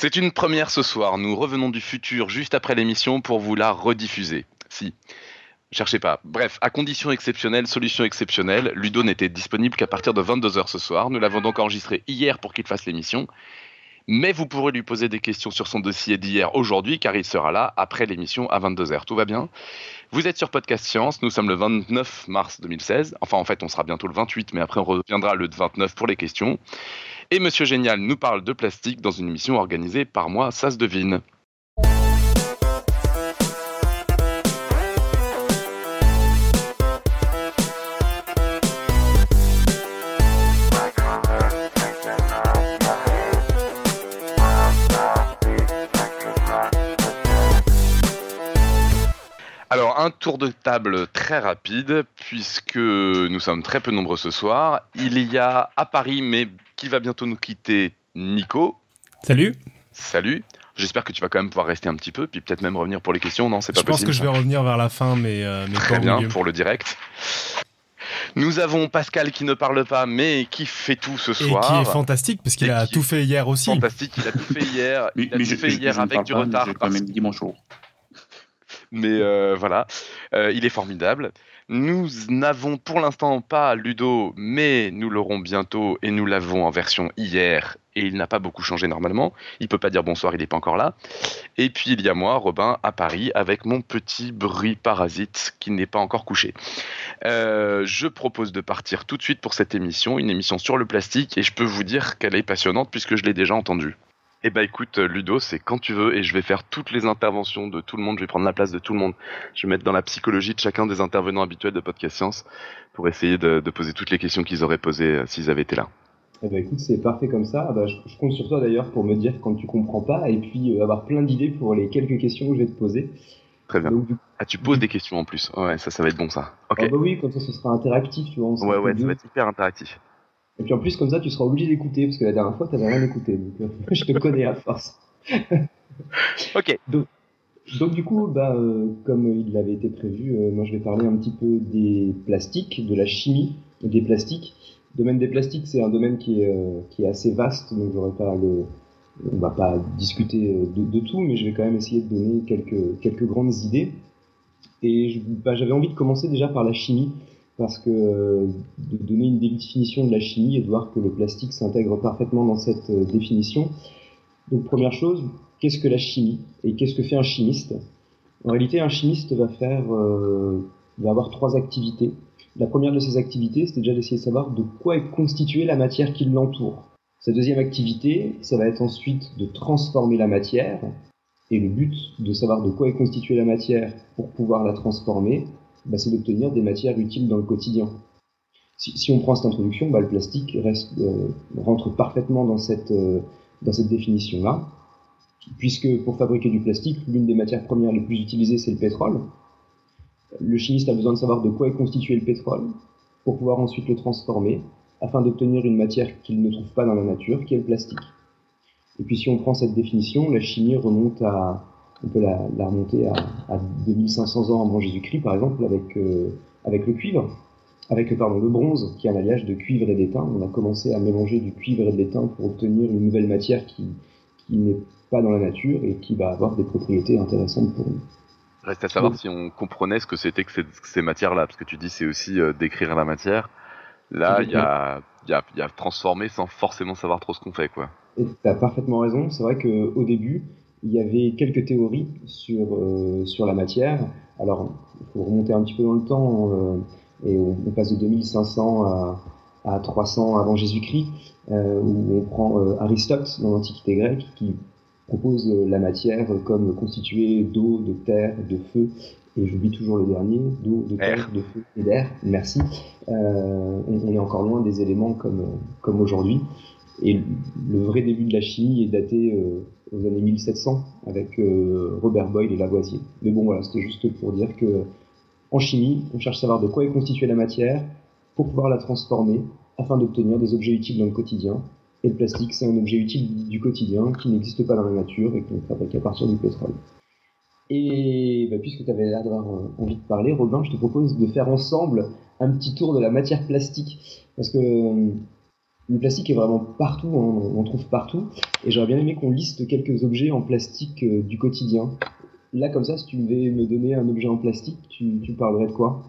C'est une première ce soir. Nous revenons du futur juste après l'émission pour vous la rediffuser. Si. Cherchez pas. Bref, à condition exceptionnelle, solution exceptionnelle, Ludo n'était disponible qu'à partir de 22h ce soir. Nous l'avons donc enregistré hier pour qu'il fasse l'émission. Mais vous pourrez lui poser des questions sur son dossier d'hier aujourd'hui, car il sera là après l'émission à 22h. Tout va bien? Vous êtes sur Podcast Science, nous sommes le 29 mars 2016. Enfin, en fait, on sera bientôt le 28, mais après, on reviendra le 29 pour les questions. Et Monsieur Génial nous parle de plastique dans une émission organisée par moi, ça se devine. Alors, un tour de table très rapide, puisque nous sommes très peu nombreux ce soir. Il y a à Paris, mais qui va bientôt nous quitter, Nico. Salut. Salut. J'espère que tu vas quand même pouvoir rester un petit peu, puis peut-être même revenir pour les questions. Non, c'est pas possible. Je pense que je vais revenir vers la fin, mais, euh, très bien pour le direct. Nous avons Pascal qui ne parle pas, mais qui fait tout ce soir. Et qui est fantastique, parce qu'il a tout fait hier aussi. Fantastique, il a tout fait hier. il a tout fait hier avec du retard. quand même dimanche mais euh, voilà, euh, il est formidable. Nous n'avons pour l'instant pas Ludo, mais nous l'aurons bientôt et nous l'avons en version hier et il n'a pas beaucoup changé normalement. Il peut pas dire bonsoir, il n'est pas encore là. Et puis il y a moi, Robin, à Paris avec mon petit bruit parasite qui n'est pas encore couché. Euh, je propose de partir tout de suite pour cette émission, une émission sur le plastique et je peux vous dire qu'elle est passionnante puisque je l'ai déjà entendue. Eh ben écoute Ludo, c'est quand tu veux et je vais faire toutes les interventions de tout le monde, je vais prendre la place de tout le monde. Je vais mettre dans la psychologie de chacun des intervenants habituels de Podcast Science pour essayer de, poser toutes les questions qu'ils auraient posées euh, s'ils avaient été là. Eh ben écoute, c'est parfait comme ça. Ah bah, je, compte sur toi d'ailleurs pour me dire quand tu comprends pas et puis euh, avoir plein d'idées pour les quelques questions que je vais te poser. Très bien. ah, tu poses des questions en plus. Ouais, ça, ça va être bon ça. Ok. Ah bah oui, comme ça, ce sera interactif, tu vois. Ouais, ouais, ça va être hyper interactif. Et puis en plus, comme ça, tu seras obligé d'écouter, parce que la dernière fois, tu n'avais rien écouté. Donc, euh, je te connais à force. ok. Donc, du coup, bah, euh, comme il avait été prévu, euh, moi je vais parler un petit peu des plastiques, de la chimie des plastiques. Le domaine des plastiques, c'est un domaine qui est, qui est assez vaste, donc j'aurais pas le, on va pas discuter de, de, tout, mais je vais quand même essayer de donner quelques, quelques grandes idées. Et bah, j'avais envie de commencer déjà par la chimie, parce que de donner une définition de la chimie et de voir que le plastique s'intègre parfaitement dans cette euh, définition. Donc première chose, qu'est-ce que la chimie et qu'est-ce que fait un chimiste? En réalité, un chimiste va faire, euh, va avoir trois activités. La première de ces activités, c'est déjà d'essayer de savoir de quoi est constituée la matière qui l'entoure. Sa deuxième activité, ça va être ensuite de transformer la matière. Et le but de savoir de quoi est constituée la matière pour pouvoir la transformer, bah, c'est d'obtenir des matières utiles dans le quotidien. Si, si on prend cette introduction, bah, le plastique reste, euh, rentre parfaitement dans cette, euh, dans cette définition-là, puisque pour fabriquer du plastique, l'une des matières premières les plus utilisées, c'est le pétrole. Le chimiste a besoin de savoir de quoi est constitué le pétrole, pour pouvoir ensuite le transformer, afin d'obtenir une matière qu'il ne trouve pas dans la nature, qui est le plastique. Et puis si on prend cette définition, la chimie remonte à, on peut la, la remonter à, à, 2500 ans avant Jésus-Christ, par exemple, avec, euh, avec le cuivre, avec pardon, le bronze, qui est un alliage de cuivre et d'étain. On a commencé à mélanger du cuivre et de l'étain pour obtenir une nouvelle matière qui, qui n'est pas dans la nature et qui va avoir des propriétés intéressantes pour nous. Reste à savoir si on comprenait ce que c'était que ces, matières-là, parce que tu dis c'est aussi euh, décrire la matière. Là, il y a, y, a, y a transformer sans forcément savoir trop ce qu'on fait, quoi. Tu as parfaitement raison. C'est vrai qu'au début, il y avait quelques théories sur, euh, sur la matière. Alors, il faut remonter un petit peu dans le temps, euh, et on, passe de 2500 à, à 300 avant Jésus-Christ, euh, où on prend Aristote dans l'Antiquité grecque, qui propose la matière comme constituée d'eau, de terre, de feu, et j'oublie toujours le dernier, d'eau, de terre, de feu et d'air. Merci. on, on, est encore loin des éléments comme, comme aujourd'hui. Et le vrai début de la chimie est daté euh, aux années 1700 avec euh, Robert Boyle et Lavoisier. Mais bon, voilà, c'était juste pour dire que en chimie, on cherche à savoir de quoi est constituée la matière pour pouvoir la transformer afin d'obtenir des objets utiles dans le quotidien. Et le plastique, c'est un objet utile du quotidien qui n'existe pas dans la nature et qu'on fabrique à partir du pétrole. Et bah, puisque tu avais l'air d'avoir euh, envie de parler, Robin, je te propose de faire ensemble un petit tour de la matière plastique. Parce que Le plastique est vraiment partout, hein, on trouve partout. Et j'aurais bien aimé qu'on liste quelques objets en plastique euh, du quotidien. Là, comme ça, si tu devais me donner un objet en plastique, tu, tu parlerais de quoi?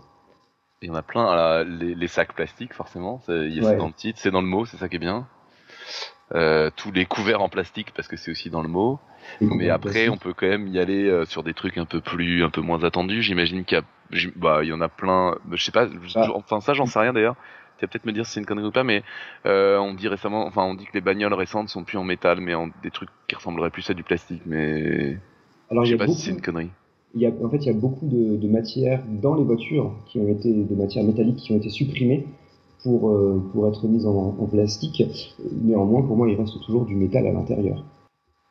Il y en a plein. les, sacs plastiques, forcément. C'est dans le titre, c'est dans le mot, c'est ça qui est bien. Euh, tous les couverts en plastique parce que c'est aussi dans le mot. Mais après, on peut quand même y aller euh, sur des trucs un peu plus, un peu moins attendus. J'imagine qu'il y a, bah, il y en a plein. Je sais pas. Ah. Enfin, ça, j'en sais rien d'ailleurs. Tu vas peut-être me dire si c'est une connerie ou pas, mais euh, on dit récemment, enfin, on dit que les bagnoles récentes sont plus en métal, mais en des trucs qui ressembleraient plus à du plastique. Mais alors, je sais pas si c'est une connerie. Il y a, en fait, il y a beaucoup de, de matières dans les voitures qui ont été, de matières métalliques qui ont été supprimées pour, euh, pour être mise en, en, plastique. Néanmoins, pour moi, il reste toujours du métal à l'intérieur.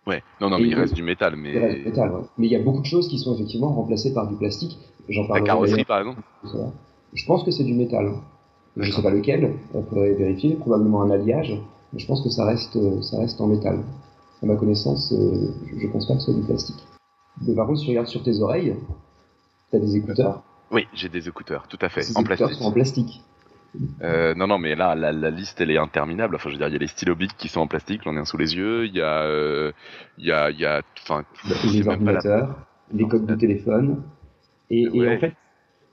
Ouais, non, non, mais il reste du métal. Mais... Il reste métal, ouais. Mais il y a beaucoup de choses qui sont effectivement remplacées par du plastique. J'en La carrosserie, par exemple Je pense que c'est du métal. Je ne sais pas lequel, il faudrait vérifier, probablement un alliage, mais je pense que ça reste, ça reste en métal. À ma connaissance, euh, je ne pense pas que ce soit du plastique. Mais par contre, si tu regardes sur tes oreilles, tu as des écouteurs. Oui, j'ai des écouteurs, tout à fait, Ces en plastique. Sont en plastique. Euh, non, non, mais là, la, liste, elle est interminable. Enfin, je veux dire, il y a les stylos bics qui sont en plastique, j'en ai un sous les yeux. Il y a, euh, il y a, il y a, enfin, les ordinateurs, les coques de téléphone, et, et, en fait,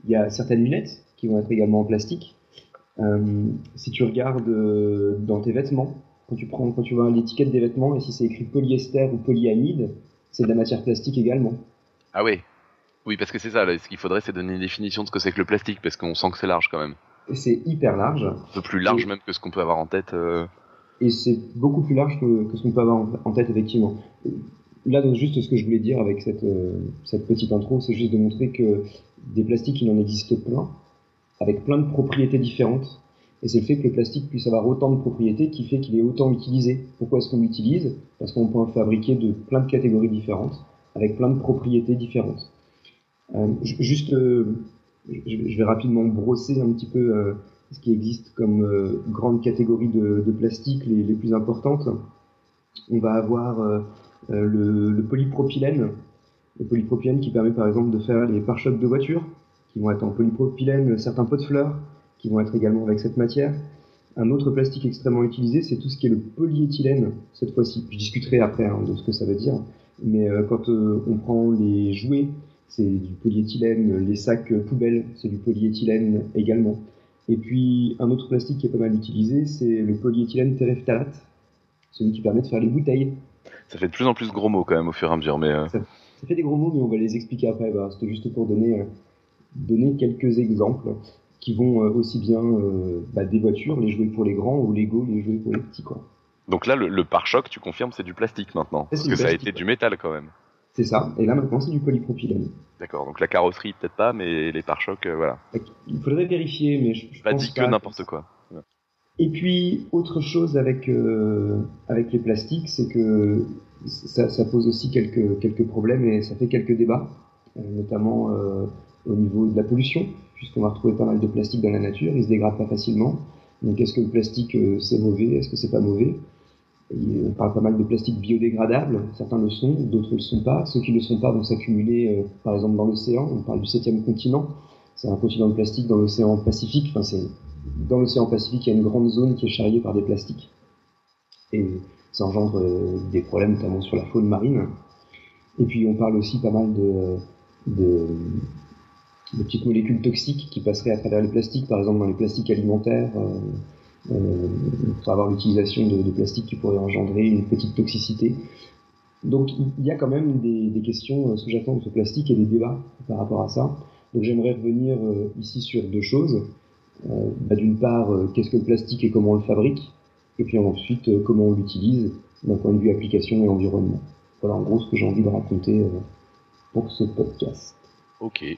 il y a certaines lunettes qui vont être également en plastique. Euh, si tu regardes euh, dans tes vêtements, quand tu prends, quand tu vois l'étiquette des vêtements, et si c'est écrit polyester ou polyamide, c'est de la matière plastique également. Ah oui. Oui, parce que c'est ça. ce qu'il faudrait, c'est donner une définition de ce que c'est que le plastique, parce qu'on sent que c'est large quand même c'est hyper large. Un peu plus large même que ce qu'on peut avoir en tête. Euh. Et c'est beaucoup plus large que, ce qu'on peut avoir en, tête, effectivement. Là, donc, juste ce que je voulais dire avec cette, euh, cette petite intro, c'est juste de montrer que des plastiques, il en existe plein, avec plein de propriétés différentes. Et c'est le fait que le plastique puisse avoir autant de propriétés qui fait qu'il est autant utilisé. Pourquoi est-ce qu'on l'utilise? Parce qu'on peut en fabriquer de plein de catégories différentes, avec plein de propriétés différentes. Euh, juste je vais rapidement brosser un petit peu euh, ce qui existe comme euh, grande catégorie de, plastique, les, plus importantes. On va avoir euh, le, le, polypropylène, le polypropylène qui permet par exemple de faire les pare-chocs de voiture, qui vont être en polypropylène, certains pots de fleurs, qui vont être également avec cette matière. Un autre plastique extrêmement utilisé, c'est tout ce qui est le polyéthylène, cette fois-ci. Je discuterai après hein, de ce que ça veut dire. Mais quand on prend les jouets c'est du polyéthylène. Les sacs poubelles, c'est du polyéthylène également. Et puis, un autre plastique qui est pas mal utilisé, c'est le polyéthylène terephthalate, celui qui permet de faire les bouteilles. Ça fait de plus en plus gros mots quand même au fur et à mesure, mais... Euh. Ça, fait des gros mots, mais on va les expliquer après. Bah, C'était juste pour donner, euh, donner quelques exemples qui vont euh, aussi bien bah, des voitures, les jouer pour les grands, ou Lego, les jouer pour les petits. Quoi. Donc là, le, pare-choc, tu confirmes, c'est du plastique maintenant Parce que ça a été du métal quand même. C'est ça. Et là, maintenant, c'est du polypropylène. D'accord. Donc la carrosserie, peut-être pas, mais les pare-chocs, euh, voilà. Il faudrait vérifier, mais je, je pas dit que n'importe quoi. Et puis, autre chose avec, euh, avec les plastiques, c'est que ça, ça, pose aussi quelques, quelques problèmes et ça fait quelques débats, euh, notamment au niveau de la pollution, puisqu'on va retrouver pas mal de plastique dans la nature, il se dégrade pas facilement. Donc, est-ce que le plastique, c'est mauvais Est-ce que c'est pas mauvais? On parle pas mal de plastique biodégradable, certains le sont, d'autres ne le sont pas. Ceux qui ne le sont pas vont s'accumuler, euh, par exemple, dans l'océan. On parle du septième continent. C'est un continent de plastique dans l'océan Pacifique. Enfin, c'est dans l'océan Pacifique, il y a une grande zone qui est charriée par des plastiques. Et ça engendre euh, des problèmes, notamment sur la faune marine. Et puis, on parle aussi pas mal de, de petites molécules toxiques qui passeraient à travers les plastiques, par exemple dans les plastiques alimentaires. Euh, euh, pour avoir l'utilisation de, de, plastique qui pourrait engendrer une petite toxicité. Donc il y a quand même des, des questions euh, sous-jacentes ce plastique et des débats par rapport à ça. Donc j'aimerais revenir euh, ici sur deux choses. Euh, bah, D'une part, qu'est-ce que le plastique et comment on le fabrique, et puis ensuite comment on l'utilise d'un point de vue application et environnement. Voilà en gros ce que j'ai envie de raconter pour ce podcast. Ok.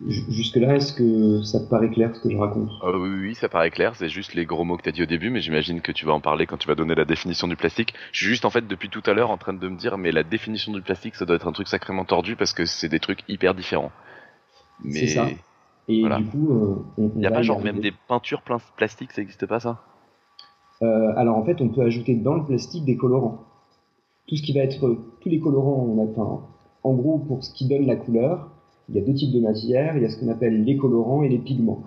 Jusque-là, est-ce que ça te paraît clair ce que je raconte? Euh, oui, oui, ça paraît clair. C'est juste les gros mots que tu as dit au début, mais j'imagine que tu vas en parler quand tu vas donner la définition du plastique. Je suis juste en fait depuis tout à l'heure en train de me dire, mais la définition du plastique, ça doit être un truc sacrément tordu parce que c'est des trucs hyper différents. Mais... C'est ça. Et du coup, euh, il n'y a pas genre même des peintures plastiques, ça n'existe pas ça? Euh, Alors en fait, on peut ajouter dans le plastique des colorants. Tout ce qui va être, tous les colorants, on a, en gros, pour ce qui donne la couleur, il y a deux types de matières. Il y a ce qu'on appelle les colorants et les pigments.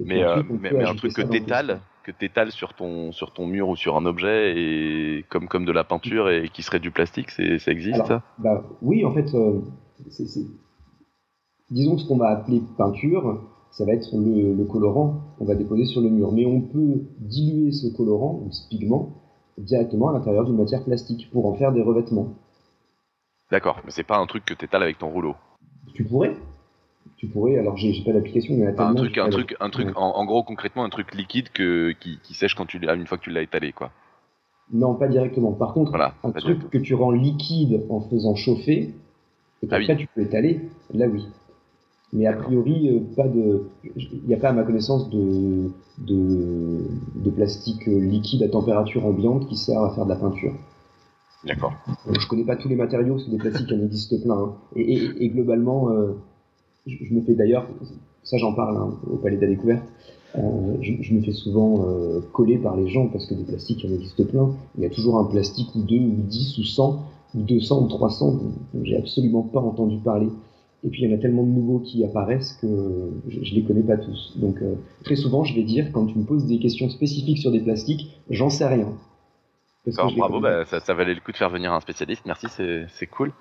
mais, euh, mais, un truc que t'étales, que t'étales sur ton sur ton mur ou sur un objet et comme comme de la peinture et qui serait du plastique, c'est ça existe ça? bah, Oui, en fait, euh, disons que ce qu'on va appeler peinture, ça va être le, le colorant qu'on va déposer sur le mur. Mais on peut diluer ce colorant ou ce pigment directement à l'intérieur d'une matière plastique pour en faire des revêtements. D'accord, mais c'est pas un truc que tu étales avec ton rouleau? Tu pourrais. Tu pourrais, alors j'ai pas d'application, mais un truc, un truc, un truc, en, gros concrètement un truc liquide que, qui, sèche quand tu une fois que tu l'as étalé, quoi. Non, pas directement. Par contre, un truc que tu rends liquide en faisant chauffer, et ah tu peux étaler, là oui. Mais a priori, euh, pas de, il n'y a pas à ma connaissance de, de, de, plastique liquide à température ambiante qui sert à faire de la peinture. D'accord. Je connais pas tous les matériaux, parce que des plastiques, il en existe plein. Hein. Et, globalement, euh, je, me fais d'ailleurs, ça j'en parle hein, au Palais de la Découverte, euh, je, me fais souvent euh, coller par les gens parce que des plastiques, il en existe plein. Il y a toujours un plastique ou deux, ou dix, ou cent, ou deux cents, ou trois cents, dont j'ai absolument pas entendu parler. Et puis il y en a tellement de nouveaux qui apparaissent que je, ne les connais pas tous. Donc très souvent, je vais dire, quand tu me poses des questions spécifiques sur des plastiques, j'en sais rien. Bravo, bah, ça, valait le coup de faire venir un spécialiste. Merci, c'est cool.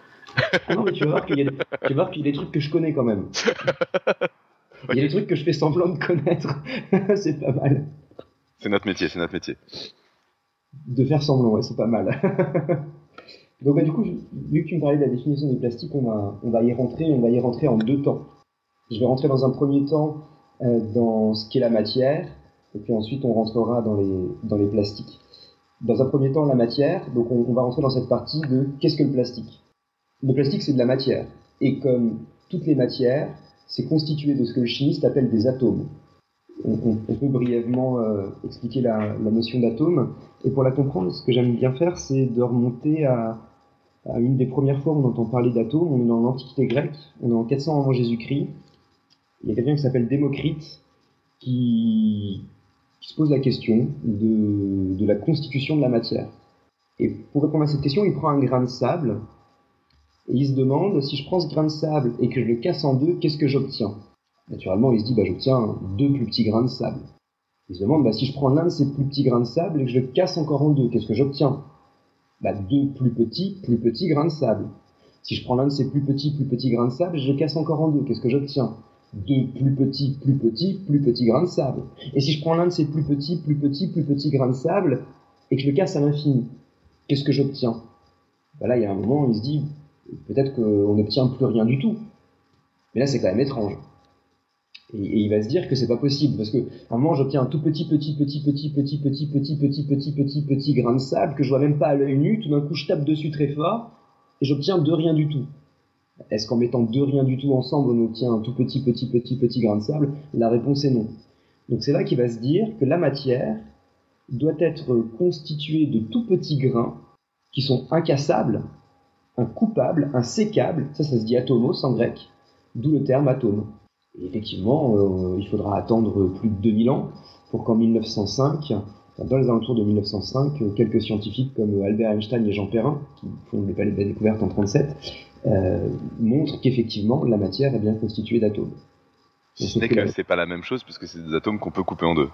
Ah non, mais tu vas voir qu'il y, a des trucs que je connais quand même. Il y a des trucs que je fais semblant de connaître. c'est pas mal. C'est notre métier, c'est notre métier. De faire semblant, ouais, c'est pas mal. Donc bah, du coup, vu que tu me parlais de la définition des plastiques, on va, on va y rentrer, on va y rentrer en deux temps. Je vais rentrer dans un premier temps euh, dans ce qu'est la matière, et puis ensuite on rentrera dans les, dans les plastiques. Dans un premier temps, la matière, donc on, va rentrer dans cette partie de qu'est-ce que le plastique? Le plastique, c'est de la matière. Et comme toutes les matières, c'est constitué de ce que le chimiste appelle des atomes. On, peut brièvement euh, expliquer la, notion d'atome. Et pour la comprendre, ce que j'aime bien faire, c'est de remonter à, une des premières fois où on entend parler d'atomes, on est dans l'Antiquité grecque, on est en 400 avant Jésus-Christ. Il y a quelqu'un qui s'appelle Démocrite qui, se pose la question de, la constitution de la matière. Et pour répondre à cette question, il prend un grain de sable et il se demande si je prends ce grain de sable et que je le casse en deux, qu'est-ce que j'obtiens? Naturellement, il se dit bah, j'obtiens deux plus petits grains de sable. Il se demande bah, si je prends l'un de ces plus petits grains de sable et que je le casse encore en deux, qu'est-ce que j'obtiens? Bah, deux plus petits, plus petits grains de sable. Si je prends l'un de ces plus petits, plus petits grains de sable, je le casse encore en deux. Qu'est-ce que j'obtiens? Deux plus petits, plus petits, plus petits grains de sable. Et si je prends l'un de ces plus petits, plus petits, plus petits grains de sable et que je le casse à l'infini, qu'est-ce que j'obtiens bah Là, il y a un moment, il se dit peut-être qu'on n'obtient plus rien du tout. Mais là, c'est quand même étrange. Et, il va se dire que c'est pas possible parce que à un moment j'obtiens un tout petit petit petit petit petit petit petit petit petit petit petit grain de sable que je vois même pas à l'œil nu. Tout d'un coup je tape dessus très fort et j'obtiens de rien du tout. Est-ce qu'en mettant deux rien du tout ensemble on obtient un tout petit petit petit petit grain de sable? La réponse est non. Donc c'est là qu'il va se dire que la matière doit être constituée de tout petits grains qui sont incassables, incoupables, insécables. Ça, ça se dit atomos en grec, d'où le terme atome effectivement, euh, il faudra attendre plus de 2000 ans pour qu'en 1905, dans les alentours de 1905, quelques scientifiques comme Albert Einstein et Jean Perrin, qui font le palais de la découverte en 37, euh, montrent qu'effectivement la matière est bien constituée d'atomes. Ce n'est que c'est pas la même chose puisque c'est des atomes qu'on peut couper en deux.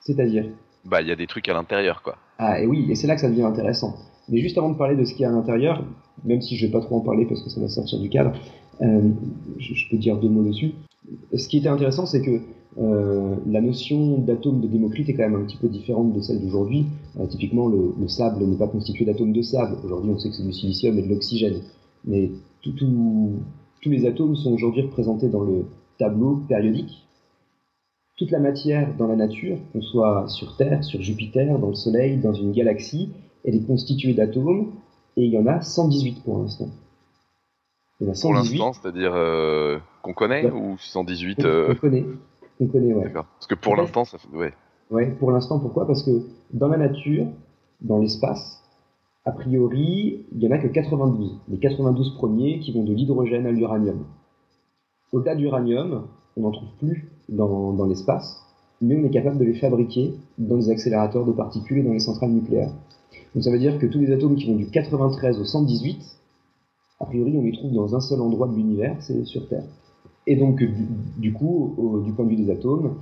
C'est-à-dire Bah, il y a des trucs à l'intérieur, quoi. Ah, et oui, et c'est là que ça devient intéressant. Mais juste avant de parler de ce qu'il y a à l'intérieur, même si je vais pas trop en parler parce que ça va sortir du cadre, euh, je, peux dire deux mots dessus ce qui était intéressant, c'est que euh, la notion d'atome de Démocrite est quand même un petit peu différente de celle d'aujourd'hui. Euh, typiquement, le, sable n'est pas constitué d'atomes de sable. Aujourd'hui, on sait que c'est du silicium et de l'oxygène. Mais tous les atomes sont aujourd'hui représentés dans le tableau périodique. Toute la matière dans la nature, qu'on soit sur Terre, sur Jupiter, dans le Soleil, dans une galaxie, elle est constituée d'atomes, et il y en a 118 pour l'instant. Pour l'instant, c'est-à-dire euh, qu'on connaît ou 118 euh... On connaît. On connaît, ouais. D'accord. Parce que pour l'instant, ça fait. Ouais. Ouais, pour l'instant, pourquoi? Parce que dans la nature, dans l'espace, a priori, il n'y en a que 92. Les 92 premiers qui vont de l'hydrogène à l'uranium. Au-delà de l'uranium, on n'en trouve plus dans, dans l'espace, mais on est capable de les fabriquer dans les accélérateurs de particules et dans les centrales nucléaires. Donc ça veut dire que tous les atomes qui vont du 93 au 118, a priori, on les trouve dans un seul endroit de l'univers, c'est sur Terre. Et donc, du, coup, du point de vue des atomes,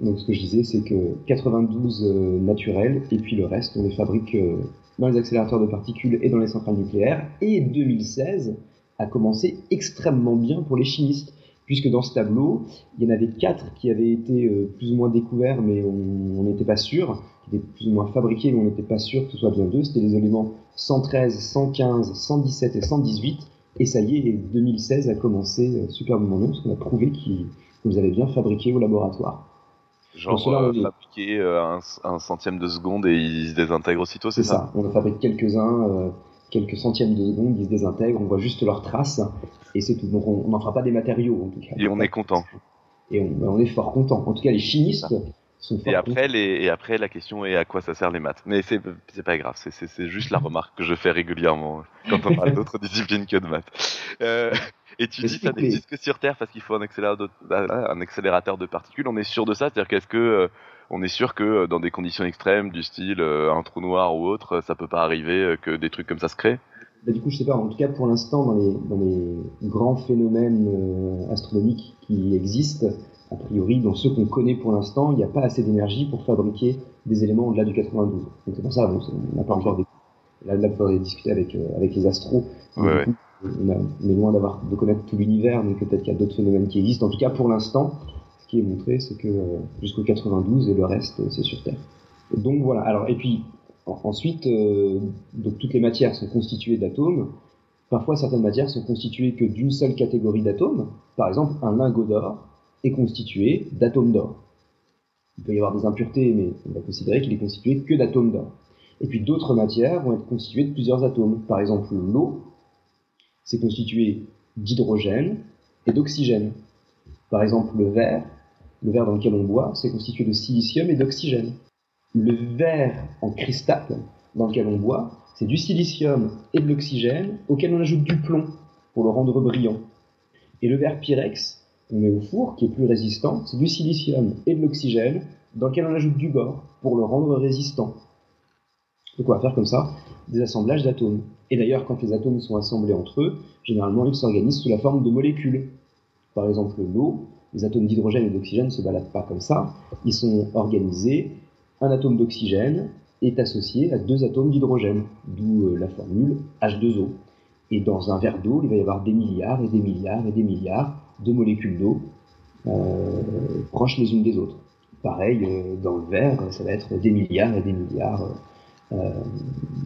Donc ce que je disais, c'est que 92 euh, naturels, et puis le reste, on les fabrique euh, dans les accélérateurs de particules et dans les centrales nucléaires. Et 2016 a commencé extrêmement bien pour les chimistes, puisque dans ce tableau, il y en avait quatre qui avaient été euh, plus ou moins découverts, mais on n'était pas sûr, qui étaient plus ou moins fabriqués, mais on n'était pas sûr que ce soit bien deux. C'était les éléments 113, 115, 117 et 118. Et ça y est, 2016 a commencé superbement bien, parce qu'on a prouvé qu'ils vous avez bien fabriqué au laboratoire. Genre euh, fabriquer euh, un, centième de seconde et ils se désintègrent aussitôt, c'est ça, On en fabrique quelques-uns, euh, quelques centièmes de seconde, ils se désintègrent, on voit juste leurs traces et c'est tout. Donc on n'en fera pas des matériaux en tout cas. Et on est content. Et on, est fort content. En tout cas, les chimistes et après, les, et après, la question est à quoi ça sert les maths. Mais c'est pas grave, c'est juste la remarque que je fais régulièrement quand on parle d'autres disciplines que de maths. Euh, et tu dis ça n'existe que sur Terre parce qu'il faut un accélérateur, de, un accélérateur de particules. On est sûr de ça C'est-à-dire qu'est-ce que euh, on est sûr que euh, dans des conditions extrêmes du style euh, un trou noir ou autre, ça peut pas arriver que des trucs comme ça se créent bah, du coup, je sais pas. En tout cas, pour l'instant, dans les, dans les grands phénomènes astronomiques qui existent, a priori, dans ceux qu'on connaît pour l'instant, il n'y a pas assez d'énergie pour fabriquer des éléments au-delà du 92. Donc c'est pour ça, on n'a pas encore là, là, il faudrait discuter avec, avec les astros. Ouais, on, est loin d'avoir de connaître tout l'univers, donc peut-être qu'il y a d'autres phénomènes qui existent. En tout cas, pour l'instant, ce qui est montré, c'est que euh, jusqu'au 92 et le reste, c'est sur Terre. Donc voilà. Alors et puis ensuite, euh, donc toutes les matières sont constituées d'atomes. Parfois, certaines matières sont constituées que d'une seule catégorie d'atomes. Par exemple, un lingot d'or est constitué d'atomes d'or. Il peut y avoir des impuretés, mais on va considérer qu'il est constitué que d'atomes d'or. Et puis d'autres matières vont être constituées de plusieurs atomes. Par exemple, l'eau c'est constitué d'hydrogène et d'oxygène. Par exemple, le verre, le verre dans lequel on boit, c'est constitué de silicium et d'oxygène. Le verre en cristal dans lequel on boit, c'est du silicium et de l'oxygène auquel on ajoute du plomb pour le rendre brillant. Et le verre pyrex qu'on met au four, qui est plus résistant, c'est du silicium et de l'oxygène dans lequel on ajoute du bore pour le rendre résistant. Donc on va faire comme ça des assemblages d'atomes. Et d'ailleurs, quand les atomes sont assemblés entre eux, généralement, ils s'organisent sous la forme de molécules. Par exemple, l'eau, les atomes d'hydrogène et d'oxygène ne se baladent pas comme ça. Ils sont organisés. Un atome d'oxygène est associé à deux atomes d'hydrogène, d'où euh, la formule H2O. Et dans un verre d'eau, il va y avoir des milliards et des milliards et des milliards de molécules d'eau euh, proches les unes des autres. Pareil, euh, dans le verre, ça va être des milliards et des milliards euh,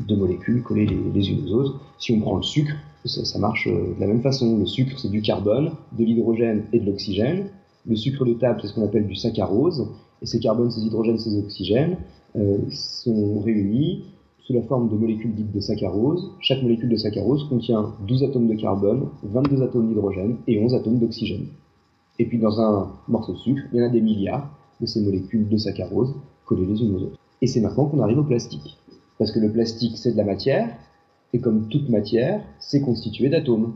de molécules collées les, unes aux autres. Si on prend le sucre, ça, marche de la même façon. Le sucre, c'est du carbone, de l'hydrogène et de l'oxygène. Le sucre de table, c'est ce qu'on appelle du saccharose. Et ces carbones, ces hydrogènes, ces oxygènes sont réunis sous la forme de molécules dites de saccharose. Chaque molécule de saccharose contient 12 atomes de carbone, 22 atomes d'hydrogène et 11 atomes d'oxygène. Et puis dans un morceau de sucre, il y en a des milliards de ces molécules de saccharose collées les unes aux autres. Et c'est maintenant qu'on arrive au plastique. Parce que le plastique, c'est de la matière, et comme toute matière, c'est constitué d'atomes.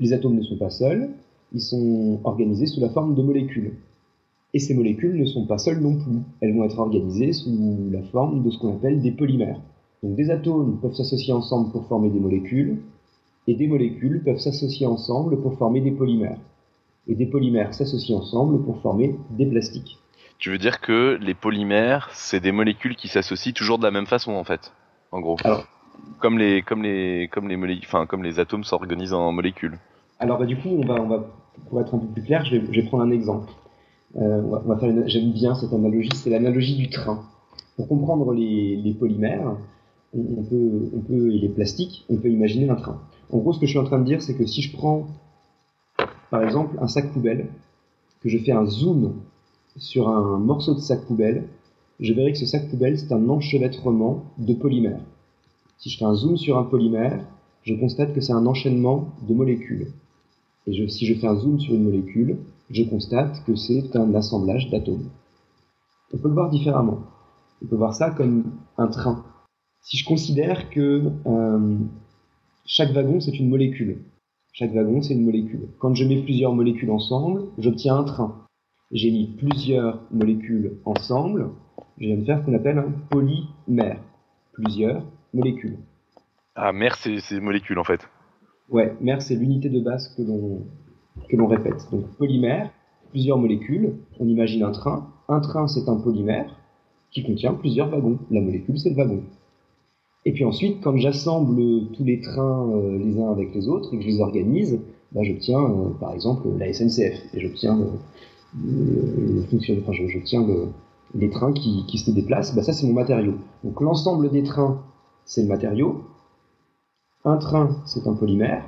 Les atomes ne sont pas seuls, ils sont organisés sous la forme de molécules. Et ces molécules ne sont pas seules non plus. Elles vont être organisées sous la forme de ce qu'on appelle des polymères. Donc des atomes peuvent s'associer ensemble pour former des molécules, et des molécules peuvent s'associer ensemble pour former des polymères. Et des polymères s'associent ensemble pour former des plastiques. Tu veux dire que les polymères, c'est des molécules qui s'associent toujours de la même façon, en fait, en gros. comme les, comme les, comme les molécules, enfin, comme les atomes s'organisent en molécules. Alors, bah, du coup, on va, on va, pour être un peu plus clair, je vais, prendre un exemple. Euh, on va, faire j'aime bien cette analogie, c'est l'analogie du train. Pour comprendre les, polymères, on, peut, on peut, et les plastiques, on peut imaginer un train. En gros, ce que je suis en train de dire, c'est que si je prends, par exemple, un sac poubelle, que je fais un zoom sur un morceau de sac poubelle, je verrai que ce sac poubelle, c'est un enchevêtrement de polymères. Si je fais un zoom sur un polymère, je constate que c'est un enchaînement de molécules. Et si je fais un zoom sur une molécule, je constate que c'est un assemblage d'atomes. On peut le voir différemment. On peut voir ça comme un train. Si je considère que euh, chaque wagon, c'est une molécule. Chaque wagon, c'est une molécule. Quand je mets plusieurs molécules ensemble, j'obtiens un train j'ai mis plusieurs molécules ensemble, je viens de faire ce qu'on appelle un polymère. Plusieurs molécules. Ah, mère, c'est ces molécules en fait. Ouais, mère, c'est l'unité de base que l'on que l'on répète. Donc polymère, plusieurs molécules, on imagine un train, un train c'est un polymère qui contient plusieurs wagons. La molécule c'est le wagon. Et puis ensuite, quand j'assemble tous les trains euh, les uns avec les autres et que je les organise, bah, j'obtiens euh, par exemple la SNCF et j'obtiens le, enfin, j'obtiens les trains qui, qui se déplacent. Bah, ça c'est mon matériau. Donc l'ensemble des trains c'est le matériau. Un train c'est un polymère.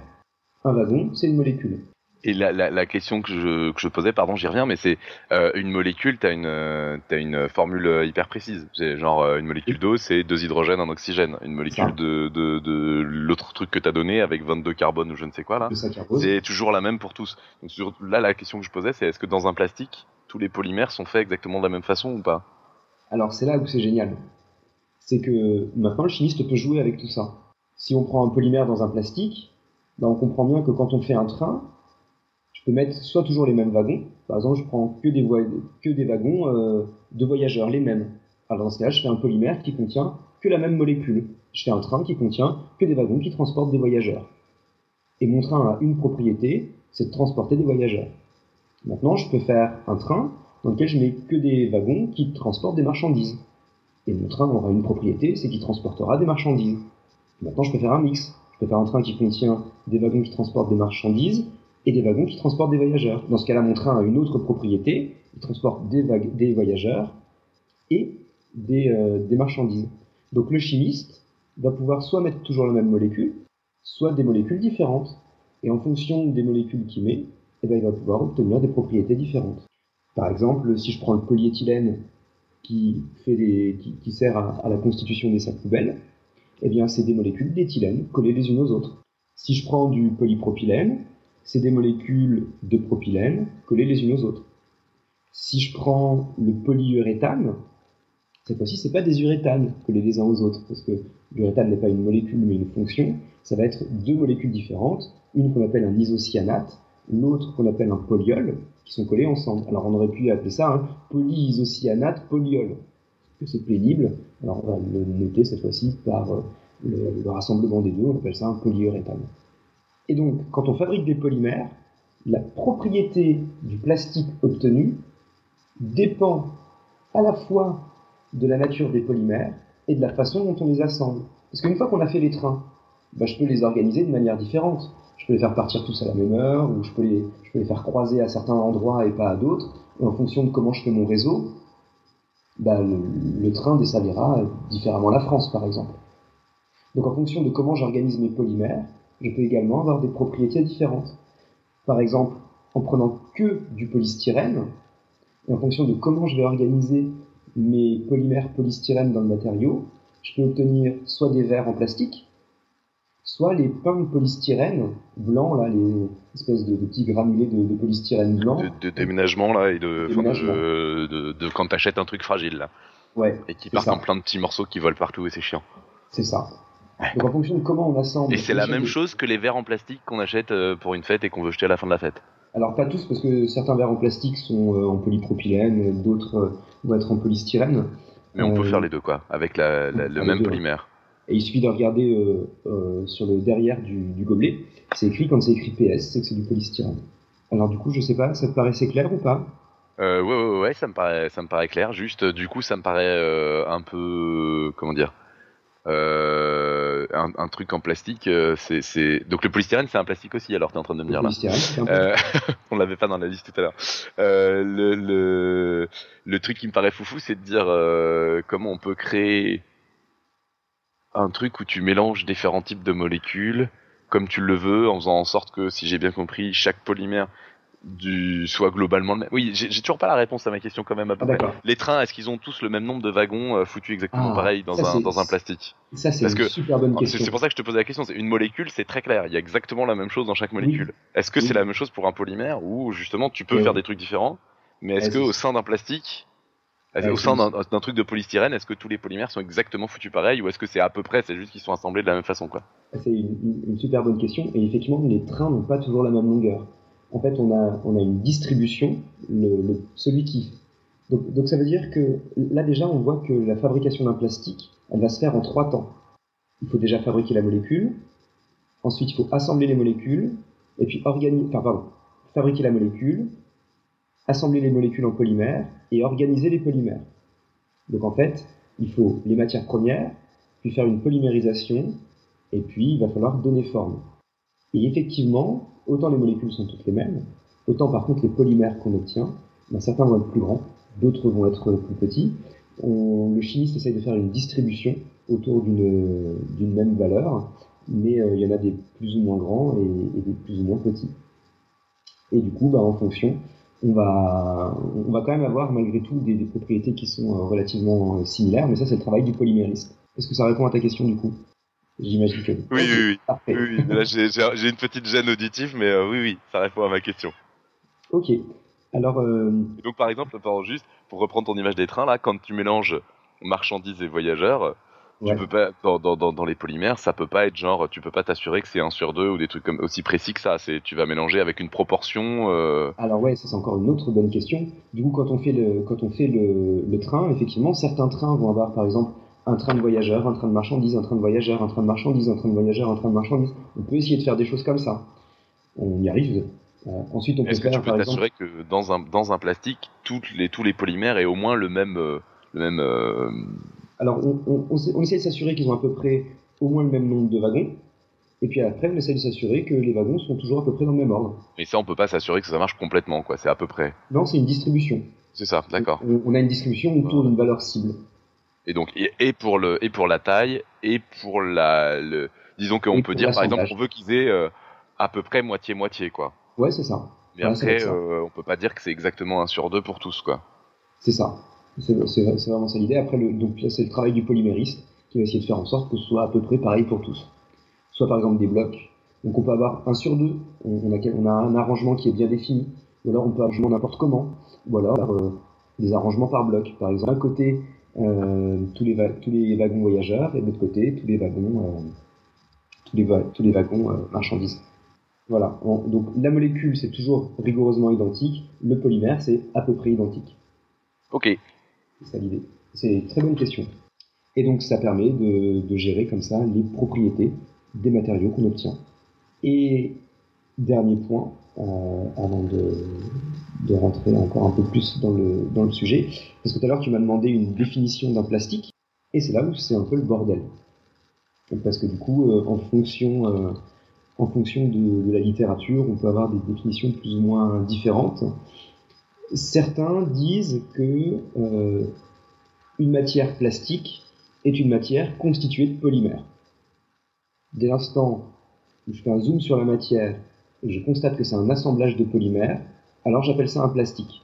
Un wagon c'est une molécule. Et la, la, la, question que je, que je posais, pardon, j'y reviens, mais c'est euh, une molécule, t'as une, euh, as une formule euh, hyper précise. Genre euh, une molécule d'eau, c'est deux hydrogènes, un oxygène. Une molécule de, de, de l'autre truc que t'as donné avec 22 carbone ou je ne sais quoi là, c'est toujours la même pour tous. Donc sur, là, la question que je posais, c'est est-ce que dans un plastique, tous les polymères sont faits exactement de la même façon ou pas? Alors c'est là où c'est génial. C'est que maintenant le chimiste peut jouer avec tout ça. Si on prend un polymère dans un plastique, ben, on comprend bien que quand on fait un train, peux mettre soit toujours les mêmes wagons. Par exemple, je prends que des, wagons euh, de voyageurs, les mêmes. Alors dans ce cas, je fais un polymère qui contient que la même molécule. Je fais un train qui contient que des wagons qui transportent des voyageurs. Et mon train a une propriété, c'est de transporter des voyageurs. Maintenant, je peux faire un train dans lequel je mets que des wagons qui transportent des marchandises. Et mon train aura une propriété, c'est qu'il transportera des marchandises. Maintenant, je peux faire un mix. Je peux faire un train qui contient des wagons qui transportent des marchandises et des wagons qui transportent des voyageurs. Dans ce cas-là, mon train a une autre propriété, il transporte des, voyageurs et des, euh, des, marchandises. Donc le chimiste va pouvoir soit mettre toujours la même molécule, soit des molécules différentes. Et en fonction des molécules qu'il met, eh ben, il va pouvoir obtenir des propriétés différentes. Par exemple, si je prends le polyéthylène qui sert à, à, la constitution des sacs poubelles, eh bien, c'est des molécules d'éthylène collées les unes aux autres. Si je prends du polypropylène, c'est des molécules de propylène collées les unes aux autres. Si je prends le polyuréthane, cette fois-ci, c'est pas des uréthanes collés les uns aux autres, parce que l'uréthane n'est pas une molécule mais une fonction. Ça va être deux molécules différentes, une qu'on appelle un isocyanate, l'autre qu'on appelle un polyol, qui sont collés ensemble. Alors on aurait pu appeler ça un polyisocyanate polyol, que c'est pénible. Alors on va le noter cette fois-ci par euh, le, rassemblement des deux, on appelle ça un polyuréthane. Et donc, quand on fabrique des polymères, la propriété du plastique obtenu dépend à la fois de la nature des polymères et de la façon dont on les assemble. Parce qu'une fois qu'on a fait les trains, bah, je peux les organiser de manière différente. Je peux les faire partir tous à la même heure, ou je peux les, faire croiser à certains endroits et pas à d'autres. Et en fonction de comment je fais mon réseau, bah, le, le train desservira différemment la France, par exemple. Donc en fonction de comment j'organise mes polymères, je peux également avoir des propriétés différentes. Par exemple, en prenant que du polystyrène, et en fonction de comment je vais organiser mes polymères polystyrène dans le matériau, je peux obtenir soit des verres en plastique, soit les pains de polystyrène blancs, là, les espèces de, petits granulés de, polystyrène blanc. De, déménagement, là, et de, de, de, quand t'achètes un truc fragile, là. Ouais. Et qui partent en plein de petits morceaux qui volent partout, et c'est chiant. C'est ça. Donc en fonction de comment on assemble. Et c'est la même chose que les verres en plastique qu'on achète euh, pour une fête et qu'on veut jeter à la fin de la fête. Alors pas tous parce que certains verres en plastique sont euh, en polypropylène, d'autres euh, vont être en polystyrène. Mais on peut faire les deux quoi, avec la, le même polymère. Et il suffit de regarder sur le derrière du, du gobelet, c'est écrit quand c'est écrit PS, c'est que c'est du polystyrène. Alors du coup, je sais pas, ça te paraissait clair ou pas? Euh, ouais, ouais, ouais, ça me paraît, ça me paraît clair. Juste, du coup, ça me paraît un peu, comment dire, euh, un, un, truc en plastique, euh, c'est donc le polystyrène, c'est un plastique aussi. Alors t'es en train de me dire là. Euh, on l'avait pas dans la liste tout à l'heure. Euh, le, le, le truc qui me paraît foufou, c'est de dire euh, comment on peut créer un truc où tu mélanges différents types de molécules comme tu le veux, en faisant en sorte que, si j'ai bien compris, chaque polymère du soit globalement le même. Oui, j'ai toujours pas la réponse à ma question quand même. À peu ah, près. Les trains, est-ce qu'ils ont tous le même nombre de wagons euh, foutus exactement ah, pareil dans un dans un plastique? Ça c'est une que, super bonne question. C'est pour ça que je te posais la question. C'est une molécule, c'est très clair. Il y a exactement la même chose dans chaque molécule. Oui. Est-ce que Oui. c'est la même chose pour un polymère ou justement tu peux Oui. faire des trucs différents, mais est-ce que au sein d'un plastique au sein d'un d'un truc de polystyrène, est-ce que tous les polymères sont exactement foutus pareil ou est-ce que c'est à peu près, c'est juste qu'ils sont assemblés de la même façon quoi? C'est une, une- une super bonne question. Et effectivement, les trains n'ont pas toujours la même longueur. En fait, on a, une distribution, le- celui qui. Donc, donc ça veut dire que là déjà, on voit que la fabrication d'un plastique, elle va se faire en trois temps. Il faut déjà fabriquer la molécule, ensuite il faut assembler les molécules, et puis organiser. Enfin, pardon, fabriquer la molécule, assembler les molécules en polymères et organiser les polymères. Donc en fait, il faut les matières premières, puis faire une polymérisation, et puis il va falloir donner forme. Et effectivement, autant les molécules sont toutes les mêmes, autant par contre les polymères qu'on obtient, ben, certains vont être plus grands, d'autres vont être plus petits. le chimiste essaye de faire une distribution autour d'une même valeur, mais euh, il y en a des plus ou moins grands et, des plus ou moins petits. Et du coup, ben, en fonction, on va, quand même avoir malgré tout des, propriétés qui sont euh, relativement euh, similaires, mais ça c'est le travail du polymériste. Est-ce que ça répond à ta question du coup? J'imagine que. Oui, oui, oui. oui, Là, j'ai une petite gêne auditive, mais oui, oui, ça répond à ma question. Ok. Alors. Euh... donc, par exemple, juste pour reprendre ton image des trains, là, quand tu mélanges marchandises et voyageurs, tu peux pas dans, dans, dans, les polymères, ça peut pas être genre, tu peux pas t'assurer que c'est 1 sur 2 ou des trucs comme aussi précis que ça. C'est, tu vas mélanger avec une proportion. Euh... Alors ouais, ça c'est encore une autre bonne question. Du coup, quand on fait le, quand on fait le, le train, effectivement, certains trains vont avoir, par exemple, un train de voyageurs, un train de marchandises, un train de voyageurs, un train de marchandises, un train de voyageurs, un train de marchandises. On peut essayer de faire des choses comme ça. On y arrive. Euh, ensuite, on peut Est-ce que tu peux t'assurer que dans un, dans un plastique, toutes les, tous les polymères aient au moins le même. Euh, le même euh, Alors, on, on, on, essaie de s'assurer qu'ils ont à peu près au moins le même nombre de wagons. Et puis après, on essaie de s'assurer que les wagons sont toujours à peu près dans le même ordre. Mais ça, on peut pas s'assurer que ça marche complètement, quoi. C'est à peu près. Non, c'est une distribution. C'est ça, d'accord. On, a une distribution autour d'une valeur cible. Et donc, et, pour le, et pour la taille, et pour la, le, disons qu'on peut dire, par exemple, on veut qu'ils aient à peu près moitié-moitié, quoi. Ouais, c'est ça. Mais après, euh, on peut pas dire que c'est exactement un sur deux pour tous, quoi. C'est ça. C'est vraiment ça l'idée. Après, le, donc c'est le travail du polymériste qui va essayer de faire en sorte que ce soit à peu près pareil pour tous. Soit par exemple des blocs. Donc on peut avoir un sur deux. On, a, on a un arrangement qui est bien défini. Ou alors on peut arranger n'importe comment. Ou alors euh, des arrangements par bloc. Par exemple, d'un côté euh, tous, les tous les wagons voyageurs et de l'autre côté tous les wagons euh, tous les, tous les wagons marchandises. Voilà. donc la molécule, c'est toujours rigoureusement identique. Le polymère, c'est à peu près identique. Ok. C'est ça l'idée. C'est une très bonne question. Et donc ça permet de, gérer comme ça les propriétés des matériaux qu'on obtient. Et dernier point, euh, avant de, rentrer encore un peu plus dans le, sujet, parce que tout à l'heure tu m'as demandé une définition d'un plastique, et c'est là où c'est un peu le bordel. Parce que du coup, euh, en fonction euh, en fonction de, la littérature, on peut avoir des définitions plus ou moins différentes. Certains disent que une matière plastique est une matière constituée de polymères. Dès l'instant où je fais un zoom sur la matière et je constate que c'est un assemblage de polymères, alors j'appelle ça un plastique.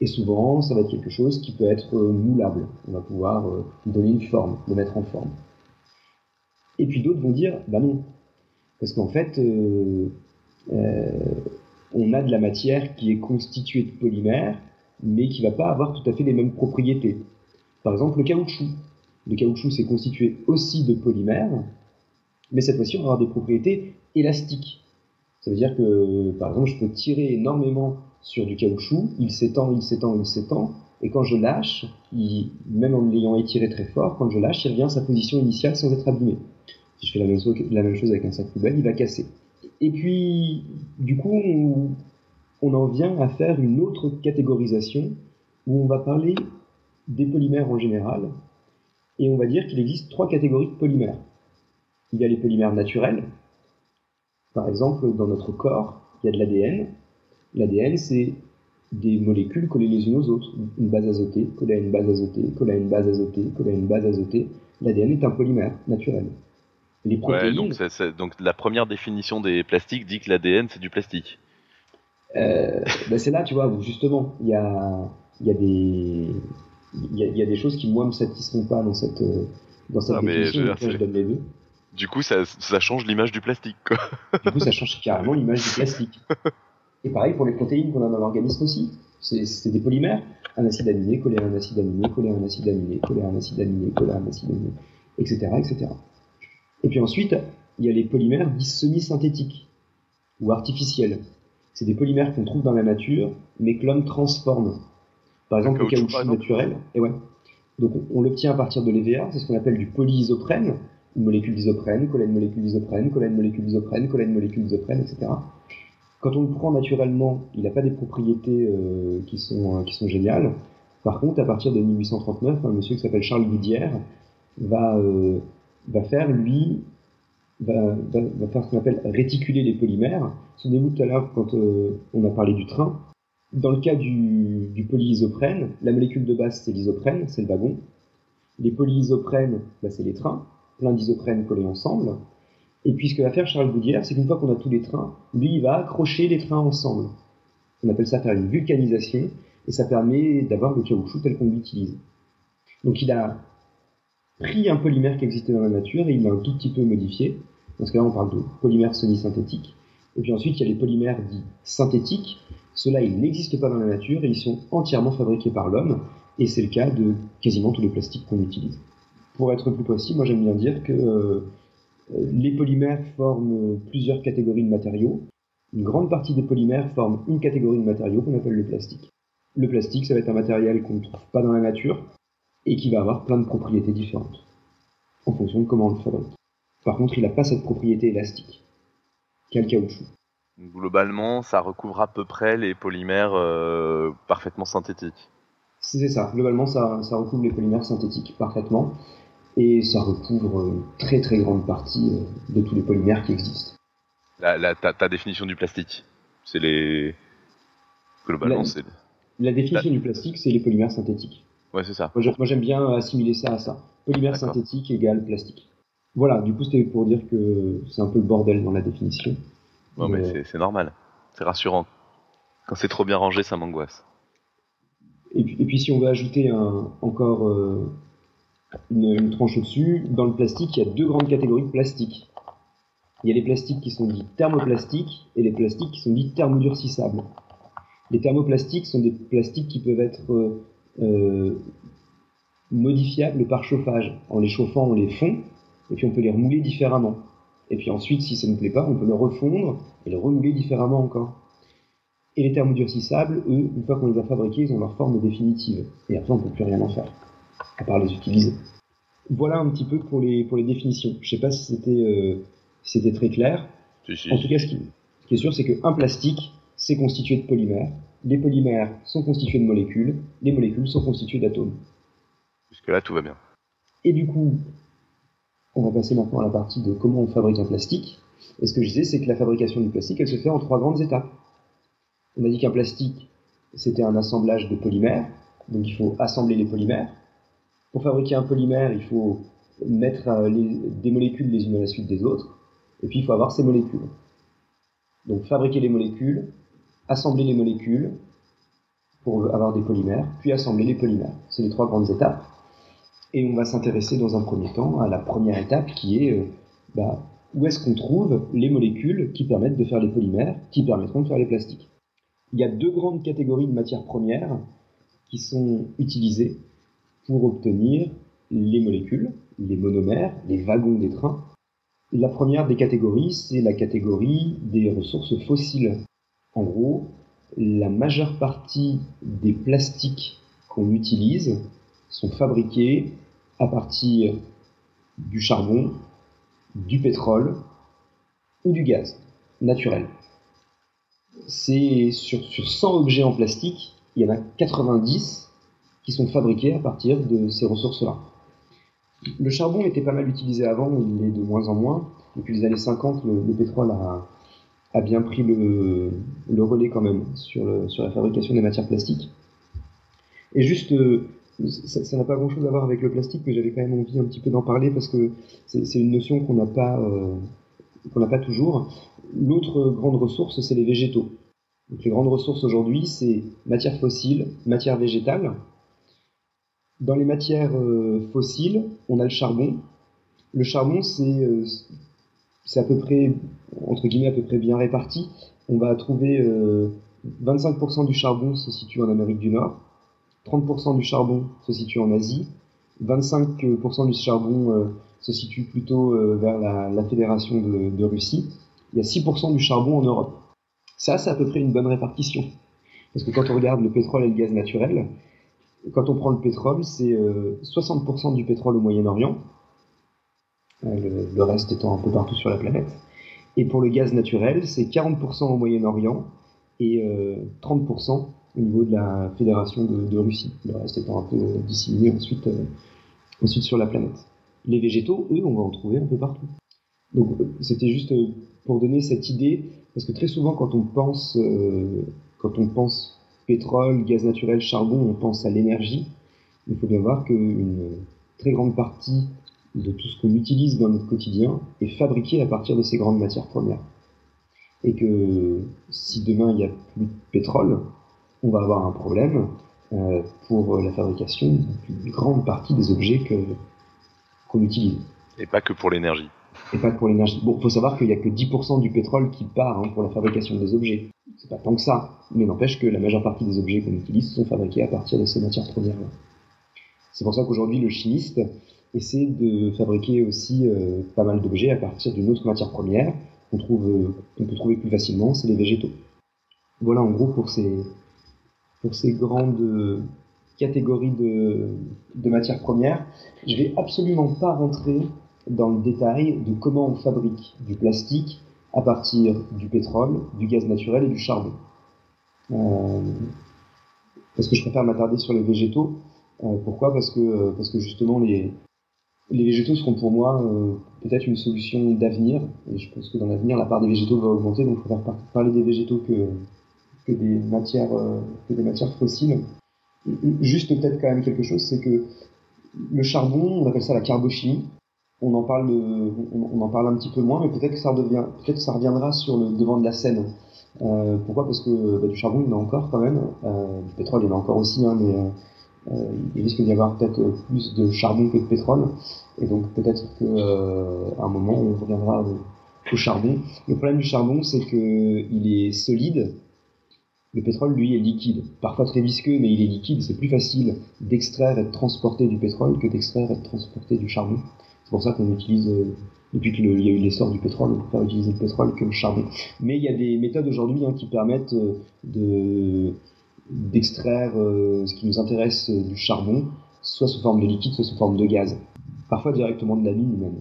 Et souvent, ça va être quelque chose qui peut être moulable. On va pouvoir euh, donner une forme, le mettre en forme. Et puis d'autres vont dire, bah non, parce qu'en fait, euh, euh, on a de la matière qui est constituée de polymères, mais qui ne va pas avoir tout à fait les mêmes propriétés. Par exemple, le caoutchouc. Le caoutchouc, c'est constitué aussi de polymères, mais cette fois-ci, on va avoir des propriétés élastiques. Ça veut dire que, par exemple, je peux tirer énormément sur du caoutchouc, il s'étend, il s'étend, il s'étend, et quand je lâche, même en l'ayant étiré très fort, quand je lâche, il revient à sa position initiale sans être abîmé. Si je fais la même, chose, avec un sac poubelle, il va casser. Et puis, du coup, on, en vient à faire une autre catégorisation où on va parler des polymères en général et on va dire qu'il existe trois catégories de polymères. Il y a les polymères naturels. Par exemple, dans notre corps, il y a de l'ADN. L'ADN, c'est des molécules collées les unes aux autres. Une base azotée collée à une base azotée, collée à une base azotée, collée à une base azotée. L'ADN est un polymère naturel. Les protéines. donc, donc, la première définition des plastiques dit que l'ADN c'est du plastique. Euh, ben, c'est là, tu vois, où justement, il y a, y, a des, y, a, y a des choses qui, moi, me satisfont pas dans cette, dans cette définition. Je, je donne les deux. Du coup, ça, ça change l'image du plastique, quoi. Du coup, ça change carrément l'image du plastique. Et pareil pour les protéines qu'on a dans l'organisme aussi. C'est des polymères. Un acide aminé collé à un acide aminé, collé à un acide aminé, collé à un acide aminé, collé à un acide aminé, etc., etc. Et puis ensuite, il y a les polymères dits semi-synthétiques ou artificiels. C'est des polymères qu'on trouve dans la nature, mais que l'homme transforme. Par exemple, le caoutchouc, naturel. Et ouais. Donc on, l'obtient à partir de l'EVA, c'est ce qu'on appelle du polyisoprène, une molécule d'isoprène, colle à une molécule d'isoprène, colle à une molécule d'isoprène, colle à une molécule d'isoprène, etc. Quand on le prend naturellement, il n'a pas des propriétés euh, qui, sont, qui sont géniales. Par contre, à partir de 1839, un monsieur qui s'appelle Charles Goodyear va, va faire, lui, va, va, faire ce qu'on appelle réticuler les polymères. Souvenez-vous tout à l'heure quand on a parlé du train. Dans le cas du, du polyisoprène, la molécule de base c'est l'isoprène, c'est le wagon. Les polyisoprènes, bah, c'est les trains, plein d'isoprènes collés ensemble. Et puis ce que va faire Charles Goodyear, c'est qu'une fois qu'on a tous les trains, lui il va accrocher les trains ensemble. On appelle ça faire une vulcanisation, et ça permet d'avoir le caoutchouc tel qu'on l'utilise. Donc il a pris un polymère qui existait dans la nature et il l'a un tout petit peu modifié. Dans ce cas-là, on parle de polymère semi-synthétique. Et puis ensuite, il y a les polymères dits synthétiques. Ceux-là, ils n'existent pas dans la nature et ils sont entièrement fabriqués par l'homme. Et c'est le cas de quasiment tous les plastiques qu'on utilise. Pour être plus précis, moi j'aime bien dire que euh, les polymères forment plusieurs catégories de matériaux. Une grande partie des polymères forment une catégorie de matériaux qu'on appelle le plastique. Le plastique, ça va être un matériel qu'on ne trouve pas dans la nature et qui va avoir plein de propriétés différentes en fonction de comment on le fabrique. Par contre, il n'a pas cette propriété élastique qu'a le caoutchouc. Globalement, ça recouvre à peu près les polymères euh, parfaitement synthétiques. C'est ça. Globalement, ça, ça, recouvre les polymères synthétiques parfaitement. Et ça recouvre une très très grande partie euh, de tous les polymères qui existent. La, ta, définition du plastique, c'est les. Globalement, c'est. La définition du plastique, c'est les polymères synthétiques. Ouais, c'est ça. Moi, j'aime bien assimiler ça à ça. Polymère synthétique égale plastique. Voilà, du coup, c'était pour dire que c'est un peu le bordel dans la définition. Non, mais, c'est normal. C'est rassurant. Quand c'est trop bien rangé, ça m'angoisse. Et puis, si on veut ajouter encore euh, une, tranche au-dessus, dans le plastique, il y a deux grandes catégories de plastique. Il y a les plastiques qui sont dits thermoplastiques et les plastiques qui sont dits thermodurcissables. Les thermoplastiques sont des plastiques qui peuvent être euh, euh, modifiables par chauffage. En les chauffant, on les fond, et puis on peut les remouler différemment. Et puis ensuite, si ça ne plaît pas, on peut le refondre et le remouler différemment encore. Et les thermodurcissables, eux, une fois qu'on les a fabriqués, ils ont leur forme définitive. Et après, on ne peut plus rien en faire, à part les utiliser. Voilà un petit peu pour les, pour les définitions. Je ne sais pas si c'était euh, très clair. En tout cas, ce qui, est sûr, c'est qu'un plastique, c'est constitué de polymères. Les polymères sont constitués de molécules. Les molécules sont constituées d'atomes. Jusque-là, tout va bien. Et du coup, on va passer maintenant à la partie de comment on fabrique un plastique. Et ce que je disais, c'est que la fabrication du plastique, elle se fait en trois grandes étapes. On a dit qu'un plastique, c'était un assemblage de polymères, donc il faut assembler les polymères. Pour fabriquer un polymère, il faut mettre euh, des molécules les unes à la suite des autres, et puis il faut avoir ces molécules. Donc fabriquer les molécules, assembler les molécules pour avoir des polymères, puis assembler les polymères. C'est les trois grandes étapes. Et on va s'intéresser dans un premier temps à la première étape qui est euh, bah, où est-ce qu'on trouve les molécules qui permettent de faire les polymères, qui permettront de faire les plastiques. Il y a deux grandes catégories de matières premières qui sont utilisées pour obtenir les molécules, les monomères, les wagons des trains. La première des catégories, c'est la catégorie des ressources fossiles. En gros, la majeure partie des plastiques qu'on utilise sont fabriqués à partir du charbon, du pétrole ou du gaz naturel. C'est sur, sur 100 objets en plastique, il y en a 90 qui sont fabriqués à partir de ces ressources-là. Le charbon était pas mal utilisé avant, il est de moins en moins. Depuis les années 50, le, pétrole a, bien pris le, relais quand même sur, la fabrication des matières plastiques. Et juste euh, ça n'a pas grand-chose à voir avec le plastique, mais j'avais quand même envie un petit peu d'en parler parce que c'est une notion qu'on n'a pas, euh, n'a pas toujours. L'autre grande ressource, c'est les végétaux. Donc les grandes ressources aujourd'hui, c'est matière fossile, matière végétale. Dans les matières euh, fossiles, on a le charbon. Le charbon, c'est euh, c'est à peu près, entre guillemets, à peu près bien réparti. On va trouver 25% du charbon se situe en Amérique du Nord, 30% du charbon se situe en Asie, 25% du charbon euh, se situe plutôt euh, vers la, Fédération de, Russie, il y a 6% du charbon en Europe. Ça, c'est à peu près une bonne répartition. Parce que quand on regarde le pétrole et le gaz naturel, quand on prend le pétrole, c'est 60% euh, du pétrole au Moyen-Orient, le, reste étant un peu partout sur la planète, Et pour le gaz naturel, c'est 40% au Moyen-Orient et 30% au niveau de la Fédération de, Russie. Le reste étant un peu disséminé ensuite, ensuite sur la planète. Les végétaux, eux, on va en trouver un peu partout. Donc c'était juste pour donner cette idée, parce que très souvent quand on pense, quand on pense pétrole, gaz naturel, charbon, on pense à l'énergie. Il faut bien voir qu'une très grande partie de tout ce qu'on utilise dans notre quotidien est fabriqué à partir de ces grandes matières premières. Et que si demain il n'y a plus de pétrole, on va avoir un problème euh, pour la fabrication d'une grande partie des objets qu'on utilise. Et pas que pour l'énergie. Et pas pour l'énergie. Bon, faut savoir qu'il n'y a que 10% du pétrole qui part hein, pour la fabrication des objets c'est pas tant que ça, mais n'empêche que la majeure partie des objets qu'on utilise sont fabriqués à partir de ces matières premières-là. C'est pour ça qu'aujourd'hui, le chimiste essaie de fabriquer aussi euh, pas mal d'objets à partir d'une autre matière première qu'on trouve, euh, peut trouver plus facilement, c'est les végétaux. Voilà en gros pour ces, pour ces grandes catégories de, de matières premières. Je vais absolument pas rentrer dans le détail de comment on fabrique du plastique, à partir du pétrole, du gaz naturel et du charbon. Euh, parce que je préfère m'attarder sur les végétaux. Euh, pourquoi? Parce que, euh, parce que justement, les, les végétaux seront pour moi peut-être une solution d'avenir. Et je pense que dans l'avenir, la part des végétaux va augmenter. Donc, je préfère parler des végétaux que, que, des, matières, que des matières fossiles. Juste peut-être quand même quelque chose, c'est que le charbon, on appelle ça la carbochimie on en parle, on, en parle un petit peu moins, mais peut-être que ça reviendra sur le devant de la scène. Euh, pourquoi? Parce que bah, du charbon, il y en a encore quand même. Euh, du pétrole, il y en a encore aussi, hein, mais euh, il risque d'y avoir peut-être plus de charbon que de pétrole. Et donc peut-être qu'à un moment, on reviendra au charbon. Le problème du charbon, c'est que il est solide. Le pétrole, lui, est liquide. Parfois très visqueux, mais il est liquide. C'est plus facile d'extraire et de transporter du pétrole que d'extraire et de transporter du charbon. C'est pour ça qu'on utilise, euh, depuis qu'il y a eu l'essor du pétrole, on préfère utiliser le pétrole que le charbon. Mais il y a des méthodes aujourd'hui hein, qui permettent euh, de d'extraire euh, ce qui nous intéresse du charbon, soit sous forme de liquide, soit sous forme de gaz. Parfois directement de la mine même.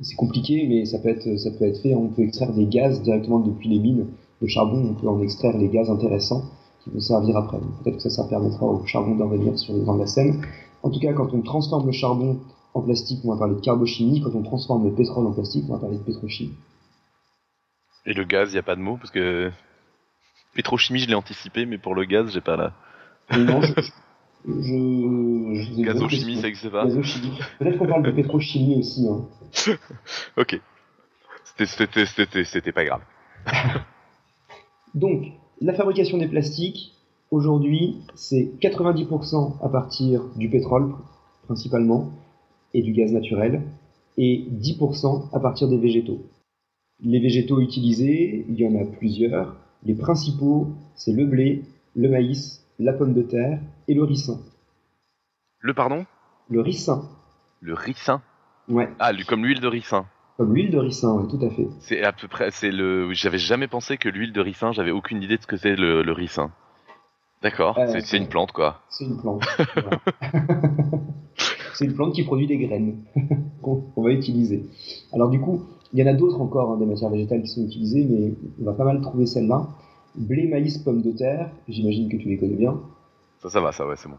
C'est compliqué, mais ça peut être, fait. On peut extraire des gaz directement depuis les mines. Le charbon, on peut en extraire les gaz intéressants qui vont servir après. Peut-être que ça, ça permettra au charbon d'en venir sur les grands de. En tout cas, quand on transforme le charbon en plastique, on va parler de carbochimie. Quand on transforme le pétrole en plastique, on va parler de pétrochimie. Et le gaz, il n'y a pas de mot Parce que pétrochimie, je l'ai anticipé, mais pour le gaz, j'ai pas là. Non, je. je, Gazochimie, ça existe pas Peut-être qu'on parle de pétrochimie aussi. Hein. ok. C'était pas grave. Donc, la fabrication des plastiques, aujourd'hui, c'est 90% à partir du pétrole, principalement, et du gaz naturel, et 10% à partir des végétaux. Les végétaux utilisés, il y en a plusieurs. Les principaux, c'est le blé, le maïs, la pomme de terre et le ricin. Le pardon? Le ricin. Le ricin? Ouais. Ah, comme l'huile de ricin. Comme l'huile de ricin, oui, tout à fait. C'est à peu près, c'est le. J'avais jamais pensé que l'huile de ricin, j'avais aucune idée de ce que c'est le, ricin. D'accord, euh, c'est une plante quoi. C'est une plante. c'est une plante qui produit des graines qu'on va utiliser. Alors du coup, il y en a d'autres encore, hein, des matières végétales qui sont utilisées, mais on va pas mal trouver celle-là. Blé, maïs, pommes de terre, j'imagine que tu les connais bien. Ça, ça va, ça, ouais, c'est bon.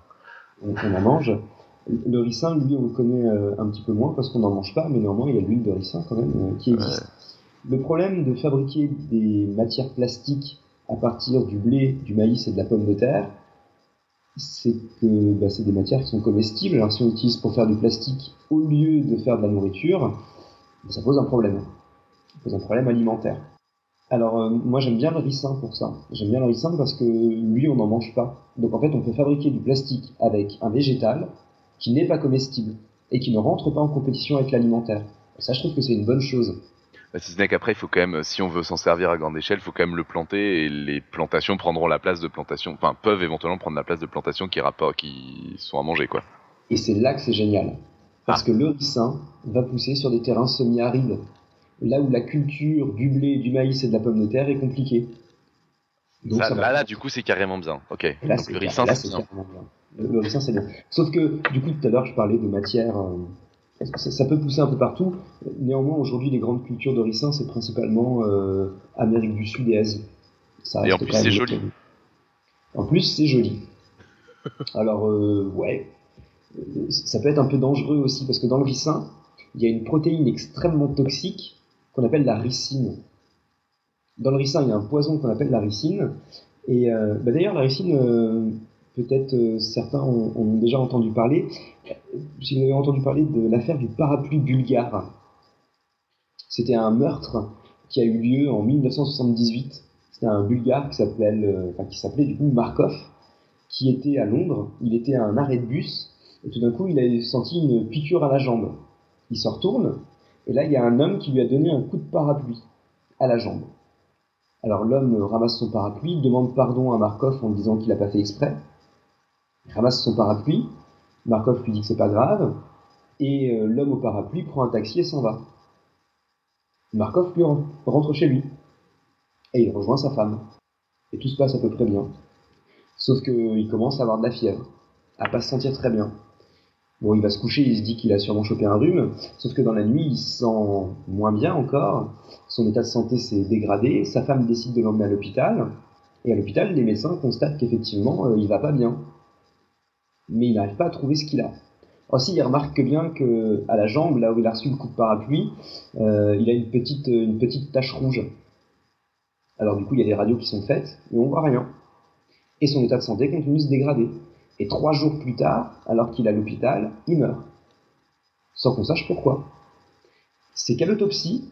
On, en mange. Le ricin, lui, on le connaît euh, un petit peu moins parce qu'on n'en mange pas, mais néanmoins, il y a l'huile de ricin quand même euh, qui existe. Le problème de fabriquer des matières plastiques à partir du blé, du maïs et de la pomme de terre, c'est que bah, c'est des matières qui sont comestibles. Alors si on utilise pour faire du plastique au lieu de faire de la nourriture, bah, ça pose un problème. Ça pose un problème alimentaire. Alors euh, moi j'aime bien le ricin pour ça. J'aime bien le ricin parce que lui on n'en mange pas. Donc en fait on peut fabriquer du plastique avec un végétal qui n'est pas comestible et qui ne rentre pas en compétition avec l'alimentaire. Ça je trouve que c'est une bonne chose. Bah, si ce n'est qu'après, il faut quand même, si on veut s'en servir à grande échelle, il faut quand même le planter et les plantations prendront la place de plantations, enfin peuvent éventuellement prendre la place de plantations qui, qui sont à manger, quoi. Et c'est là que c'est génial. Parce ah. que le ricin va pousser sur des terrains semi-arides, là où la culture du blé, du maïs et de la pomme de terre est compliquée. Donc ça, là, du coup, c'est carrément bien. Ok. Donc le ricin, c'est bien. Le, ricin, c'est bien. Sauf que, du coup, tout à l'heure, je parlais de matière, euh, ça, peut pousser un peu partout? Néanmoins, aujourd'hui, les grandes cultures de ricin, c'est principalement euh, Amérique du Sud et Asie. Ça et en plus, c'est joli. En plus, c'est joli. Alors, euh, ouais, ça peut être un peu dangereux aussi, parce que dans le ricin, il y a une protéine extrêmement toxique qu'on appelle la ricine. Dans le ricin, il y a un poison qu'on appelle la ricine. Et euh, bah d'ailleurs, la ricine, peut-être euh, certains ont, déjà entendu parler. Si vous avez entendu parler de l'affaire du parapluie bulgare, c'était un meurtre qui a eu lieu en 1978. C'était un bulgare qui s'appelait, euh, enfin, qui s'appelait du coup Markov, qui était à Londres. Il était à un arrêt de bus et tout d'un coup il a senti une piqûre à la jambe. Il se retourne et là il y a un homme qui lui a donné un coup de parapluie à la jambe. Alors l'homme ramasse son parapluie, demande pardon à Markov en disant qu'il n'a pas fait exprès. Ramasse son parapluie. Markov lui dit que c'est pas grave. Et euh, l'homme au parapluie prend un taxi et s'en va. Markov lui rentre chez lui. Et il rejoint sa femme. Et tout se passe à peu près bien. Sauf qu'il commence à avoir de la fièvre. À pas se sentir très bien. Bon, il va se coucher, il se dit qu'il a sûrement chopé un rhume, sauf que dans la nuit, il se sent moins bien encore, son état de santé s'est dégradé, sa femme décide de l'emmener à l'hôpital, et à l'hôpital, les médecins constatent qu'effectivement, euh, il va pas bien mais il n'arrive pas à trouver ce qu'il a. Aussi, il remarque bien que à la jambe, là où il a reçu le coup de parapluie, euh, il a une petite, une petite tache rouge. Alors du coup, il y a des radios qui sont faites, mais on voit rien. Et son état de santé continue de se dégrader. Et trois jours plus tard, alors qu'il est à l'hôpital, il meurt. Sans qu'on sache pourquoi. C'est qu'à l'autopsie,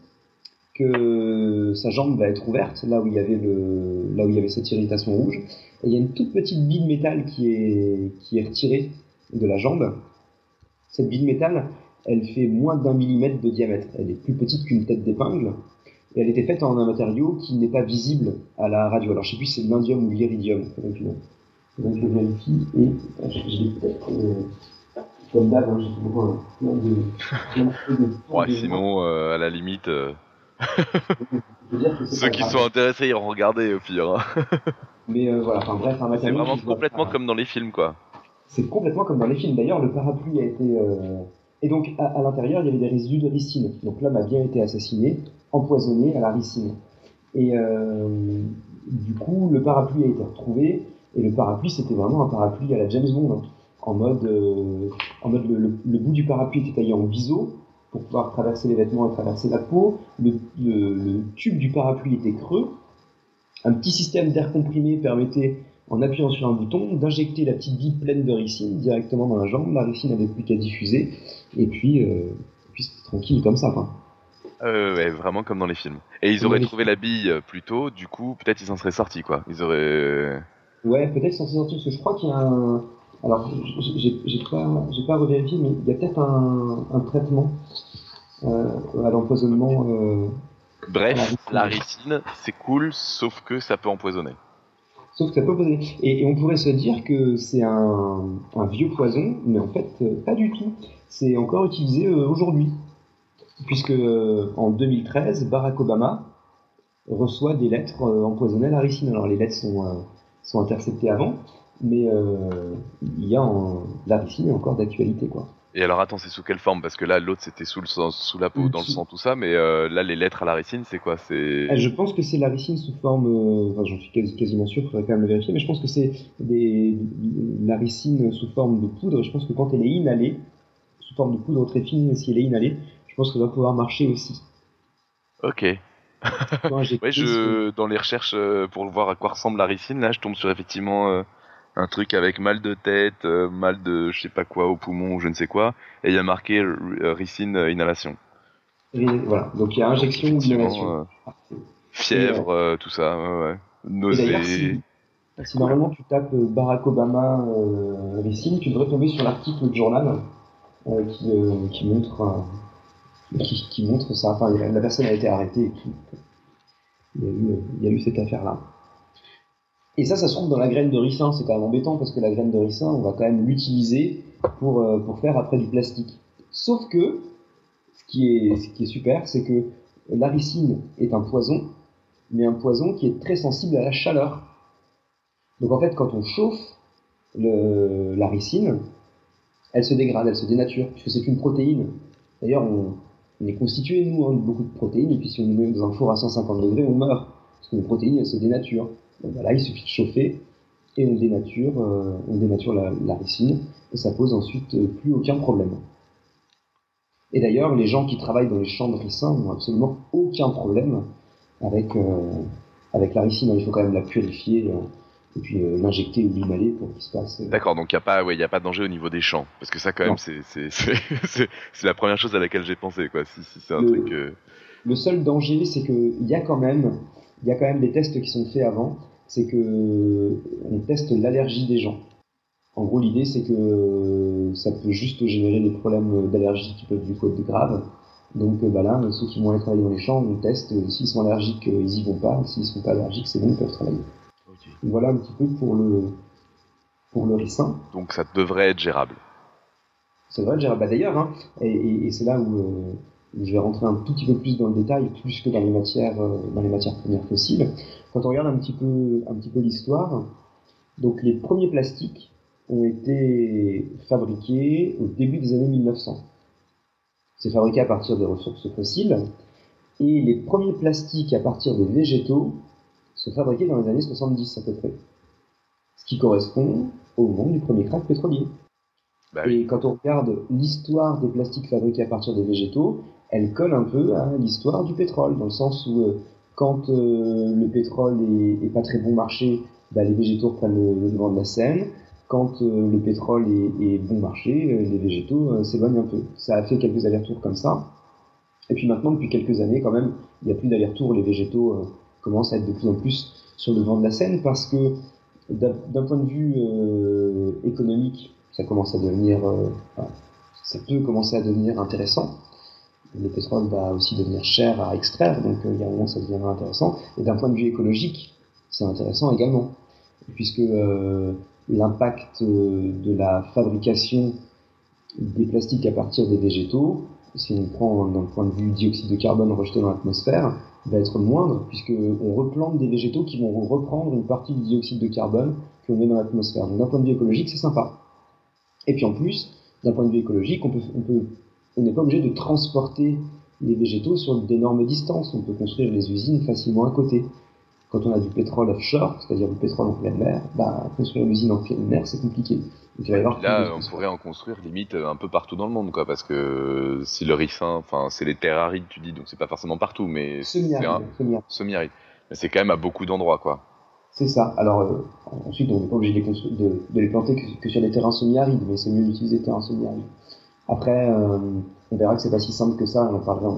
que sa jambe va être ouverte, là où il y avait, le, là où il y avait cette irritation rouge, et il y a une toute petite bille de métal qui est, qui est retirée de la jambe. Cette bille de métal, elle fait moins d'un millimètre de diamètre. Elle est plus petite qu'une tête d'épingle. Et elle était faite en un matériau qui n'est pas visible à la radio. Alors je sais plus si c'est l'indium ou l'iridium. Donc, donc je vérifie et je, l'ai peut-être. Euh, comme d'hab, hein, j'ai toujours plein de. ouais, sinon, euh, à la limite. Euh, Ceux qui sont intéressés iront regarder au pire. Hein. Mais euh, voilà, enfin bref, un C'est vraiment complètement comme dans les films, quoi. C'est complètement comme dans les films. D'ailleurs, le parapluie a été. Euh, et donc, à, l'intérieur, il y avait des résidus de ricine. Donc, l'homme a bien été assassiné, empoisonné à la ricine. Et euh, du coup, le parapluie a été retrouvé. Et le parapluie, c'était vraiment un parapluie à la James Bond. Hein. En mode, en mode le, le, bout du parapluie était taillé en biseau pour pouvoir traverser les vêtements et traverser la peau. Le, tube du parapluie était creux. Un petit système d'air comprimé permettait, en appuyant sur un bouton, d'injecter la petite bille pleine de ricine directement dans la jambe. La ricine n'avait plus qu'à diffuser. Et puis, euh, puis c'était tranquille comme ça. Euh, ouais, vraiment comme dans les films. Et ils auraient trouvé la bille euh, plus tôt, du coup, peut-être ils s'en seraient sortis, quoi. Ils auraient. Ouais, peut-être ils s'en seraient sortis, parce que je crois qu'il y a un alors, j'ai pas, pas revérifié, mais il y a peut-être un, traitement à l'empoisonnement. Euh, Bref, la ricine, c'est cool, sauf que ça peut empoisonner. Sauf que ça peut empoisonner. Et, on pourrait se dire que c'est un, vieux poison, mais en fait, euh, pas du tout. C'est encore utilisé aujourd'hui. Puisque en 2013, Barack Obama reçoit des lettres empoisonnées à la ricine. Alors, les lettres sont, sont interceptées avant, mais euh, il y a la ricine est encore d'actualité quoi. Et alors attends, c'est sous quelle forme? Parce que là, l'autre c'était sous, le sous la peau, dans le sang, tout ça, mais euh, là, les lettres à la ricine, c'est quoi? C'est. Eh, je pense que c'est la ricine sous forme. Euh, enfin, j'en suis quasiment sûr, il faudrait quand même le vérifier, mais je pense que c'est des... la ricine sous forme de poudre. Je pense que quand elle est inhalée, sous forme de poudre très fine, si elle est inhalée, je pense qu'elle va pouvoir marcher aussi. Ok. ouais, je, dans les recherches pour voir à quoi ressemble la ricine, là, je tombe sur effectivement un truc avec mal de tête, euh, mal de je sais pas quoi au poumon ou je ne sais quoi, et il y a marqué euh, ricine euh, inhalation. voilà, donc il y a injection ou inhalation. fièvre, tout ça, ouais, nausée. Si, normalement tu tapes Barack Obama ricine, tu devrais tomber sur l'article du journal qui, qui, montre qui, qui, montre ça. Enfin, la personne a été arrêtée et tout. Il y a eu, il y a eu cette affaire là. Et ça, ça se trouve dans la graine de ricin. C'est quand même embêtant parce que la graine de ricin, on va quand même l'utiliser pour, euh, pour faire après du plastique. Sauf que, ce qui est, ce qui est super, c'est que la ricine est un poison, mais un poison qui est très sensible à la chaleur. Donc en fait, quand on chauffe le, la ricine, elle se dégrade, elle se dénature, puisque c'est une protéine D'ailleurs, on, est constitué, nous, hein, de beaucoup de protéines, et puis si on nous met dans un four à 150 degrés, on meurt. Parce que les protéines, elles se dénaturent. Donc voilà, il suffit de chauffer, et on dénature, euh, on dénature la, ricine, et ça pose ensuite euh, plus aucun problème. Et d'ailleurs, les gens qui travaillent dans les champs de ricin n'ont absolument aucun problème avec, euh, avec la ricine. Il faut quand même la purifier et puis l'injecter ou l'inhaler pour qu'il se passe. D'accord, donc il n'y a, pas, ouais, a pas de danger au niveau des champs. Parce que ça, quand même, c'est la première chose à laquelle j'ai pensé. Quoi, si, si c'est un le, truc. Le seul danger, c'est qu'il y, a quand même, y a quand même des tests qui sont faits avant c'est que on teste l'allergie des gens. En gros, l'idée, c'est que ça peut juste générer des problèmes d'allergie qui peuvent du coup être graves. Donc bah là, ceux qui vont aller travailler dans les champs, on teste. S'ils sont allergiques, ils y vont pas. S'ils sont pas allergiques, c'est bon, ils peuvent travailler. Voilà un petit peu pour le pour le ricin. Donc ça devrait être gérable. Ça devrait être gérable. Bah, d'ailleurs, hein, et, c'est là où euh, je vais rentrer un tout petit peu plus dans le détail, plus que dans les matières, euh, dans les matières premières fossiles. Quand on regarde un petit peu, un petit peu l'histoire, donc les premiers plastiques ont été fabriqués au début des années 1900. C'est fabriqué à partir des ressources fossiles, et les premiers plastiques à partir des végétaux sont fabriqués dans les années 70 à peu près. Ce qui correspond au moment du premier crack pétrolier. Bah et quand on regarde l'histoire des plastiques fabriqués à partir des végétaux, elle colle un peu à l'histoire du pétrole, dans le sens où euh, quand euh, le pétrole est, pas très bon marché, bah, les végétaux reprennent le, devant de la scène. Quand euh, le pétrole est, bon marché, les végétaux s'éloignent un peu. Ça a fait quelques allers-retours comme ça. Et puis maintenant, depuis quelques années, quand même, il n'y a plus d'allers-retours. Les végétaux commencent à être de plus en plus sur le devant de la scène parce que d'un point de vue économique, ça commence à devenir, ça peut commencer à devenir intéressant le pétrole va aussi devenir cher à extraire, donc euh, il y a un moment ça deviendra intéressant. Et d'un point de vue écologique, c'est intéressant également, puisque euh, l'impact euh, de la fabrication des plastiques à partir des végétaux, si on prend d'un point de vue dioxyde de carbone rejeté dans l'atmosphère, va être moindre, puisqu'on replante des végétaux qui vont reprendre une partie du dioxyde de carbone qu'on met dans l'atmosphère. Donc d'un point de vue écologique, c'est sympa. Et puis en plus, d'un point de vue écologique, on peut on n'est pas obligé de transporter les végétaux sur d'énormes distances. On peut construire les usines facilement à côté. Quand on a du pétrole offshore, c'est-à-dire du pétrole en pleine mer, bah, construire une usine en pleine mer, c'est compliqué. Donc, là, on pourrait en construire limite un peu partout dans le monde, quoi, parce que si le ricin, enfin, c'est les terres arides, tu dis, donc c'est pas forcément partout, mais semi-aride. Semi-aride. Mais c'est quand même à beaucoup d'endroits, quoi. C'est ça. Alors euh, ensuite, on n'est pas obligé de les, planter que, sur des terrains semi-arides, mais c'est mieux d'utiliser des terrains semi-arides. Après, euh, on verra que c'est pas si simple que ça, on en parlera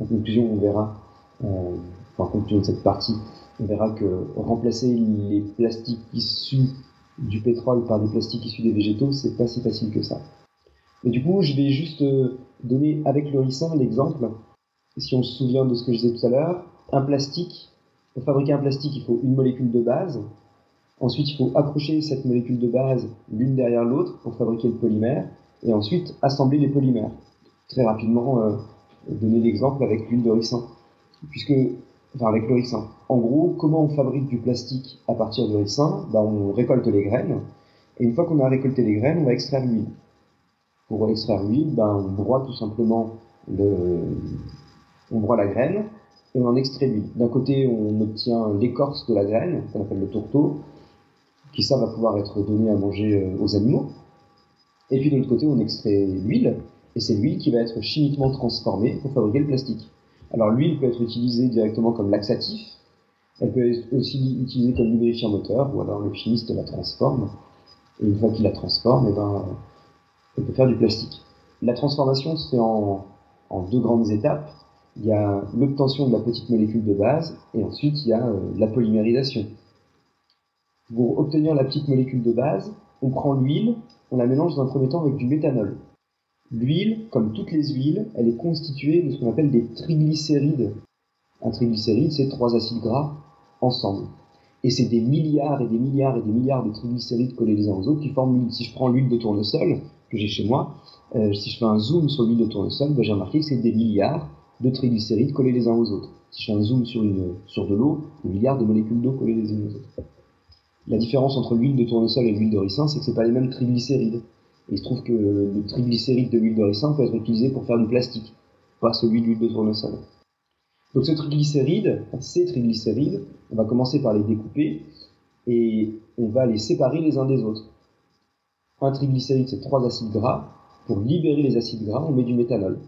en, conclusion, on verra, euh, en conclusion de cette partie, on verra que remplacer les plastiques issus du pétrole par des plastiques issus des végétaux, c'est pas si facile que ça. Mais du coup, je vais juste euh, donner avec le ricin l'exemple. Si on se souvient de ce que je disais tout à l'heure, un plastique, pour fabriquer un plastique, il faut une molécule de base. Ensuite, il faut accrocher cette molécule de base l'une derrière l'autre pour fabriquer le polymère et ensuite assembler les polymères. Très rapidement, euh, donner l'exemple avec l'huile de ricin. Puisque, enfin avec le ricin. En gros, comment on fabrique du plastique à partir du ricin? Ben, On récolte les graines, et une fois qu'on a récolté les graines, on va extraire l'huile. Pour extraire l'huile, ben, on broie tout simplement le... on broie la graine, et on en extrait l'huile. D'un côté, on obtient l'écorce de la graine, qu'on appelle le tourteau, qui ça va pouvoir être donné à manger euh, aux animaux. Et puis de l'autre côté, on extrait l'huile, et c'est l'huile qui va être chimiquement transformée pour fabriquer le plastique. Alors l'huile peut être utilisée directement comme laxatif, elle peut être aussi utilisée comme lubrifiant moteur, ou alors le chimiste la transforme, et une fois qu'il la transforme, eh ben, on peut faire du plastique. La transformation se fait en, en deux grandes étapes. Il y a l'obtention de la petite molécule de base, et ensuite il y a euh, la polymérisation. Pour obtenir la petite molécule de base, on prend l'huile, on la mélange dans un premier temps avec du méthanol. L'huile, comme toutes les huiles, elle est constituée de ce qu'on appelle des triglycérides. Un triglycéride, c'est trois acides gras ensemble. Et c'est des milliards et des milliards et des milliards de triglycérides collés les uns aux autres qui forment l'huile. Si je prends l'huile de tournesol que j'ai chez moi, euh, si je fais un zoom sur l'huile de tournesol, ben j'ai remarqué que c'est des milliards de triglycérides collés les uns aux autres. Si je fais un zoom sur, sur de l'eau, des milliards de molécules d'eau collées les unes aux autres. La différence entre l'huile de tournesol et l'huile de ricin, c'est que c'est pas les mêmes triglycérides. il se trouve que le triglycéride de l'huile de ricin peut être utilisé pour faire du plastique, pas celui d'huile de tournesol. Donc ce triglycéride, ces triglycérides, on va commencer par les découper et on va les séparer les uns des autres. Un triglycéride, c'est trois acides gras. Pour libérer les acides gras, on met du méthanol.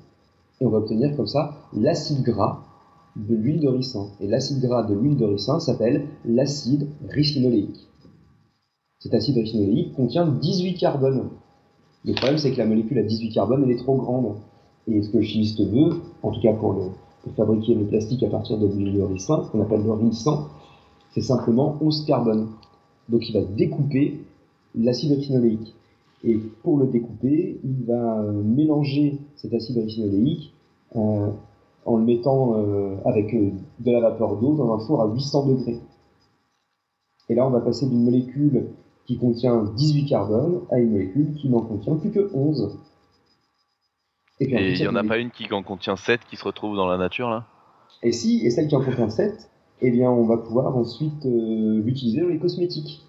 Et on va obtenir comme ça l'acide gras de l'huile de ricin. Et l'acide gras de l'huile de ricin s'appelle l'acide ricinoléique. Cet acide ricinoléique contient 18 carbones. Le problème, c'est que la molécule à 18 carbones, elle est trop grande. Et ce que le chimiste veut, en tout cas pour, fabriquer le plastique à partir de l'huile ricin, qu'on appelle le c'est simplement 11 carbones. Donc il va découper l'acide ricinoléique. Et pour le découper, il va euh, mélanger cet acide ricinoléique euh, en le mettant euh, avec de la vapeur d'eau dans un four à 800 degrés. Et là, on va passer d'une molécule qui contient 18 carbones à une molécule qui n'en contient plus que 11. Et il n'y en a pas une qui en contient 7 qui se retrouve dans la nature là? Et si, et celle qui en contient 7, eh bien, on va pouvoir ensuite l'utiliser dans les cosmétiques.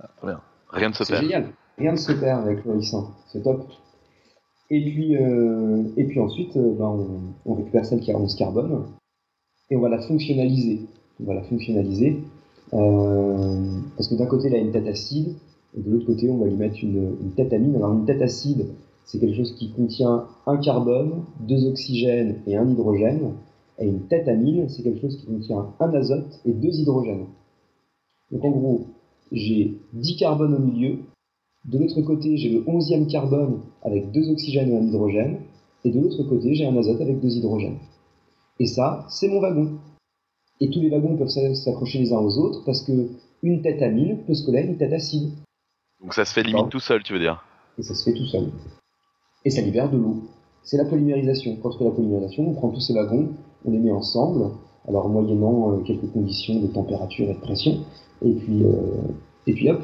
Ah, bien. Rien ne se perd. C'est génial. Rien ne se perd avec le C'est top. Et puis, euh, et puis ensuite, euh, ben, on, récupère celle qui a 11 carbone et on va la fonctionnaliser. On va la fonctionnaliser euh, parce que d'un côté, elle a une tête acide et de l'autre côté, on va lui mettre une, une tête amine. Alors, une tête acide, c'est quelque chose qui contient un carbone, deux oxygènes et un hydrogène. Et une tête amine, c'est quelque chose qui contient un azote et deux hydrogènes. Donc en gros, j'ai 10 carbones au milieu. De l'autre côté, j'ai le 11e carbone avec deux oxygènes et un hydrogène. Et de l'autre côté, j'ai un azote avec deux hydrogènes. Et ça, c'est mon wagon. Et tous les wagons peuvent s'accrocher les uns aux autres parce que une tête amine peut se coller à une tête acide. Donc ça se fait limite tout seul, tu veux dire Et ça se fait tout seul. Et ça libère de l'eau. C'est la polymérisation. Quand on fait la polymérisation, on prend tous ces wagons, on les met ensemble, alors moyennant euh, quelques conditions de température et de pression, et puis, euh, et puis hop,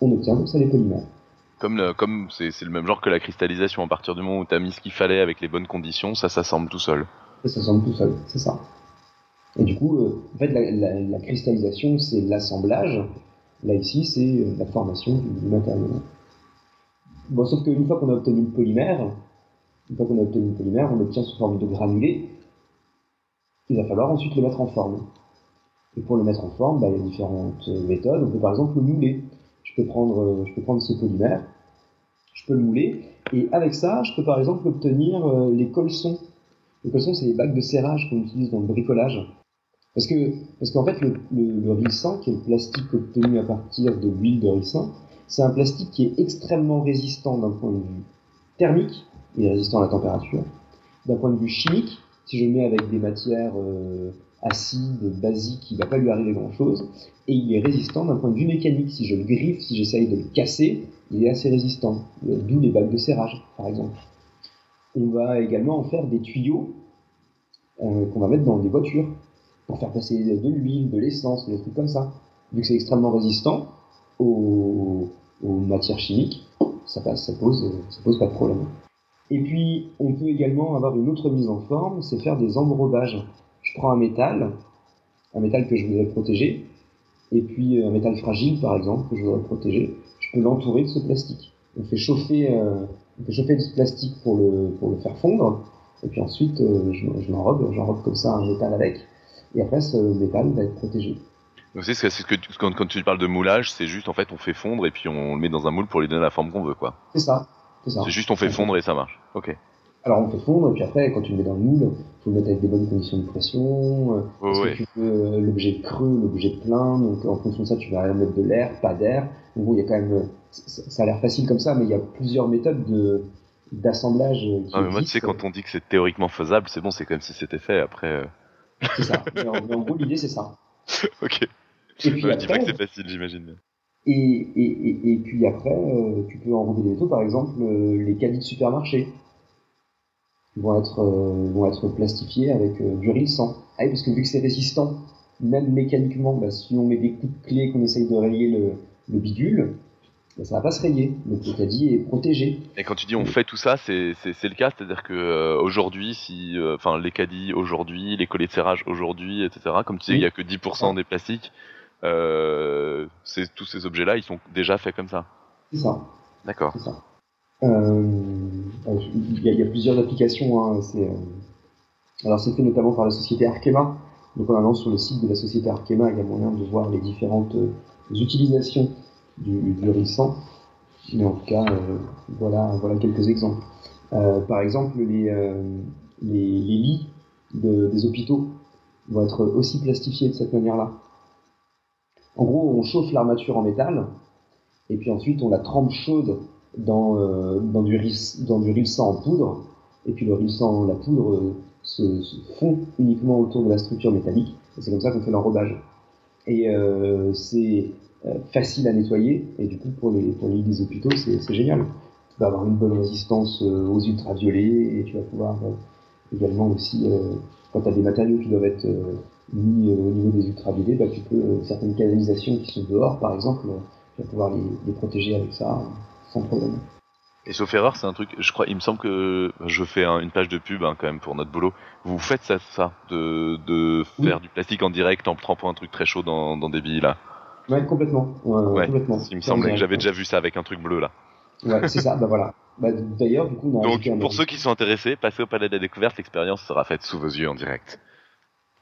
on obtient comme ça les polymères. Comme, comme c'est, le même genre que la cristallisation, à partir du moment où tu as mis ce qu'il fallait avec les bonnes conditions, ça s'assemble tout seul. Ça s'assemble tout seul, c'est ça. Et du coup, euh, en fait, la, la, cristallisation, c'est l'assemblage. Là, ici, c'est euh, la formation du, matériau. Bon, sauf qu'une fois qu'on a obtenu le polymère, une fois qu'on a obtenu le polymère, on obtient sous forme de granulé. Il va falloir ensuite le mettre en forme. Et pour le mettre en forme, bah, il y a différentes méthodes. On peut par exemple le mouler. Je peux prendre, euh, je peux prendre ce polymère, je peux le mouler, et avec ça, je peux par exemple obtenir euh, les colsons. Les colsons, c'est les bacs de serrage qu'on utilise dans le bricolage. Parce que, parce qu'en fait, le, le, ricin, qui est le plastique obtenu à partir de l'huile de ricin, c'est un plastique qui est extrêmement résistant d'un point de vue thermique, il est résistant à la température. D'un point de vue chimique, si je le mets avec des matières euh, acide, basique, il va pas lui arriver grand chose. Et il est résistant d'un point de vue mécanique. Si je le griffe, si j'essaye de le casser, il est assez résistant. D'où les bacs de serrage, par exemple. On va également en faire des tuyaux euh, qu'on va mettre dans des voitures faire passer de l'huile, de l'essence, des trucs comme ça. Vu que c'est extrêmement résistant aux, matières chimiques, ça passe, ça pose, ça pose pas de problème. Et puis, on peut également avoir une autre mise en forme, c'est faire des embrobages je prends un métal, un métal que je voudrais protéger, et puis euh, un métal fragile par exemple que je voudrais protéger, je peux l'entourer de ce plastique. On fait chauffer, euh, on fait chauffer ce plastique pour le, faire fondre, et puis ensuite euh, je, je l'enrobe, j'enrobe comme ça un métal avec, et après ce métal va être protégé. Donc c'est ce que tu, quand, quand, tu parles de moulage, c'est juste en fait on fait fondre et puis on le met dans un moule pour lui donner la forme qu'on veut quoi. C'est ça. C'est juste on fait fondre et ça marche. Ok. Alors on fait fondre, et puis après, quand tu le mets dans le moule, faut le mettre avec des bonnes conditions de pression. Euh, est-ce que tu veux euh, l'objet creux, l'objet plein Donc en fonction de ça, tu vas mettre de l'air, pas d'air. En gros, il y a quand même. Ça a l'air facile comme ça, mais il y a plusieurs méthodes de d'assemblage. Qui ah, mais moi, tu sais, quand on dit que c'est théoriquement faisable, c'est bon, c'est comme si c'était fait. Après. Euh. C'est ça. mais, en, gros, l'idée, c'est ça. ok. Et puis après, je dis pas que c'est facile, j'imagine. Et, et, et, et, puis après, tu peux enrober des métaux, par exemple, les caddies de supermarché vont être, euh, vont être plastifiés avec euh, du rilsan. Ah parce que vu que c'est résistant, même mécaniquement, bah, si on met des coups de clé, qu'on essaye de rayer le, le bidule, bah, ça va pas se rayer. Donc le caddie est protégé. Et quand tu dis on fait tout ça, c'est le cas, c'est-à-dire que euh, aujourd'hui, si, enfin les caddies aujourd'hui, les collets de serrage aujourd'hui, etc. Comme tu sais, il y a que 10% des plastiques. Euh, tous ces objets-là, ils sont déjà faits comme ça. C'est ça. D'accord. C'est ça. il, y a, plusieurs applications. Hein, alors c'est fait notamment par la société Arkema. Donc en allant sur le site de la société Arkema, il y a moyen de voir les différentes utilisations du, du Mais en tout cas, voilà, voilà quelques exemples. par exemple, les, les, les lits de, des hôpitaux vont être aussi plastifiés de cette manière-là. En gros, on chauffe l'armature en métal, et puis ensuite on la trempe chaude dans, euh, dans, du, dans du en poudre, et puis le rilsan, la poudre, euh, se, fond uniquement autour de la structure métallique, et c'est comme ça qu'on fait l'enrobage. Et euh, c'est facile à nettoyer, et du coup pour les, pour les des hôpitaux, c'est génial. Tu vas avoir une bonne résistance aux ultraviolets, et tu vas pouvoir également aussi, euh, quand tu as des matériaux qui doivent être euh, mis euh, au niveau des ultraviolets, bah, tu peux, certaines canalisations qui sont dehors par exemple, tu vas pouvoir les, protéger avec ça sans problème. Et sauf erreur, c'est un truc, je crois, il me semble que je fais une page de pub hein, quand même pour notre boulot. Vous faites ça, ça de, de faire du plastique en direct en trempant un truc très chaud dans, dans des billes là? Ouais, complètement. Ouais, complètement. Il me semblait que j'avais déjà vu ça avec un truc bleu là. Ouais, c'est ça, bah voilà. Bah, D'ailleurs, du coup, on a Donc, pour ceux qui sont intéressés, passez au Palais de la Découverte, l'expérience sera faite sous vos yeux en direct.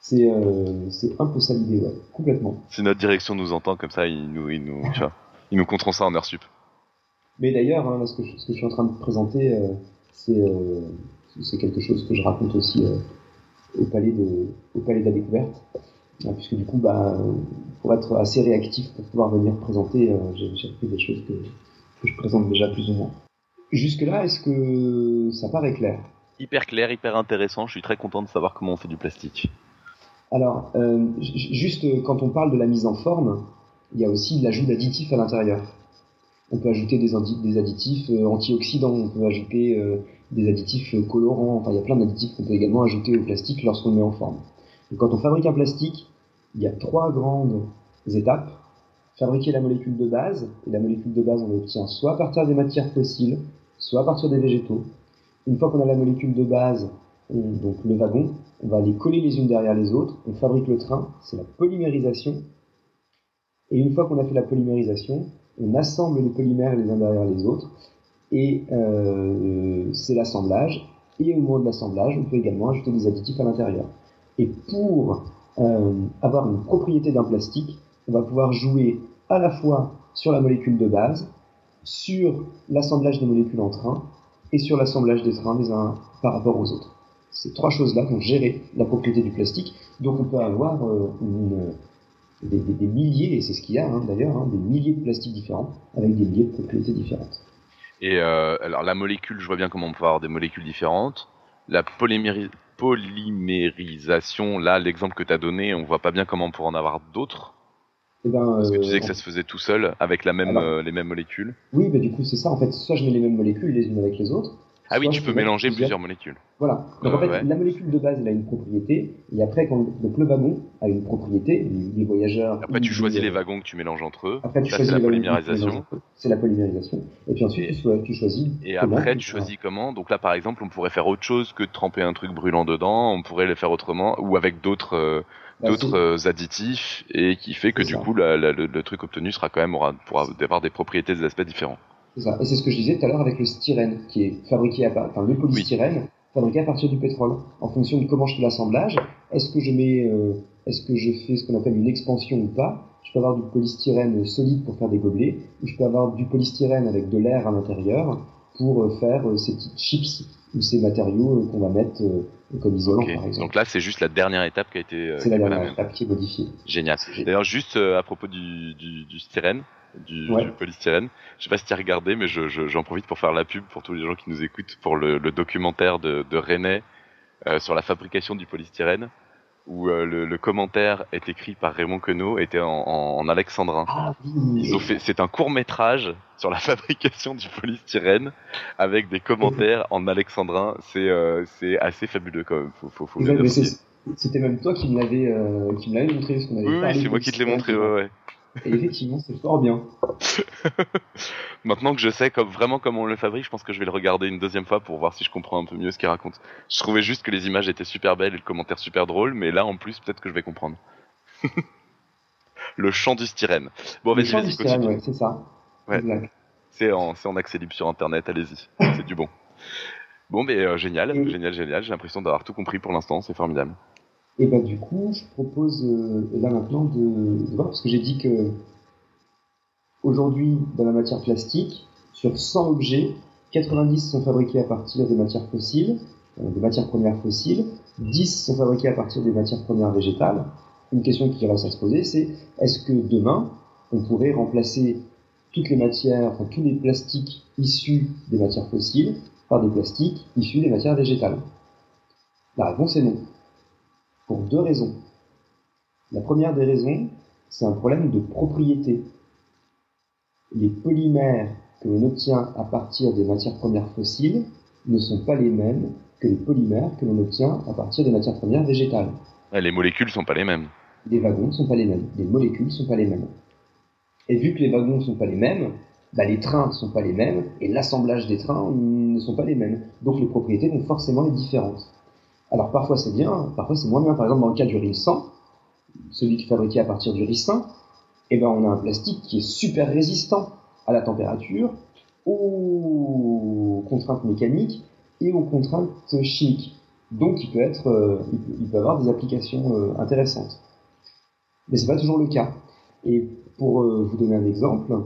C'est euh, un peu ça l'idée, ouais, complètement. Si notre direction nous entend comme ça, ils nous, ils nous, ils nous compteront ça en heure sup. Mais d'ailleurs, hein, ce, que je, ce que je suis en train de présenter, euh, euh, c'est quelque chose que je raconte aussi euh, au, palais de, au Palais de la Découverte. Ah, puisque du coup, bah, pour être assez réactif pour pouvoir venir présenter, j'ai fait des choses que, que je présente déjà plus ou moins. Jusque-là, est-ce que ça paraît clair? Hyper clair, hyper intéressant. Je suis très content de savoir comment on fait du plastique. Alors, euh, juste quand on parle de la mise en forme, il y a aussi l'ajout d'additifs à l'intérieur. On peut ajouter des, additifs euh, antioxydants, on peut ajouter euh, des additifs colorants. Enfin, il y a plein d'additifs qu'on peut également ajouter au plastique lorsqu'on le met en forme. quand on fabrique un plastique, il y a trois grandes étapes fabriquer la molécule de base. Et la molécule de base, on l'obtient soit à partir des matières fossiles, soit à partir des végétaux. Une fois qu'on a la molécule de base, donc le wagon, on va les coller les unes derrière les autres. On fabrique le train, c'est la polymérisation. Et une fois qu'on a fait la polymérisation, on assemble les polymères les uns derrière les autres. Et euh, c'est l'assemblage. Et au moment de l'assemblage, on peut également ajouter des additifs à l'intérieur. Et pour euh, avoir une propriété d'un plastique, on va pouvoir jouer à la fois sur la molécule de base, sur l'assemblage des molécules en train et sur l'assemblage des trains les uns par rapport aux autres. Ces trois choses-là vont gérer la propriété du plastique. Donc on peut avoir euh, des, milliers, et c'est ce qu'il y a hein, d'ailleurs, hein, des milliers de plastiques différents avec des milliers de propriétés différentes. Et euh, alors la molécule, je vois bien comment on peut avoir des molécules différentes. La polymérisation, là, l'exemple que tu as donné, on voit pas bien comment on pourrait en avoir d'autres. Eh ben, Parce que tu disais que euh, ça se faisait tout seul, avec la même, euh, les mêmes molécules. Oui, bah, du coup, c'est ça. En fait, soit je mets les mêmes molécules les unes avec les autres. Ah oui, tu peux mélanger plusieurs... molécules. Voilà. Donc en fait, la molécule de base, elle a une propriété. Et après, quand donc, le wagon a une propriété, les, voyageurs. Après, tu choisis les wagons que tu mélanges entre eux. Après, tu choisis la polymérisation. C'est la polymérisation. Et puis ensuite, tu, choisis. Et après, tu choisis comment. Donc là, par exemple, on pourrait faire autre chose que de tremper un truc brûlant dedans. On pourrait le faire autrement ou avec d'autres. Euh, bah, d'autres euh, additifs et qui fait que du coup le, truc obtenu sera quand même aura pourra avoir des propriétés des aspects différents. C'est ça. Et c'est ce que je disais tout à l'heure avec le styrène qui est fabriqué à enfin le polystyrène fabriqué à partir du pétrole en fonction de comment je fais l'assemblage. Est-ce que je mets euh, est-ce que je fais ce qu'on appelle une expansion ou pas? Je peux avoir du polystyrène solide pour faire des gobelets ou je peux avoir du polystyrène avec de l'air à l'intérieur pour euh, faire ces petites chips ou ces matériaux qu'on va mettre comme isolant, par exemple. Donc là, c'est juste la dernière étape qui a été. Euh, c'est la dernière étape qui est modifiée. Génial. D'ailleurs, juste euh, à propos du, du, du styrène, du, du, polystyrène, je sais pas si tu as regardé, mais j'en je, j'en profite pour faire la pub pour tous les gens qui nous écoutent pour le, le documentaire de, de René euh, sur la fabrication du polystyrène où euh, le, commentaire est écrit par Raymond Queneau, était en, alexandrin. Ah, Ils ont fait, c'est un court métrage sur la fabrication du polystyrène avec des commentaires en alexandrin. C'est euh, c'est assez fabuleux quand même. Faut, faut, faut C'était même toi qui me l'avais euh, qui me l'avais montré parce qu'on avait Oui, oui c'est moi qui te l'ai montré. Ouais, ouais. Et effectivement, c'est fort bien. Maintenant que je sais comme, vraiment comment on le fabrique, je pense que je vais le regarder une deuxième fois pour voir si je comprends un peu mieux ce qu'il raconte. Je trouvais juste que les images étaient super belles et le commentaire super drôle, mais là en plus peut-être que je vais comprendre. le chant du styrène. Bon, vas-y, vas-y, continue. Ouais, c'est ça. Ouais. C'est en, en, accès libre sur Internet, allez-y, c'est du bon. Bon, mais euh, génial, génial, génial. J'ai l'impression d'avoir tout compris pour l'instant, c'est formidable. Et ben du coup, je propose euh, là maintenant de, voir, parce que j'ai dit que aujourd'hui, dans la matière plastique, sur 100 objets, 90 sont fabriqués à partir des matières fossiles, euh, des matières premières fossiles, 10 sont fabriqués à partir des matières premières végétales. Une question qui reste à se poser, c'est est-ce que demain, on pourrait remplacer toutes les matières, enfin, tous les plastiques issus des matières fossiles par des plastiques issus des matières végétales? La réponse est non. Pour deux raisons. La première des raisons, c'est un problème de propriété. Les polymères que l'on obtient à partir des matières premières fossiles ne sont pas les mêmes que les polymères que l'on obtient à partir des matières premières végétales. les molécules ne sont pas les mêmes. Les wagons ne sont pas les mêmes. Les molécules ne sont pas les mêmes. Et vu que les wagons ne sont pas les mêmes, bah, les trains ne sont pas les mêmes et l'assemblage des trains ne sont pas les mêmes. Donc les propriétés vont forcément être différentes. Alors parfois c'est bien, parfois c'est moins bien. Par exemple dans le cas du ricin, celui qui est fabriqué à partir du ricin, eh ben, on a un plastique qui est super résistant à la température, aux contraintes mécaniques et aux contraintes chimiques. Donc il peut, euh, avoir des applications euh, intéressantes. Mais ce n'est pas toujours le cas. Et pour euh, vous donner un exemple,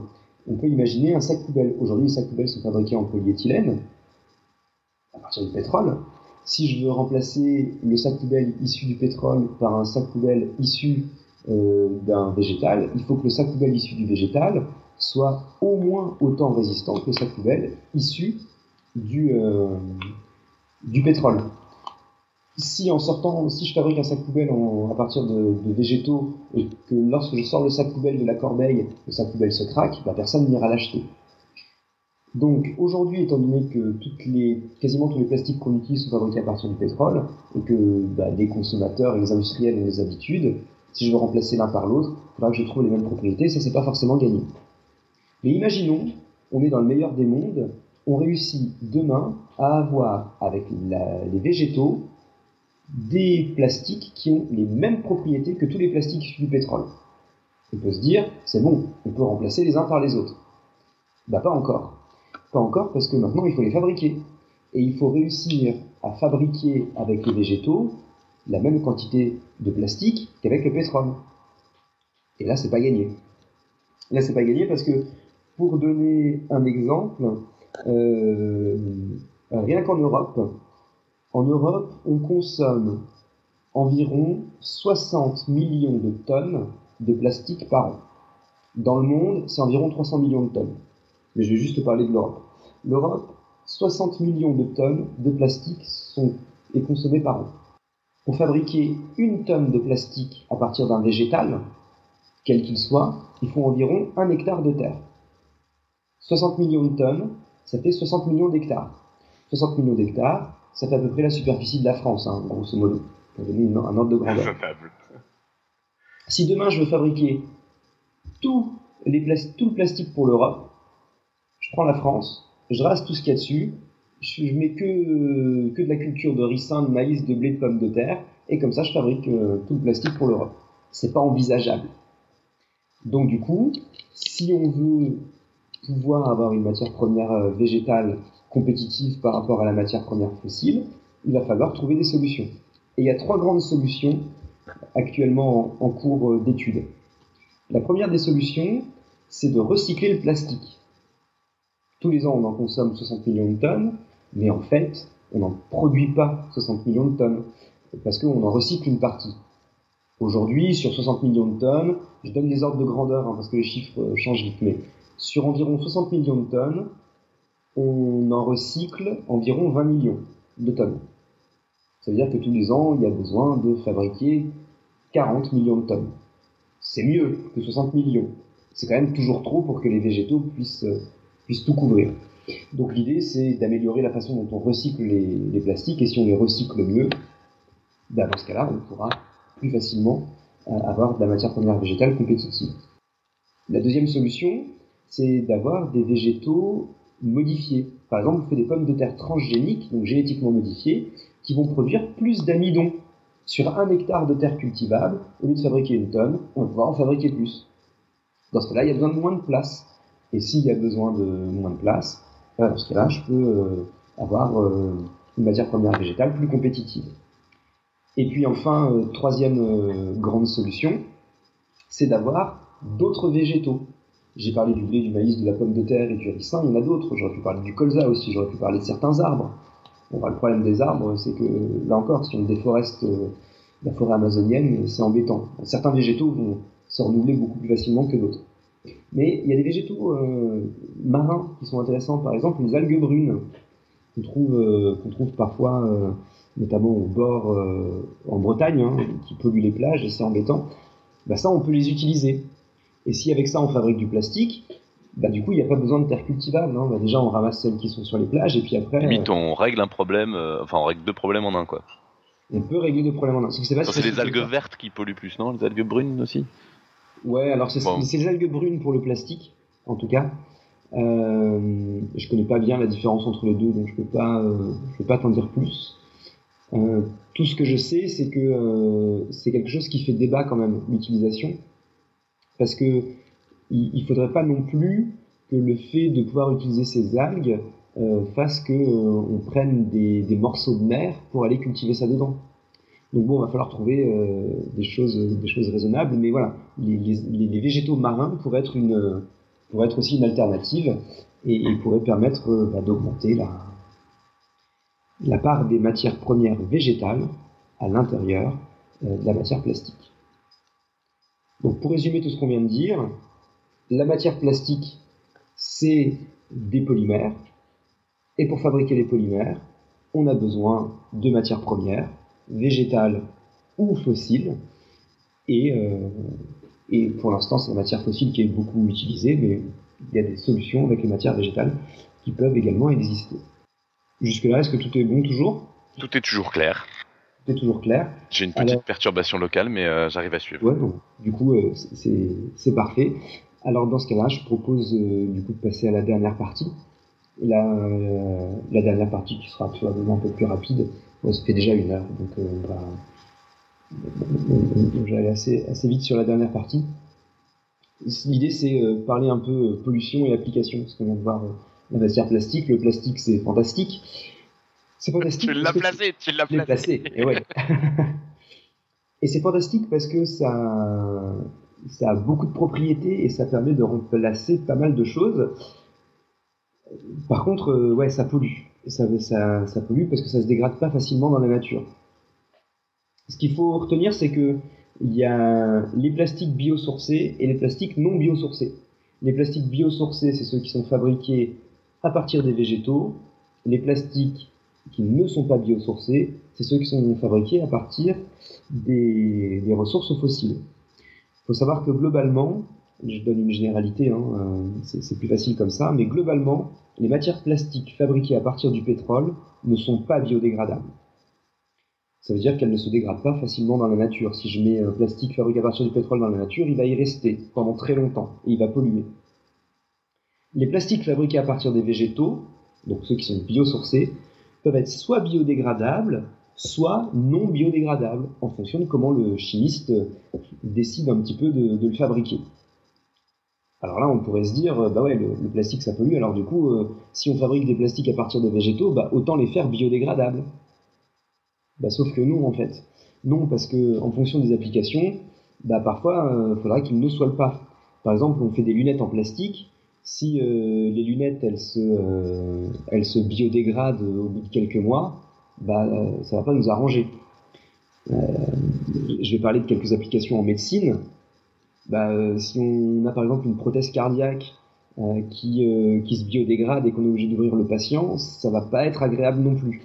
on peut imaginer un sac poubelle. Aujourd'hui, les sacs poubelles sont fabriqués en polyéthylène, à partir du pétrole. Si je veux remplacer le sac poubelle issu du pétrole par un sac poubelle issu euh, d'un végétal, il faut que le sac poubelle issu du végétal soit au moins autant résistant que le sac poubelle issu du, euh, pétrole si en sortant, si je fabrique un sac poubelle à partir de, végétaux et que lorsque je sors le sac poubelle de la corbeille, le sac poubelle se craque, bah, personne n'ira l'acheter. Donc aujourd'hui, étant donné que toutes les, quasiment tous les plastiques qu'on utilise sont fabriqués à partir du pétrole et que bah, les consommateurs et les industriels ont des habitudes, si je veux remplacer l'un par l'autre, il faudra que je trouve les mêmes propriétés, ça c'est pas forcément gagné. Mais imaginons, on est dans le meilleur des mondes, on réussit demain à avoir avec les végétaux des plastiques qui ont les mêmes propriétés que tous les plastiques du pétrole. On peut se dire, c'est bon, on peut remplacer les uns par les autres. Bah pas encore. Pas encore parce que maintenant il faut les fabriquer. Et il faut réussir à fabriquer avec les végétaux la même quantité de plastique qu'avec le pétrole. Et là, c'est pas gagné. Là, c'est pas gagné parce que, pour donner un exemple, euh, rien qu'en Europe, en Europe, on consomme environ 60 millions de tonnes de plastique par an. Dans le monde, c'est environ 300 millions de tonnes. Mais je vais juste parler de l'Europe. L'Europe, 60 millions de tonnes de plastique sont est consommée par an. Pour fabriquer une tonne de plastique à partir d'un végétal, quel qu'il soit, il faut environ un hectare de terre. 60 millions de tonnes, ça fait 60 millions d'hectares. 60 millions d'hectares, ça fait à peu près la superficie de la France, hein, grosso modo, pour donner un ordre de grandeur. Si demain je veux fabriquer tout, les tout le plastique pour l'Europe, je prends la France, je rase tout ce qu'il y a dessus, je, mets que, que de la culture de ricin, de maïs, de blé, de pommes de terre, et comme ça je fabrique euh, tout le plastique pour l'Europe. C'est pas envisageable. Donc du coup, si on veut pouvoir avoir une matière première euh, végétale compétitive par rapport à la matière première fossile, il va falloir trouver des solutions. Et il y a trois grandes solutions actuellement en, cours euh, d'étude. La première des solutions, c'est de recycler le plastique. Tous les ans, on en consomme 60 millions de tonnes, mais en fait, on n'en produit pas 60 millions de tonnes, parce qu'on en recycle une partie. Aujourd'hui, sur 60 millions de tonnes, je donne des ordres de grandeur, hein, parce que les chiffres euh, changent vite, mais sur environ 60 millions de tonnes, on en recycle environ 20 millions de tonnes. Ça veut dire que tous les ans, il y a besoin de fabriquer 40 millions de tonnes. C'est mieux que 60 millions. C'est quand même toujours trop pour que les végétaux puissent, puissent tout couvrir. Donc l'idée, c'est d'améliorer la façon dont on recycle les, plastiques, et si on les recycle mieux, ben, dans ce cas-là, on pourra plus facilement euh, avoir de la matière première végétale compétitive. La deuxième solution, c'est d'avoir des végétaux modifiés. Par exemple, on fait des pommes de terre transgéniques, donc génétiquement modifiées, qui vont produire plus d'amidon. Sur un hectare de terre cultivable, au lieu de fabriquer une tonne, on va pouvoir en fabriquer plus. Dans ce cas-là, il y a besoin de moins de place. Et s'il y a besoin de moins de place, dans ce cas-là, je peux avoir une matière première végétale plus compétitive. Et puis enfin, troisième grande solution, c'est d'avoir d'autres végétaux. J'ai parlé du blé, du maïs, de la pomme de terre et du ricin, il y en a d'autres. J'aurais pu parler du colza aussi, j'aurais pu parler de certains arbres. Bon, le problème des arbres, c'est que là encore, si on déforeste euh, la forêt amazonienne, c'est embêtant. Certains végétaux vont se renouveler beaucoup plus facilement que d'autres. Mais il y a des végétaux euh, marins qui sont intéressants, par exemple les algues brunes, qu'on trouve, euh, trouve parfois, notamment au bord en Bretagne, hein, qui polluent les plages et c'est embêtant. Bah ça, on peut les utiliser. Et si avec ça on fabrique du plastique, bah du coup il n'y a pas besoin de terre cultivable. Hein. Bah, déjà on ramasse celles qui sont sur les plages et puis après. Limite on règle un problème, euh, enfin on règle deux problèmes en un quoi. On peut régler deux problèmes en un. C'est les algues vertes qui polluent plus, non? Les algues brunes aussi? Ouais, alors c'est les algues brunes pour le plastique, en tout cas. Euh, je connais pas bien la différence entre les deux, donc je peux pas, euh, je peux pas t'en dire plus. Euh, tout ce que je sais, c'est que euh, c'est quelque chose qui fait débat quand même, l'utilisation. Parce que il, ne faudrait pas non plus que le fait de pouvoir utiliser ces algues euh, fasse que on prenne des, morceaux de mer pour aller cultiver ça dedans. Donc bon, il va falloir trouver des choses, des choses raisonnables. Mais voilà, les, végétaux marins pourraient être aussi une alternative et, pourraient permettre bah, d'augmenter la, la part des matières premières végétales à l'intérieur euh, de la matière plastique. Donc pour résumer tout ce qu'on vient de dire, la matière plastique, c'est des polymères. Et pour fabriquer les polymères, on a besoin de matières premières, végétales ou fossiles. Et, euh, et pour l'instant, c'est la matière fossile qui est beaucoup utilisée, mais il y a des solutions avec les matières végétales qui peuvent également exister. Jusque-là, est-ce que tout est bon toujours? Tout est toujours clair. Tout est toujours clair. J'ai une petite perturbation locale, mais euh, j'arrive à suivre. Ouais, bon, du coup, euh, c'est parfait. Alors, dans ce cas-là, je propose euh, du coup de passer à la dernière partie. La, la dernière partie qui sera probablement un peu plus rapide. Ça fait déjà une heure, donc on va, on, aller assez, assez vite sur la dernière partie. L'idée, c'est parler un peu pollution et application, parce qu'on va voir la matière plastique. Le plastique, c'est fantastique. C'est fantastique. Tu l'as placé, tu l'as placé. Et, ouais. et c'est fantastique parce que ça, ça a beaucoup de propriétés et ça permet de remplacer pas mal de choses. Par contre, euh, ouais, ça pollue. Ça, ça, ça pollue parce que ça se dégrade pas facilement dans la nature. Ce qu'il faut retenir, c'est que il y a les plastiques biosourcés et les plastiques non biosourcés. Les plastiques biosourcés, c'est ceux qui sont fabriqués à partir des végétaux. Les plastiques qui ne sont pas biosourcés, c'est ceux qui sont fabriqués à partir des, ressources fossiles. Il faut savoir que globalement, je donne une généralité, hein, euh, c'est plus facile comme ça, mais globalement, les matières plastiques fabriquées à partir du pétrole ne sont pas biodégradables. Ça veut dire qu'elles ne se dégradent pas facilement dans la nature. Si je mets un plastique fabriqué à partir du pétrole dans la nature, il va y rester pendant très longtemps et il va polluer. Les plastiques fabriqués à partir des végétaux, donc ceux qui sont biosourcés, peuvent être soit biodégradables, soit non biodégradables, en fonction de comment le chimiste décide un petit peu de, le fabriquer. Alors là, on pourrait se dire, bah ouais, le, plastique ça pollue, alors du coup, euh, si on fabrique des plastiques à partir des végétaux, bah autant les faire biodégradables. Bah, sauf que non, en fait. Non, parce que en fonction des applications, bah parfois, il euh, faudra qu'ils ne soient pas. Par exemple, on fait des lunettes en plastique, si euh, les lunettes elles se, euh, elles se biodégradent au bout de quelques mois, bah, euh, ça va pas nous arranger. je vais parler de quelques applications en médecine. Bah, si on a par exemple une prothèse cardiaque qui, qui se biodégrade et qu'on est obligé d'ouvrir le patient, ça va pas être agréable non plus.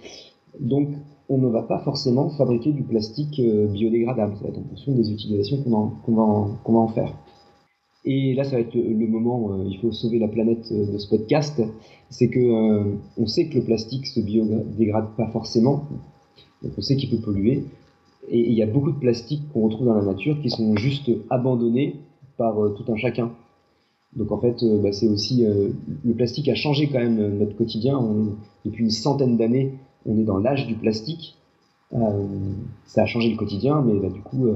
Donc on ne va pas forcément fabriquer du plastique biodégradable. Ça va être en fonction des utilisations qu'on va, en faire. Et là, ça va être le moment, euh, il faut sauver la planète euh, de ce podcast, c'est que euh, on sait que le plastique se biodégrade pas forcément, donc on sait qu'il peut polluer, et il y a beaucoup de plastiques qu'on retrouve dans la nature qui sont juste abandonnés par tout un chacun. Donc en fait, bah, c'est aussi le plastique a changé quand même notre quotidien. depuis une centaine d'années, on est dans l'âge du plastique. ça a changé le quotidien, mais bah, du coup,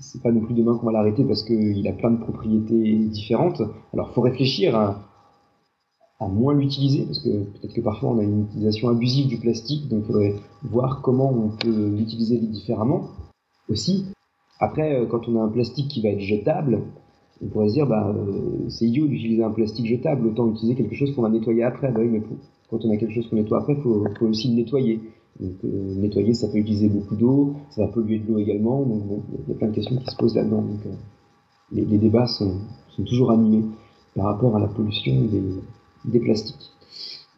c'est pas non plus demain qu'on va l'arrêter parce qu'il a plein de propriétés différentes. Alors, faut réfléchir à, à moins l'utiliser parce que peut-être que parfois on a une utilisation abusive du plastique, donc il faudrait voir comment on peut l'utiliser différemment aussi. Après, euh, quand on a un plastique qui va être jetable, on pourrait se dire bah euh, c'est idiot d'utiliser un plastique jetable, autant utiliser quelque chose qu'on va nettoyer après. Bah oui, mais quand on a quelque chose qu'on nettoie après, il faut, aussi le nettoyer. Donc euh, nettoyer, ça peut utiliser beaucoup d'eau, ça va polluer de l'eau également. Donc il y a plein de questions qui se posent là-dedans. Donc les, les, débats sont, sont, toujours animés par rapport à la pollution des, des plastiques.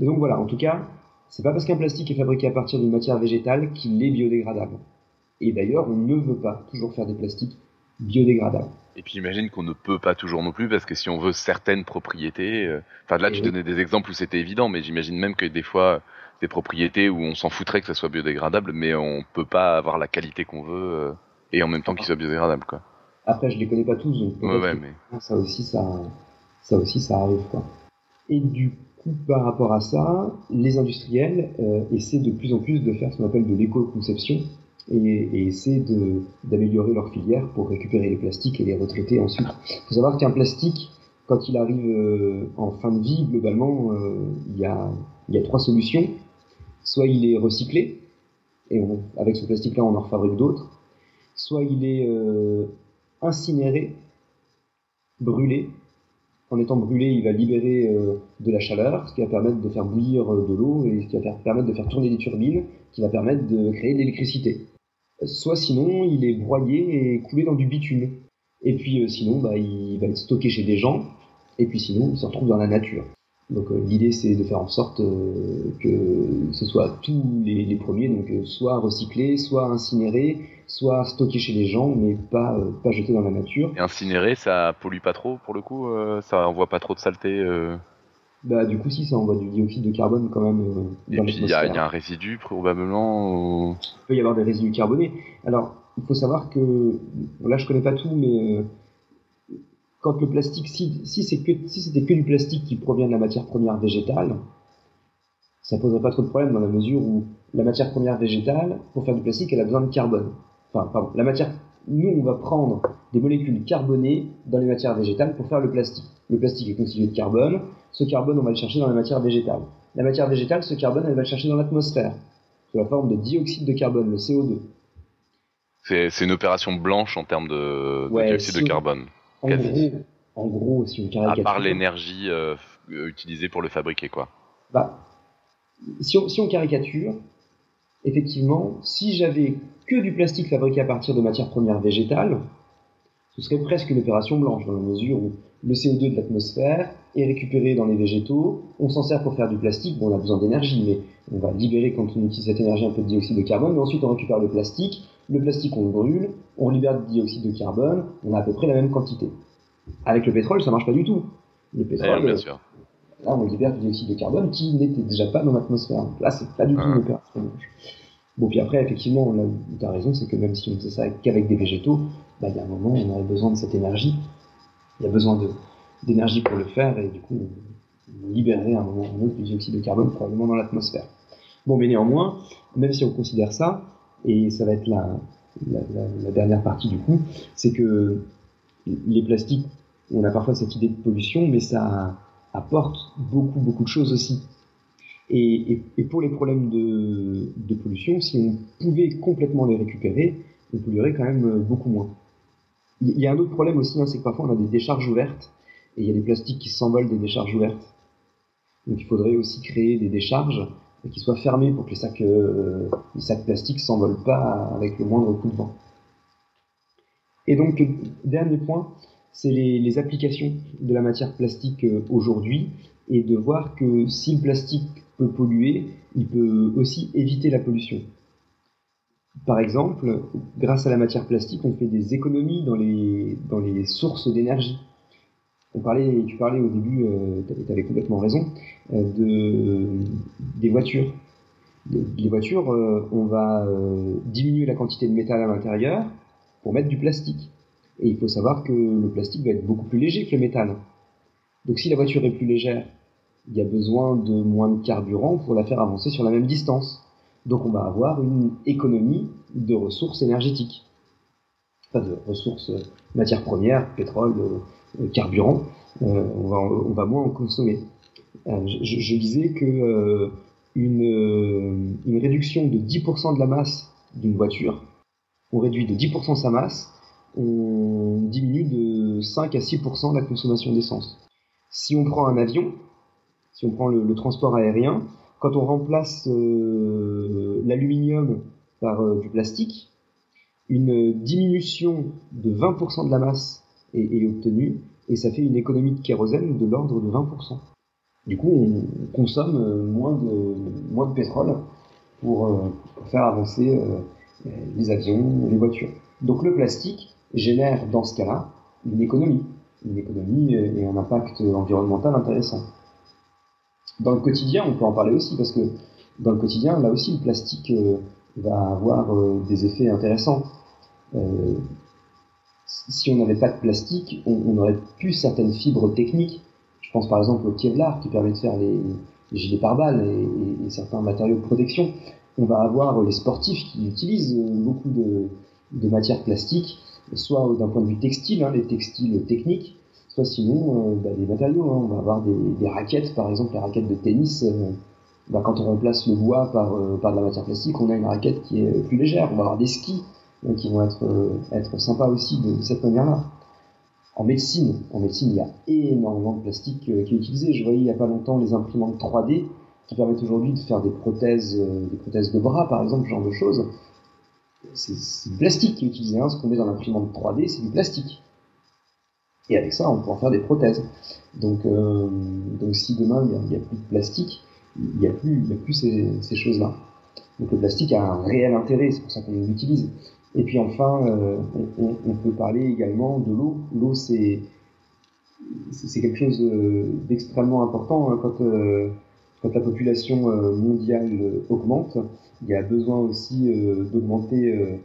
Et donc voilà, en tout cas, c'est pas parce qu'un plastique est fabriqué à partir d'une matière végétale qu'il est biodégradable. Et d'ailleurs, on ne veut pas toujours faire des plastiques biodégradables. Et puis j'imagine qu'on ne peut pas toujours non plus parce que si on veut certaines propriétés, euh... enfin là tu oui. donnais des exemples où c'était évident, mais j'imagine même que des fois des propriétés où on s'en foutrait que ça soit biodégradable, mais on peut pas avoir la qualité qu'on veut euh, et en même temps qu'il soit biodégradable quoi. Après je les connais pas tous, donc ouais, ouais, mais... ça aussi ça, ça aussi ça arrive quoi. Et du coup par rapport à ça, les industriels euh, essaient de plus en plus de faire ce qu'on appelle de l'éco-conception, et, et essaient d'améliorer leur filière pour récupérer les plastiques et les retraiter ensuite. Il faut savoir qu'un plastique, quand il arrive euh, en fin de vie, globalement, euh, il, y a, y a trois solutions. Soit il est recyclé, et on, avec ce plastique-là, on en refabrique d'autres. Soit il est euh, incinéré, brûlé. En étant brûlé, il va libérer euh, de la chaleur, ce qui va permettre de faire bouillir euh, de l'eau et ce qui va permettre de faire tourner des turbines, qui va permettre de créer de l'électricité soit sinon il est broyé et coulé dans du bitume. Et puis euh, sinon bah, il va être stocké chez des gens, et puis sinon il se retrouve dans la nature. Donc euh, l'idée c'est de faire en sorte euh, que ce soit tous les, les premiers, donc euh, soit recyclés, soit incinérés, soit stockés chez les gens, mais pas, pas jetés dans la nature. Et incinéré, ça pollue pas trop pour le coup Ça envoie pas trop de saleté bah, du coup, si, ça envoie du dioxyde de carbone quand même. Euh, Et puis, il y, y, a un résidu, probablement ou... Il peut y avoir des résidus carbonés. Alors, il faut savoir que. Là, je connais pas tout, mais. Quand le plastique. Si, si c'était que, si que du plastique qui provient de la matière première végétale, ça poserait pas trop de problème dans la mesure où la matière première végétale, pour faire du plastique, elle a besoin de carbone. Enfin, pardon, la matière. Nous, on va prendre des molécules carbonées dans les matières végétales pour faire le plastique. Le plastique est constitué de carbone. Ce carbone, on va le chercher dans la matière végétale. La matière végétale, ce carbone, elle va le chercher dans l'atmosphère, sous la forme de dioxyde de carbone, le CO2. C'est une opération blanche en termes de, ouais, de dioxyde de carbone. En gros, en gros, si on caricature... À part l'énergie euh, utilisée pour le fabriquer, quoi. Bah, si on, si on caricature, effectivement, si j'avais que du plastique fabriqué à partir de matières premières végétales, ce serait presque une opération blanche, dans la mesure où le CO2 de l'atmosphère est récupéré dans les végétaux, on s'en sert pour faire du plastique, bon on a besoin d'énergie, mais on va libérer quand on utilise cette énergie un peu de dioxyde de carbone, mais ensuite on récupère le plastique, le plastique on le brûle, on libère du dioxyde de carbone, on a à peu près la même quantité. Avec le pétrole ça marche pas du tout. Le pétrole, bien sûr. là on libère du dioxyde de carbone qui n'était déjà pas dans l'atmosphère. Là c'est pas du tout une opération blanche. Bon, puis après, effectivement, tu as raison, c'est que même si on faisait ça qu'avec des végétaux, bah, il y a un moment, on aurait besoin de cette énergie. Il y a besoin d'énergie pour le faire, et du coup, on libérerait à un moment ou un autre du dioxyde de carbone, probablement dans l'atmosphère. Bon, mais néanmoins, même si on considère ça, et ça va être la, dernière partie du coup, c'est que les plastiques, on a parfois cette idée de pollution, mais ça apporte beaucoup, beaucoup de choses aussi. Et, pour les problèmes de, pollution, si on pouvait complètement les récupérer, on polluerait quand même beaucoup moins. Il y a un autre problème aussi, hein, c'est que parfois on a des décharges ouvertes, et il y a des plastiques qui s'envolent des décharges ouvertes. Donc il faudrait aussi créer des décharges qui soient fermées pour que les sacs, euh, les plastiques s'envolent pas avec le moindre coup de vent. Et donc, dernier point, c'est les, les, applications de la matière plastique euh, aujourd'hui, et de voir que si le plastique peut polluer, il peut aussi éviter la pollution. Par exemple, grâce à la matière plastique, on fait des économies dans les, dans les sources d'énergie. Tu parlais au début, euh, tu avais complètement raison, euh, de, des voitures. Les voitures, euh, on va euh, diminuer la quantité de métal à l'intérieur pour mettre du plastique. Et il faut savoir que le plastique va être beaucoup plus léger que le métal. Donc si la voiture est plus légère, il y a besoin de moins de carburant pour la faire avancer sur la même distance. Donc on va avoir une économie de ressources énergétiques. pas de ressources matières premières, pétrole, carburant, on va, on, va, moins en consommer. je, disais que une réduction de 10% de la masse d'une voiture, on réduit de 10% sa masse, on diminue de 5 à 6% la consommation d'essence. Si on prend un avion, si on prend le, transport aérien, quand on remplace euh, l'aluminium par euh, du plastique, une diminution de 20% de la masse est, obtenue et ça fait une économie de kérosène de l'ordre de 20%. Du coup, on consomme euh, moins de, pétrole pour faire avancer les avions, les voitures. Donc le plastique génère dans ce cas-là une économie, une économie et un impact environnemental intéressant. Dans le quotidien, on peut en parler aussi, parce que dans le quotidien, là aussi, le plastique euh, va avoir euh, des effets intéressants. Euh, si on n'avait pas de plastique, on, aurait plus certaines fibres techniques. Je pense par exemple au Kevlar qui permet de faire les, gilets pare-balles et, certains matériaux de protection. On va avoir les sportifs qui utilisent beaucoup de, de matières plastiques, soit d'un point de vue textile, hein, les textiles techniques, soit sinon euh, bah, des matériaux. Hein. On va avoir des, raquettes, par exemple, les raquettes de tennis. Euh, bah, quand on remplace le bois par, euh, par de la matière plastique, on a une raquette qui est plus légère. On va avoir des skis qui vont être, être sympas aussi de, cette manière-là. En médecine, en médecine, il y a énormément de plastique qui est utilisé. Je voyais il n'y a pas longtemps les imprimantes 3D qui permettent aujourd'hui de faire des prothèses, des prothèses de bras, par exemple, ce genre de choses. C'est du plastique qui est utilisé. Hein. Ce qu'on met dans l'imprimante 3D, c'est du plastique. Et avec ça, on en faire des prothèses. Donc, euh, donc si demain il n'y a, plus de plastique, il n'y a plus, a plus ces, choses-là. Donc le plastique a un réel intérêt, c'est pour ça qu'on l'utilise. Et puis enfin, euh, on, peut parler également de l'eau. L'eau, c'est c'est quelque chose euh, d'extrêmement important hein, quand, quand la population mondiale augmente. Il y a besoin aussi d'augmenter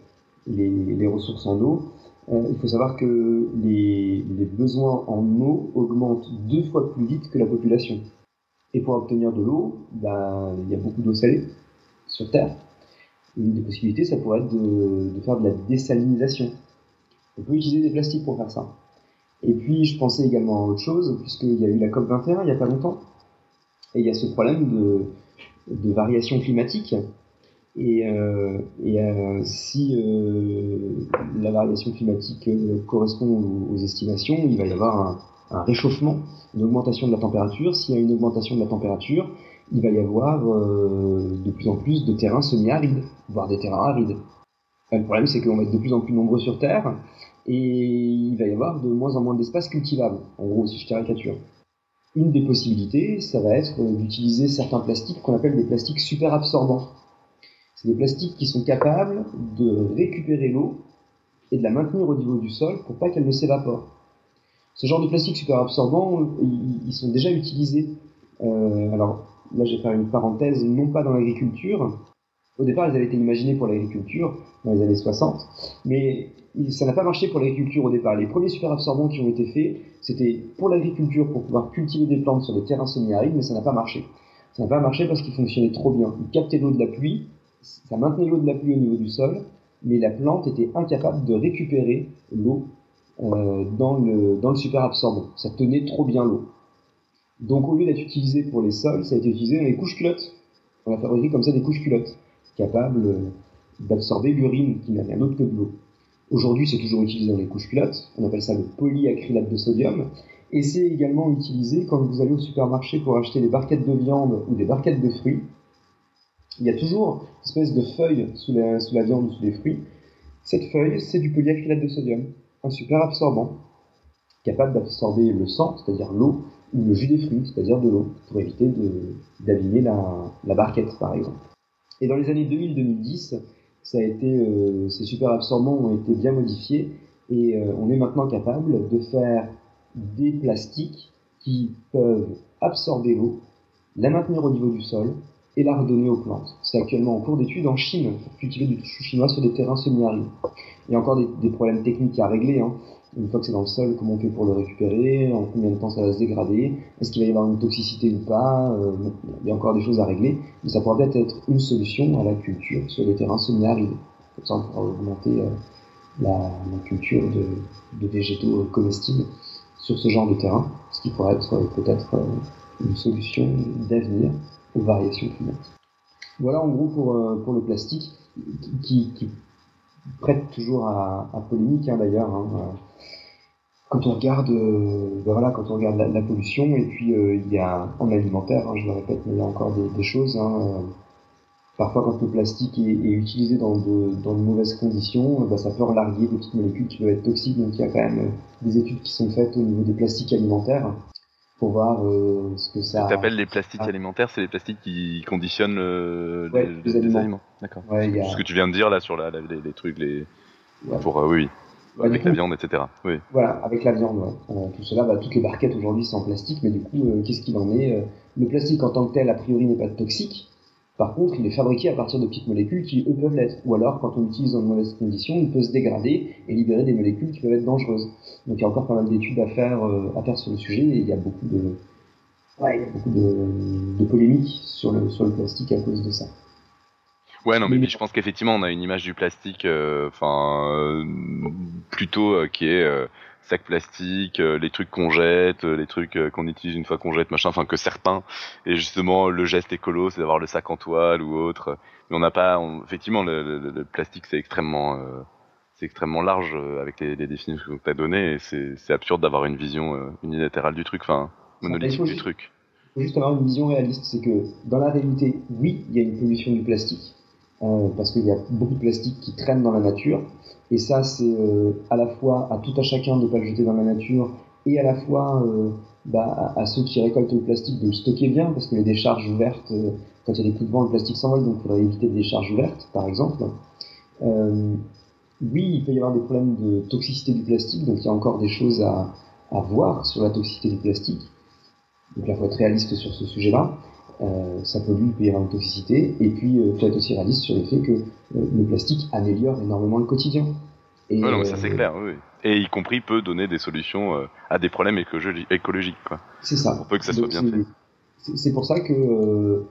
les, les, ressources en eau. Euh, il faut savoir que les, besoins en eau augmentent deux fois plus vite que la population. Et pour obtenir de l'eau, ben, il y a beaucoup d'eau salée sur Terre. Une des possibilités, ça pourrait être de, faire de la désalinisation. On peut utiliser des plastiques pour faire ça. Et puis, je pensais également à autre chose, puisqu'il y a eu la COP21 il n'y a pas longtemps. Et il y a ce problème de, de variation climatique et, euh, et euh, si euh, la variation climatique correspond aux, estimations, il va y avoir un, réchauffement, une augmentation de la température. S'il y a une augmentation de la température, il va y avoir de plus en plus de terrains semi-arides, voire des terrains arides. le problème, c'est qu'on va être de plus en plus nombreux sur Terre et il va y avoir de moins en moins d'espace cultivable. En gros, si je caricature. Une des possibilités, ça va être d'utiliser certains plastiques qu'on appelle des plastiques super absorbants. C'est des plastiques qui sont capables de récupérer l'eau et de la maintenir au niveau du sol pour pas qu'elle ne s'évapore. Ce genre de plastique super absorbant, ils, sont déjà utilisés. Euh, alors là, je vais faire une parenthèse, non pas dans l'agriculture. Au départ, ils avaient été imaginés pour l'agriculture dans les années 60, mais ça n'a pas marché pour l'agriculture au départ. Les premiers super absorbants qui ont été faits, c'était pour l'agriculture, pour pouvoir cultiver des plantes sur des terrains semi-arides, mais ça n'a pas marché. Ça n'a pas marché parce qu'ils fonctionnaient trop bien. Ils captaient l'eau de la pluie, ça maintenait l'eau de la pluie au niveau du sol, mais la plante était incapable de récupérer l'eau euh, dans, le, dans le super absorbant. Ça tenait trop bien l'eau. Donc au lieu d'être utilisé pour les sols, ça a été utilisé dans les couches culottes. On a fabriqué comme ça des couches culottes, capables euh, d'absorber l'urine qui n'a rien d'autre que de l'eau. Aujourd'hui, c'est toujours utilisé dans les couches culottes. On appelle ça le polyacrylate de sodium. Et c'est également utilisé quand vous allez au supermarché pour acheter des barquettes de viande ou des barquettes de fruits il y a toujours une espèce de feuille sous la, viande ou sous les fruits. Cette feuille, c'est du polyacrylate de sodium, un super absorbant, capable d'absorber le sang, c'est-à-dire l'eau, ou le jus des fruits, c'est-à-dire de l'eau, pour éviter d'abîmer la, barquette, par exemple. Et dans les années 2000-2010, ça a été, euh, ces super absorbants ont été bien modifiés et euh, on est maintenant capable de faire des plastiques qui peuvent absorber l'eau, la maintenir au niveau du sol et la redonner aux plantes. C'est actuellement en cours d'étude en Chine pour cultiver du chou chinois sur des terrains semi-arides. Il y a encore des, problèmes techniques à régler. Hein. Une fois que c'est dans le sol, comment on fait pour le récupérer? En combien de temps ça va se dégrader? Est-ce qu'il va y avoir une toxicité ou pas? Euh, Il y a encore des choses à régler, mais ça pourrait peut-être être une solution à la culture sur des terrains semi-arides. Comme ça, on pourra augmenter euh, la, culture de, végétaux comestibles sur ce genre de terrain, ce qui pourrait être peut-être une solution d'avenir variations climatiques. Voilà en gros pour, pour le plastique qui, prête toujours à, polémique hein, d'ailleurs. Hein, quand on regarde, euh, la, pollution, et puis euh, il y a en alimentaire, hein, je le répète, mais il y a encore des, choses. Euh, parfois, quand le plastique est, utilisé dans de, dans de, mauvaises conditions, ben, ça peut relarguer des petites molécules qui peuvent être toxiques. Donc, il y a quand même des études qui sont faites au niveau des plastiques alimentaires pour voir ce que ça. Tu appelles les plastiques ah. alimentaires, c'est les plastiques qui conditionnent les, aliments. D'accord. Ce que tu viens de dire là sur la, les, trucs, les. Pour oui avec la viande, etc. Oui. Voilà, avec la viande. Ouais. Euh, tout cela, bah, toutes les barquettes aujourd'hui sont en plastique, mais du coup, euh, qu'est-ce qu'il en est euh, Le plastique en tant que tel, a priori, n'est pas toxique. Par contre, il est fabriqué à partir de petites molécules qui, eux, peuvent l'être. Ou alors, quand on l'utilise dans de mauvaises conditions, il peut se dégrader et libérer des molécules qui peuvent être dangereuses. Donc, il y a encore pas mal d'études à faire, à faire sur le sujet et il y a beaucoup de, ouais, il y a beaucoup de, de polémiques sur le, sur le plastique à cause de ça. Ouais, non, mais, je pense qu'effectivement, on a une image du plastique, euh, enfin, euh, plutôt euh, qui est sac plastique, les trucs qu'on jette, les trucs qu'on utilise une fois qu'on jette, machin, enfin que certains. Et justement, le geste écolo, c'est d'avoir le sac en toile ou autre. Mais on n'a pas, effectivement, le, plastique, c'est extrêmement, c'est extrêmement large avec les, les définitions que tu as données. Et c'est absurde d'avoir une vision unilatérale du truc, enfin, monolithique du truc. Il faut juste avoir une vision réaliste, c'est que dans la réalité, oui, il y a une pollution du plastique euh, parce qu'il y a beaucoup de plastique qui traîne dans la nature. Et ça, c'est euh, à la fois à tout à chacun de ne pas le jeter dans la nature et à la fois euh, bah, à, ceux qui récoltent le plastique de le stocker bien, parce que les décharges ouvertes, quand il y a des coups de vent, le plastique s'envole, donc il faudrait éviter des décharges ouvertes, par exemple. oui, il peut y avoir des problèmes de toxicité du plastique, donc il y a encore des choses à, à voir sur la toxicité du plastique. Donc il faut être réaliste sur ce sujet-là. Euh, ça pollue, il peut y avoir une toxicité, et puis il faut être aussi réaliste sur le fait que euh, le plastique améliore énormément le quotidien. Et, non, mais ça c'est euh, clair, oui. Et y compris peut donner des solutions à des problèmes écologiques, quoi. C'est ça. On peut que ça soit bien fait. C'est pour ça que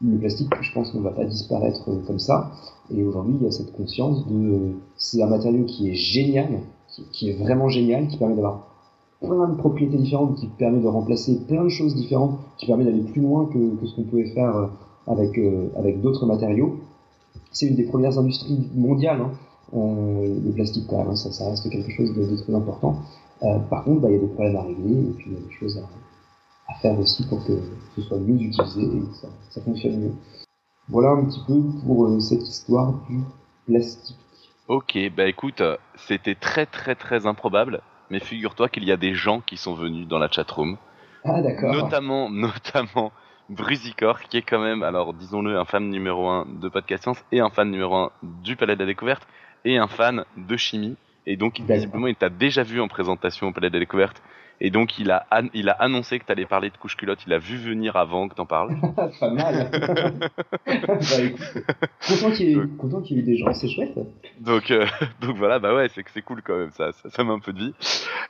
le plastique, je pense, ne va pas disparaître comme ça. Et aujourd'hui, il y a cette conscience de c'est un matériau qui est génial, qui est vraiment génial, qui permet d'avoir plein de propriétés différentes, qui permet de remplacer plein de choses différentes, qui permet d'aller plus loin que, que ce qu'on pouvait faire euh, avec, euh, avec d'autres matériaux. C'est une des premières industries mondiales, hein. euh, le plastique quand même, hein, ça, ça, reste quelque chose de, très important. Euh, par contre, bah, il y a des problèmes à régler et puis il y a des choses à, à faire aussi pour que ce soit mieux utilisé et que ça, ça fonctionne mieux. Voilà un petit peu pour cette histoire du plastique. Ok, bah écoute, c'était très très très improbable mais figure-toi qu'il y a des gens qui sont venus dans la chatroom. Ah, d'accord. Notamment, notamment Brusicor, qui est quand même, alors disons-le, un fan numéro un de Podcast Science et un fan numéro un du Palais de la Découverte et un fan de chimie. Et donc, visiblement, il t'a déjà vu en présentation au Palais de la Découverte et donc il a, il a annoncé que tu allais parler de couche culotte, il a vu venir avant que t'en parles. Pas mal. bah, content qu'il y, ait, ait des gens, c'est chouette. Donc, euh, donc voilà, bah ouais, c'est c'est cool quand même, ça, ça, met un peu de vie.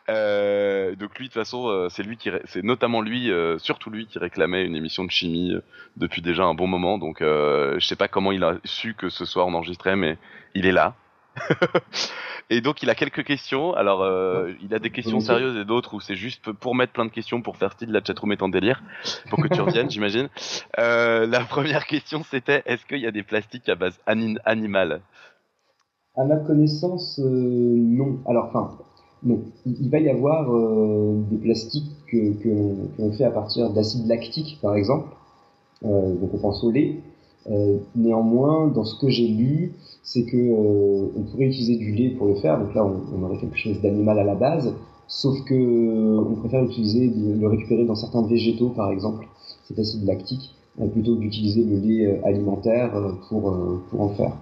Euh, donc lui, de toute façon, euh, c'est lui qui, c'est notamment lui, euh, surtout lui, qui réclamait une émission de chimie depuis déjà un bon moment. Donc je sais pas comment il a su que ce soir on enregistrait, mais il est là. Et donc il a quelques questions. Alors euh, il a des questions sérieuses et d'autres où c'est juste pour mettre plein de questions pour faire style la chatroom est en délire, pour que tu reviennes, j'imagine. Euh, la première question c'était est-ce qu'il y a des plastiques à base animale? À ma connaissance, euh, non. Alors enfin, non. Il, va y avoir des plastiques que, que, fait à partir d'acide lactique, par exemple. donc on pense au lait. Euh, néanmoins, dans ce que j'ai lu, c'est que euh, on pourrait utiliser du lait pour le faire. Donc là, on, aurait quelque chose d'animal à la base, sauf que euh, on préfère utiliser le récupérer dans certains végétaux, par exemple, cet acide lactique, plutôt que d'utiliser le lait alimentaire pour pour en faire.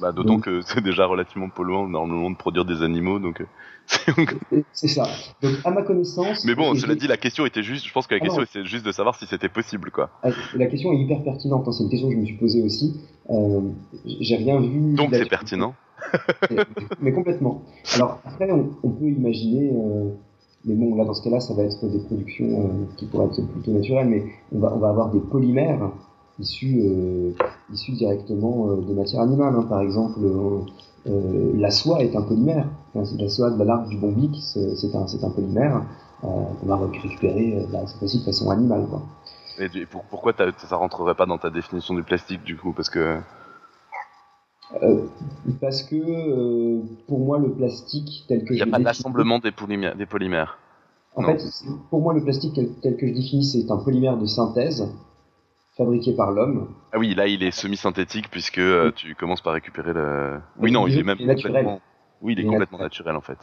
Bah, d'autant que c'est déjà relativement polluant normalement de produire des animaux, donc. c'est ça. Donc, à ma connaissance. Mais bon, cela dit, la question était juste, je pense que la ah question était juste de savoir si c'était possible, quoi. Ah, la question est hyper pertinente. Hein. C'est une question que je me suis posée aussi. Euh, j'ai rien vu. Donc c'est pertinent. mais complètement. Alors après, on, peut imaginer, euh, mais bon, là dans ce cas-là, ça va être des productions euh, qui pourraient être plutôt naturelles, mais on va, on va avoir des polymères, issus, issus directement de matière animale. Hein. Par exemple, la soie est un polymère. la soie de la larve du bombic, c'est un, un, polymère qu'on va récupérer bah, cette fois-ci de façon animale. Quoi. Et pourquoi ça rentrerait pas dans ta définition du plastique du coup? Parce que euh, parce que euh, pour moi le plastique tel que il n'y a pas d'assemblement des polymères, des polymères. En fait, pour moi le plastique tel, que je définis c'est un polymère de synthèse fabriqué par l'homme. Ah oui, là il est semi-synthétique puisque euh, tu commences par récupérer le. Oui non, il est même naturel. Oui, il est complètement naturel. en fait.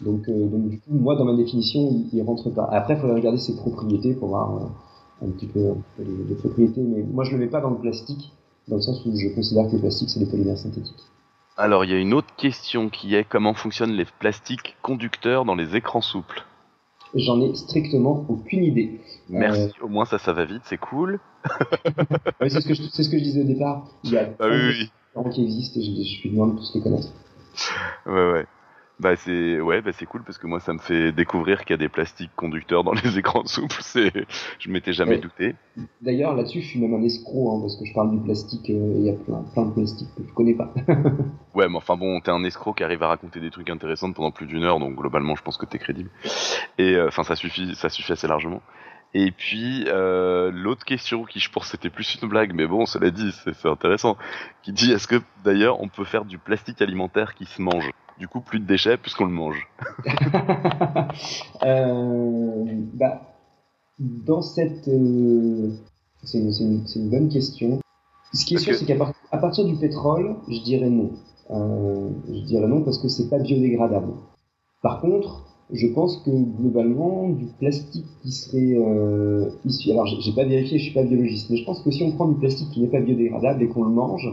Donc, donc du coup, moi dans ma définition, il, il rentre pas. Après, il faudrait regarder ses propriétés pour voir un petit peu, les, propriétés, mais moi je le mets pas dans le plastique, dans le sens où je considère que le plastique c'est des polymères synthétiques. Alors il y a une autre question qui est comment fonctionnent les plastiques conducteurs dans les écrans souples? J'en ai strictement aucune idée. Merci, euh, au moins ça, ça va vite, c'est cool. c'est ce, que je, ce que je disais au départ. Il y a ah, oui, oui. qui existent et je, je suis loin de tous les connaître. Ouais, ouais. Bah c'est ouais, bah c'est cool parce que moi ça me fait découvrir qu'il y a des plastiques conducteurs dans les écrans souples. C'est, je m'étais jamais douté. D'ailleurs là-dessus, je suis même un escroc hein, parce que je parle du plastique. Euh, il y a plein, plein de plastiques que je connais pas. ouais, mais enfin bon, t'es un escroc qui arrive à raconter des trucs intéressants pendant plus d'une heure, donc globalement, je pense que t'es crédible. Et euh, enfin, ça suffit, ça suffit assez largement. Et puis euh, l'autre question qui je pense c'était plus une blague, mais bon, cela dit, c'est intéressant, qui dit est-ce que d'ailleurs on peut faire du plastique alimentaire qui se mange? Du coup, plus de déchets puisqu'on le mange. euh, bah, dans cette. Euh, c'est une, une, bonne question. Ce qui est sûr, c'est qu'à partir du pétrole, je dirais non. Euh, je dirais non parce que c'est pas biodégradable. Par contre, je pense que globalement, du plastique qui serait euh, issu. Alors, j'ai pas vérifié, je suis pas biologiste, mais je pense que si on prend du plastique qui n'est pas biodégradable et qu'on le mange,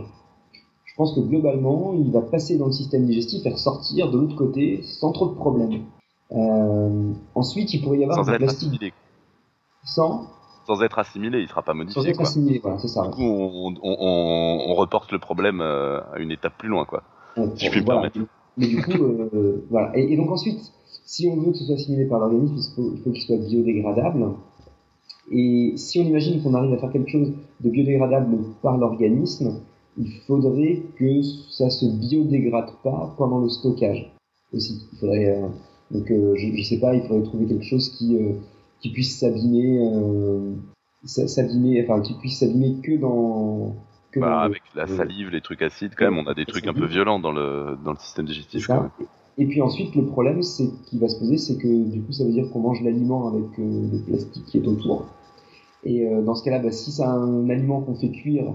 je pense que globalement, il va passer dans le système digestif et ressortir de l'autre côté sans trop de problèmes. Euh, ensuite, il pourrait y avoir sans être Assimilé. Sans sans être assimilé, il sera pas modifié. Sans être assimilé, voilà, c'est ça. Du coup, on, reporte le problème euh, à une étape plus loin, quoi. si je puis me permettre. Mais du coup, euh, voilà. Et, donc ensuite, si on veut que ce soit assimilé par l'organisme, il faut qu'il soit biodégradable. Et si on imagine qu'on arrive à faire quelque chose de biodégradable par l'organisme, il faudrait que ça se biodégrade pas pendant le stockage aussi. Il faudrait, euh, donc euh, je, je, sais pas, il faudrait trouver quelque chose qui qui puisse s'abîmer, s'abîmer, enfin qui puisse s'abîmer que dans que bah, avec la salive, les trucs acides, quand même, on a des trucs un peu violents dans le dans le système digestif. Quand même. Et puis ensuite, le problème, c'est qui va se poser, c'est que du coup, ça veut dire qu'on mange l'aliment avec le plastique qui est autour. Et dans ce cas-là, bah, si c'est un aliment qu'on fait cuire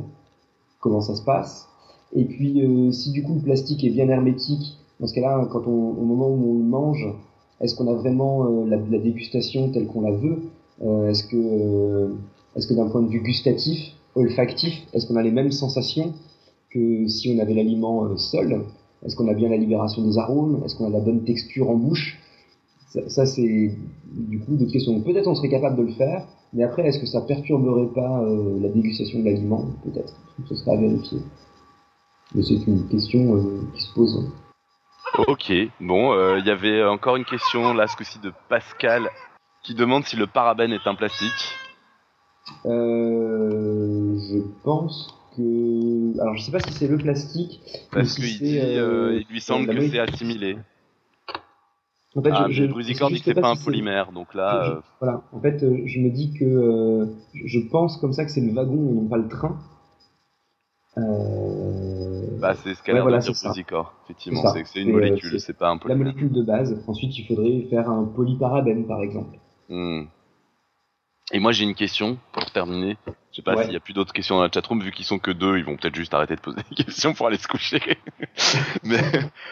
comment ça se passe? Et puis, euh, si du coup le plastique est bien hermétique, dans ce cas-là, quand on, au moment où on le mange, est-ce qu'on a vraiment euh, la, dégustation telle qu'on la veut? Euh, Est-ce que, est-ce que d'un point de vue gustatif, olfactif, est-ce qu'on a les mêmes sensations que si on avait l'aliment seul? Est-ce qu'on a bien la libération des arômes? Est-ce qu'on a la bonne texture en bouche? Ça, c'est du coup d'autres questions. Peut-être on serait capable de le faire, mais après, est-ce que ça perturberait pas euh, la dégustation de l'aliment? Peut-être. Ce serait à vérifier. Mais c'est une question euh, qui se pose. Ok, bon, euh, il y avait encore une question là, ce coup-ci de Pascal, qui demande si le parabène est un plastique. Je pense que. Alors, je sais pas si c'est le plastique. Parce qu'il il lui semble que c'est assimilé. En fait, ah, je, je, dit que c'est pas, un polymère, donc là. Euh, voilà. En fait, euh, je me dis que euh, je pense comme ça que c'est le wagon et non pas le train. Bah, c'est ce qu'a l'air de dire Brusicor. Effectivement, c'est une molécule, c'est pas un polymère. La molécule de base. Ensuite, il faudrait faire un polyparabène, par exemple. Hmm. Et moi j'ai une question pour terminer. Je sais pas s'il y a plus d'autres questions dans la chatroom, vu qu'ils sont que deux, ils vont peut-être juste arrêter de poser des questions pour aller se coucher. Mais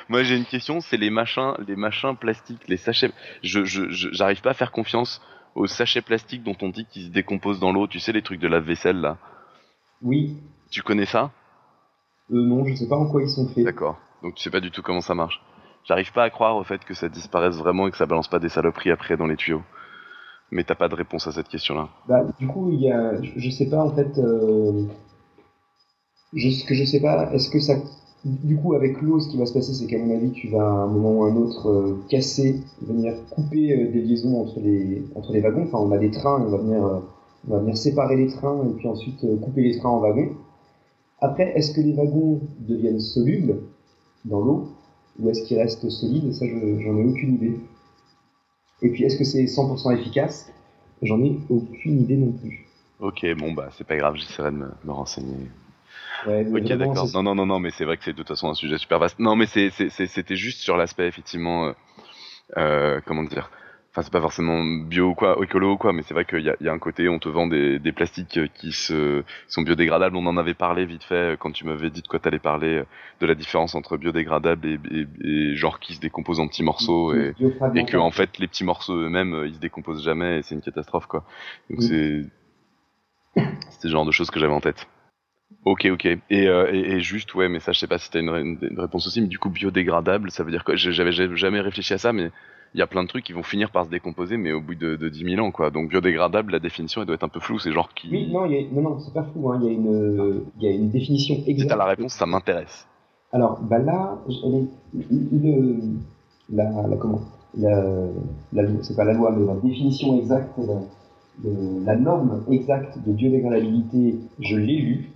moi j'ai une question, c'est les machins, les machins plastiques, les sachets. Je j'arrive pas à faire confiance aux sachets plastiques dont on dit qu'ils se décomposent dans l'eau. Tu sais les trucs de la vaisselle là. Oui. Tu connais ça? Euh, Non, je sais pas en quoi ils sont faits. D'accord. Donc tu sais pas du tout comment ça marche. J'arrive pas à croire au fait que ça disparaisse vraiment et que ça balance pas des saloperies après dans les tuyaux mais t'as pas de réponse à cette question-là. Bah, du coup, il y a, je, sais pas en fait, euh, je, ce que je sais pas, est-ce que ça, du coup, avec l'eau, ce qui va se passer, c'est qu'à mon avis, tu vas à un moment ou un autre euh, casser, venir couper euh, des liaisons entre les entre les wagons. Enfin, on a des trains, on va venir on va venir séparer les trains et puis ensuite couper les trains en wagons. Après, est-ce que les wagons deviennent solubles dans l'eau ou est-ce qu'ils restent solides? Ça, j'en ai aucune idée. Et puis, est-ce que c'est 100% efficace? J'en ai aucune idée non plus. Ok, bon, bah, c'est pas grave, j'essaierai de me, renseigner. ok, d'accord. Non, non, non, non, mais c'est vrai que c'est de toute façon un sujet super vaste. Non, mais c'était juste sur l'aspect, effectivement, euh, euh, comment dire, Enfin, c'est pas forcément bio ou quoi, écolo ou quoi, mais c'est vrai qu'il y a, y a, un côté, on te vend des, des plastiques qui se, sont biodégradables. On en avait parlé vite fait quand tu m'avais dit de quoi t'allais parler, de la différence entre biodégradable et, et, et, genre qui se décompose en petits morceaux et, et que en fait les petits morceaux eux-mêmes ils se décomposent jamais et c'est une catastrophe quoi. Donc c'est c'était le genre de choses que j'avais en tête. Ok, ok. Et, euh, et, et, juste, ouais, mais ça, je sais pas si t'as une, une, une réponse aussi, mais du coup, biodégradable, ça veut dire quoi? J'avais jamais réfléchi à ça, mais il y a plein de trucs qui vont finir par se décomposer, mais au bout de, de 10 000 ans, quoi. Donc biodégradable, la définition, elle doit être un peu floue. C'est genre qui. Oui, non, y a, non, non, c'est pas flou. Hein. Il y a une, il y a une définition exacte. Si t'as la réponse, ça m'intéresse. Alors, bah là, elle est, le, la, la, comment, la, la c'est pas la loi, mais la définition exacte, la, la norme exacte de biodégradabilité, je l'ai lu.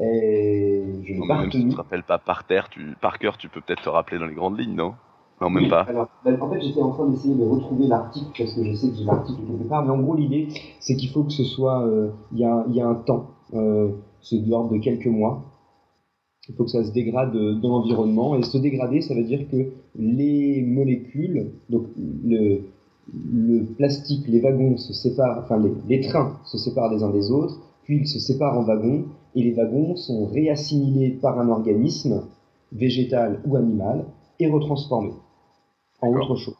Et je l'ai pas Même si tu te rappelles pas par terre, tu, par cœur, tu peux peut-être te rappeler dans les grandes lignes, non? Non, même pas. Alors, ben, en fait, j'étais en train d'essayer de retrouver l'article parce que je sais que j'ai l'article quelque part, mais en gros, l'idée, c'est qu'il faut que ce soit. Euh, il y, a, y, a, un temps, euh, c'est de l'ordre de quelques mois. Il faut que ça se dégrade dans l'environnement. Et se dégrader, ça veut dire que les molécules, donc le, le plastique, les wagons se séparent, enfin les, les trains se séparent les uns des autres, puis ils se séparent en wagons, et les wagons sont réassimilés par un organisme, végétal ou animal, et retransformés en autre chose.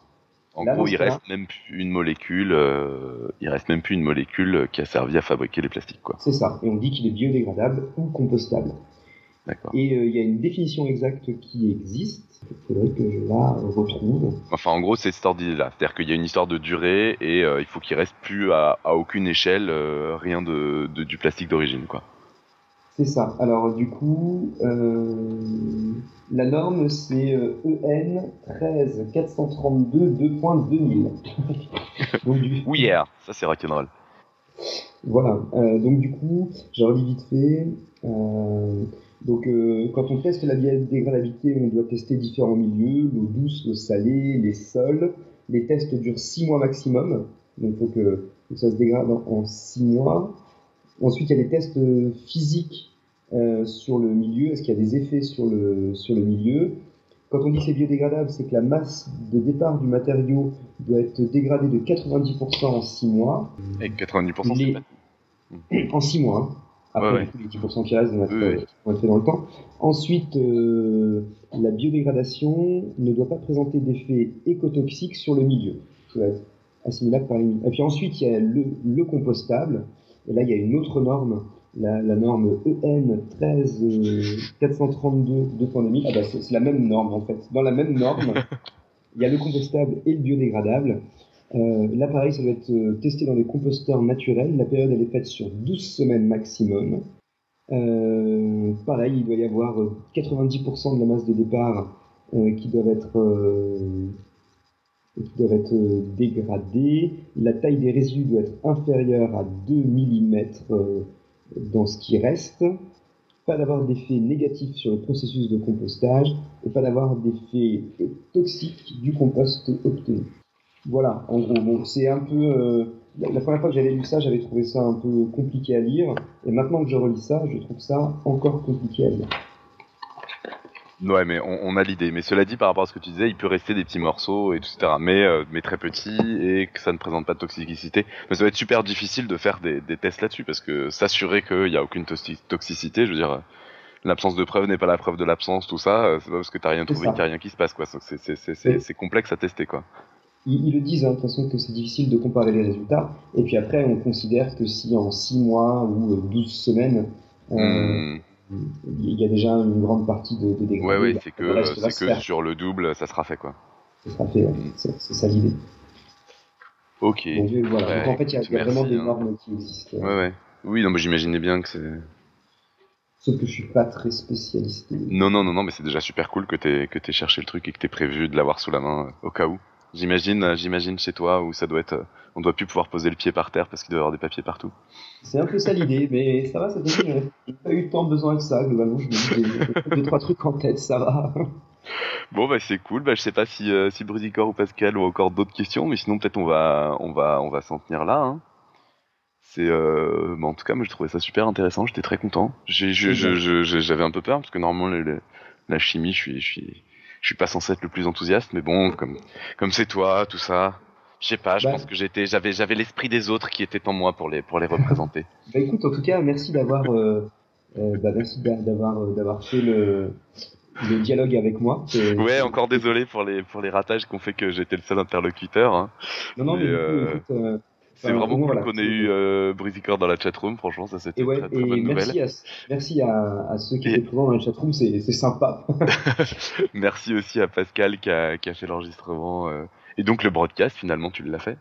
En gros, il reste même plus une molécule, euh, il reste même plus une molécule qui a servi à fabriquer les plastiques, quoi. C'est ça. Et on dit qu'il est biodégradable ou compostable. D'accord. Et euh, il y a une définition exacte qui existe. Il faudrait que je la retrouve. Enfin, en gros, c'est cette histoire là C'est-à-dire qu'il y a une histoire de durée et euh, il faut qu'il reste plus à, à aucune échelle rien de, de, du plastique d'origine, quoi. C'est ça. Alors du coup, euh, la norme c'est EN 13 432 2.2000. donc du... Oui, hier, ça c'est rock'n'roll. Voilà. Euh, donc du coup, j'ai relis vite fait. Euh, donc euh, quand on teste la biodégradabilité, on doit tester différents milieux, l'eau douce, l'eau salée, les sols. Les tests durent 6 mois maximum. Donc il faut que, que, ça se dégrade en 6 mois. Ensuite, il y a des tests physiques euh, sur le milieu. Est-ce qu'il y a des effets sur le, sur le milieu? Quand on dit que c'est biodégradable, c'est que la masse de départ du matériau doit être dégradée de 90% en 6 mois. Et 90% c'est pas... En 6 mois. Hein. Après, les 10% qui restent vont être, faits dans le temps. Ensuite, euh, la biodégradation ne doit pas présenter d'effets écotoxiques sur le milieu. Ça va être assimilable par les Et puis ensuite, il y a le, le compostable. Et là, il y a une autre norme, la, la norme EN 13 432 2.2000. Ah bah, c'est la même norme en fait. Dans la même norme, il y a le compostable et le biodégradable. Euh, là, pareil, ça doit être euh, testé dans des composteurs naturels. La période, elle est faite sur 12 semaines maximum. Euh, pareil, il doit y avoir 90% de la masse de départ euh, qui doivent être euh, doivent être euh, dégradés. La taille des résidus doit être inférieure à 2 mm euh, dans ce qui reste. Pas d'avoir d'effet négatif sur le processus de compostage et pas d'avoir d'effet toxique du compost obtenu. Voilà, en gros, bon, c'est un peu. Euh, la, première fois que j'avais lu ça, j'avais trouvé ça un peu compliqué à lire, et maintenant que je relis ça, je trouve ça encore compliqué à lire. Ouais, mais on, a l'idée. Mais cela dit, par rapport à ce que tu disais, il peut rester des petits morceaux, et etc. Mais, euh, mais très petits, et que ça ne présente pas de toxicité. Mais ça va être super difficile de faire des, des tests là-dessus, parce que s'assurer qu'il n'y a aucune toxicité, je veux dire, l'absence de preuve n'est pas la preuve de l'absence, tout ça, euh, c'est pas parce que t'as rien trouvé qu'il n'y a rien qui se passe, quoi. C'est complexe à tester, quoi. Ils, le disent, hein, de toute façon, que c'est difficile de comparer les résultats. Et puis après, on considère que si en 6 mois ou 12 semaines, euh, hmm il y a déjà une grande partie de, de dégradés. Ouais, ouais, c'est que, c'est que sur le double, ça sera fait, quoi. Ça sera fait, mm. c'est ça l'idée. Ok. Donc, voilà. Donc, en fait, il y a, vraiment des hein. normes qui existent. Ouais, ouais. Oui, non, mais j'imaginais bien que c'est. Sauf que je suis pas très spécialiste. Non, non, non, non, mais c'est déjà super cool que t'aies que aies cherché le truc et que t'aies prévu de l'avoir sous la main euh, au cas où. J'imagine, j'imagine chez toi où ça doit être, on doit plus pouvoir poser le pied par terre parce qu'il doit y avoir des papiers partout. C'est un peu ça l'idée, mais ça va, ça donne. J'ai pas eu tant besoin de ça globalement. J'ai deux trois trucs en tête, ça va. Bon bah c'est cool. Bah je sais pas si euh, si Brusicor ou Pascal ont encore d'autres questions, mais sinon peut-être on va on va on va s'en tenir là. Hein. C'est euh, bah, en tout cas moi je trouvais ça super intéressant. J'étais très content. J'avais un peu peur parce que normalement la chimie je suis je suis je suis pas censé être le plus enthousiaste, mais bon comme comme c'est toi tout ça. Je sais pas, je bah. pense que j'étais, j'avais, j'avais l'esprit des autres qui était en moi pour les, pour les représenter. bah écoute, en tout cas, merci d'avoir, euh, euh, bah, merci d'avoir, d'avoir fait le, le dialogue avec moi. Ouais, encore désolé pour les pour les ratages qu'on fait que j'étais le seul interlocuteur. Hein. Non, non, mais, euh, euh, c'est vraiment cool qu'on ait eu euh, dans la chatroom, franchement, ça c'était ouais, très, très bonne merci À, merci à, à, ceux qui étaient présents dans la chatroom, c'est sympa. merci aussi à Pascal qui a, qui a fait l'enregistrement. Euh, et donc le broadcast, finalement, tu l'as fait.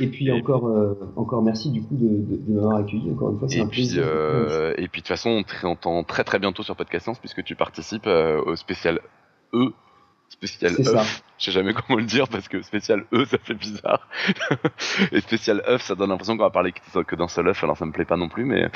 et puis encore, euh, encore merci du coup de, de, de m'avoir accueilli. Encore une fois, c'est un puis, plaisir. Euh, et puis de toute façon, on t'entend très très bientôt sur Podcast Science puisque tu participes euh, au spécial E. Spécial E. Je sais jamais comment le dire parce que spécial E ça fait bizarre. et spécial œuf ça donne l'impression qu'on va parler que d'un seul œuf alors ça me plaît pas non plus mais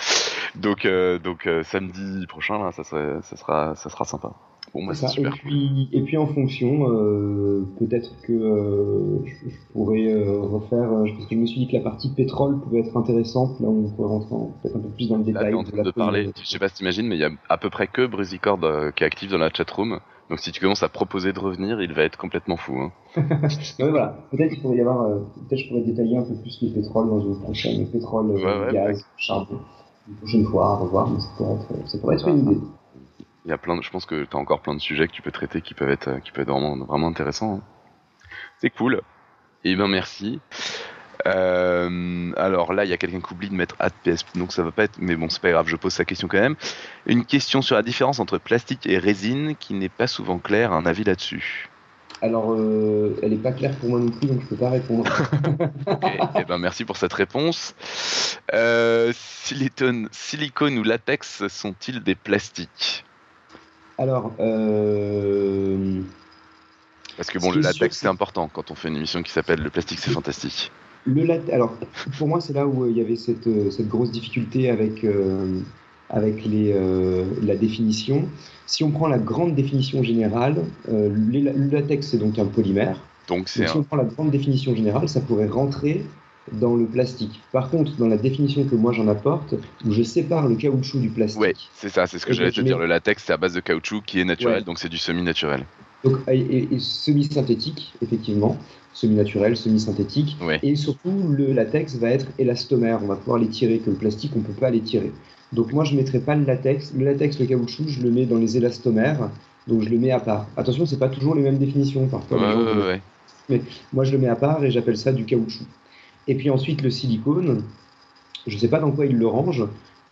donc euh, donc euh, samedi prochain là ça serait, ça sera ça sera sympa. Bah, et, puis, et puis en fonction, euh, peut-être que euh, je, pourrais euh, refaire, parce que je me suis dit que la partie pétrole pouvait être intéressante, là on pourrait rentrer peut-être un peu plus dans le détail. Là, en train de, parler, je sais pas si t'imagines, mais il y a à peu près que Brusicord qui est actif dans la chatroom. Donc si tu commences à proposer de revenir, il va être complètement fou. Hein. voilà, peut-être qu'il pourrait y avoir, peut-être je pourrais détailler un peu plus le pétrole dans une prochaine, pétrole, gaz, charbon, une prochaine fois à revoir, mais ça pourrait être, ça pourrait être une idée il y a plein de, je pense que tu as encore plein de sujets que tu peux traiter qui peuvent être, qui peuvent être vraiment, vraiment intéressants. Hein. C'est cool. Et eh ben merci. Euh, alors là, il y a quelqu'un qui oublie de mettre PS, donc ça va pas être, mais bon, c'est pas grave, je pose sa question quand même. Une question sur la différence entre plastique et résine qui n'est pas souvent claire, un avis là-dessus alors, euh, elle n'est pas claire pour moi non plus, donc je peux pas répondre. eh ben merci pour cette réponse. Euh, silicone ou latex sont-ils des plastiques? Alors. Parce que bon, le latex, c'est important quand on fait une émission qui s'appelle Le plastique, c'est fantastique. Le latex, alors, pour moi, c'est là où euh, il y avait cette, euh, cette grosse difficulté avec, euh, avec les, la définition. Si on prend la grande définition générale, le latex, c'est donc un polymère. Donc, si on prend la grande définition générale, ça pourrait rentrer dans le plastique. Par contre, dans la définition que moi j'en apporte, où je sépare le caoutchouc du plastique. Oui, c'est ça, c'est ce que j'allais te dire. Le latex, c'est à base de caoutchouc qui est naturel, donc c'est du semi-naturel. Donc, et, semi-synthétique, effectivement, semi-naturel, semi-synthétique. Et surtout, le latex va être élastomère. On va pouvoir l'étirer, que le plastique, on ne peut pas l'étirer. Donc moi, je ne mettrai pas le latex. Le latex, le caoutchouc, je le mets dans les élastomères. Donc je le mets à part. Attention, c'est pas toujours les mêmes définitions parfois. Ouais, Mais moi, je le mets à part et j'appelle ça du caoutchouc. Et puis ensuite le silicone, je ne sais pas dans quoi il le range,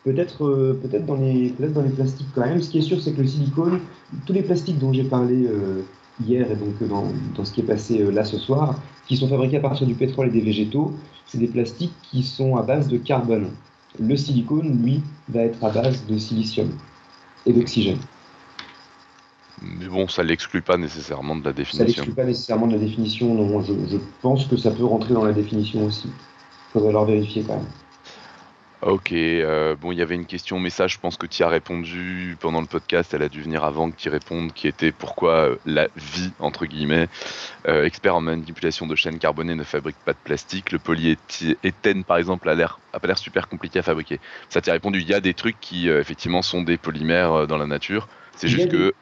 peut-être euh, peut-être dans, les, peut dans les plastiques quand même. Ce qui est sûr, c'est que le silicone, tous les plastiques dont j'ai parlé euh, hier et donc dans, dans, ce qui est passé euh, là ce soir, qui sont fabriqués à partir du pétrole et des végétaux, c'est des plastiques qui sont à base de carbone. Le silicone, lui, va être à base de silicium et d'oxygène. Mais bon, ça l'exclut pas nécessairement de la définition. Ça l'exclut pas nécessairement de la définition, non. Je, je, pense que ça peut rentrer dans la définition aussi. Il faudrait leur vérifier quand même. Ok, euh, bon, il y avait une question message, je pense que tu as répondu pendant le podcast, elle a dû venir avant que tu répondes, qui était pourquoi euh, la vie, entre guillemets, euh, expert en manipulation de chaînes carbonées ne fabrique pas de plastique, le polyéthène par exemple a l'air a pas l'air super compliqué à fabriquer. Ça t'y répondu, il y a des trucs qui effectivement sont des polymères dans la nature, c'est juste que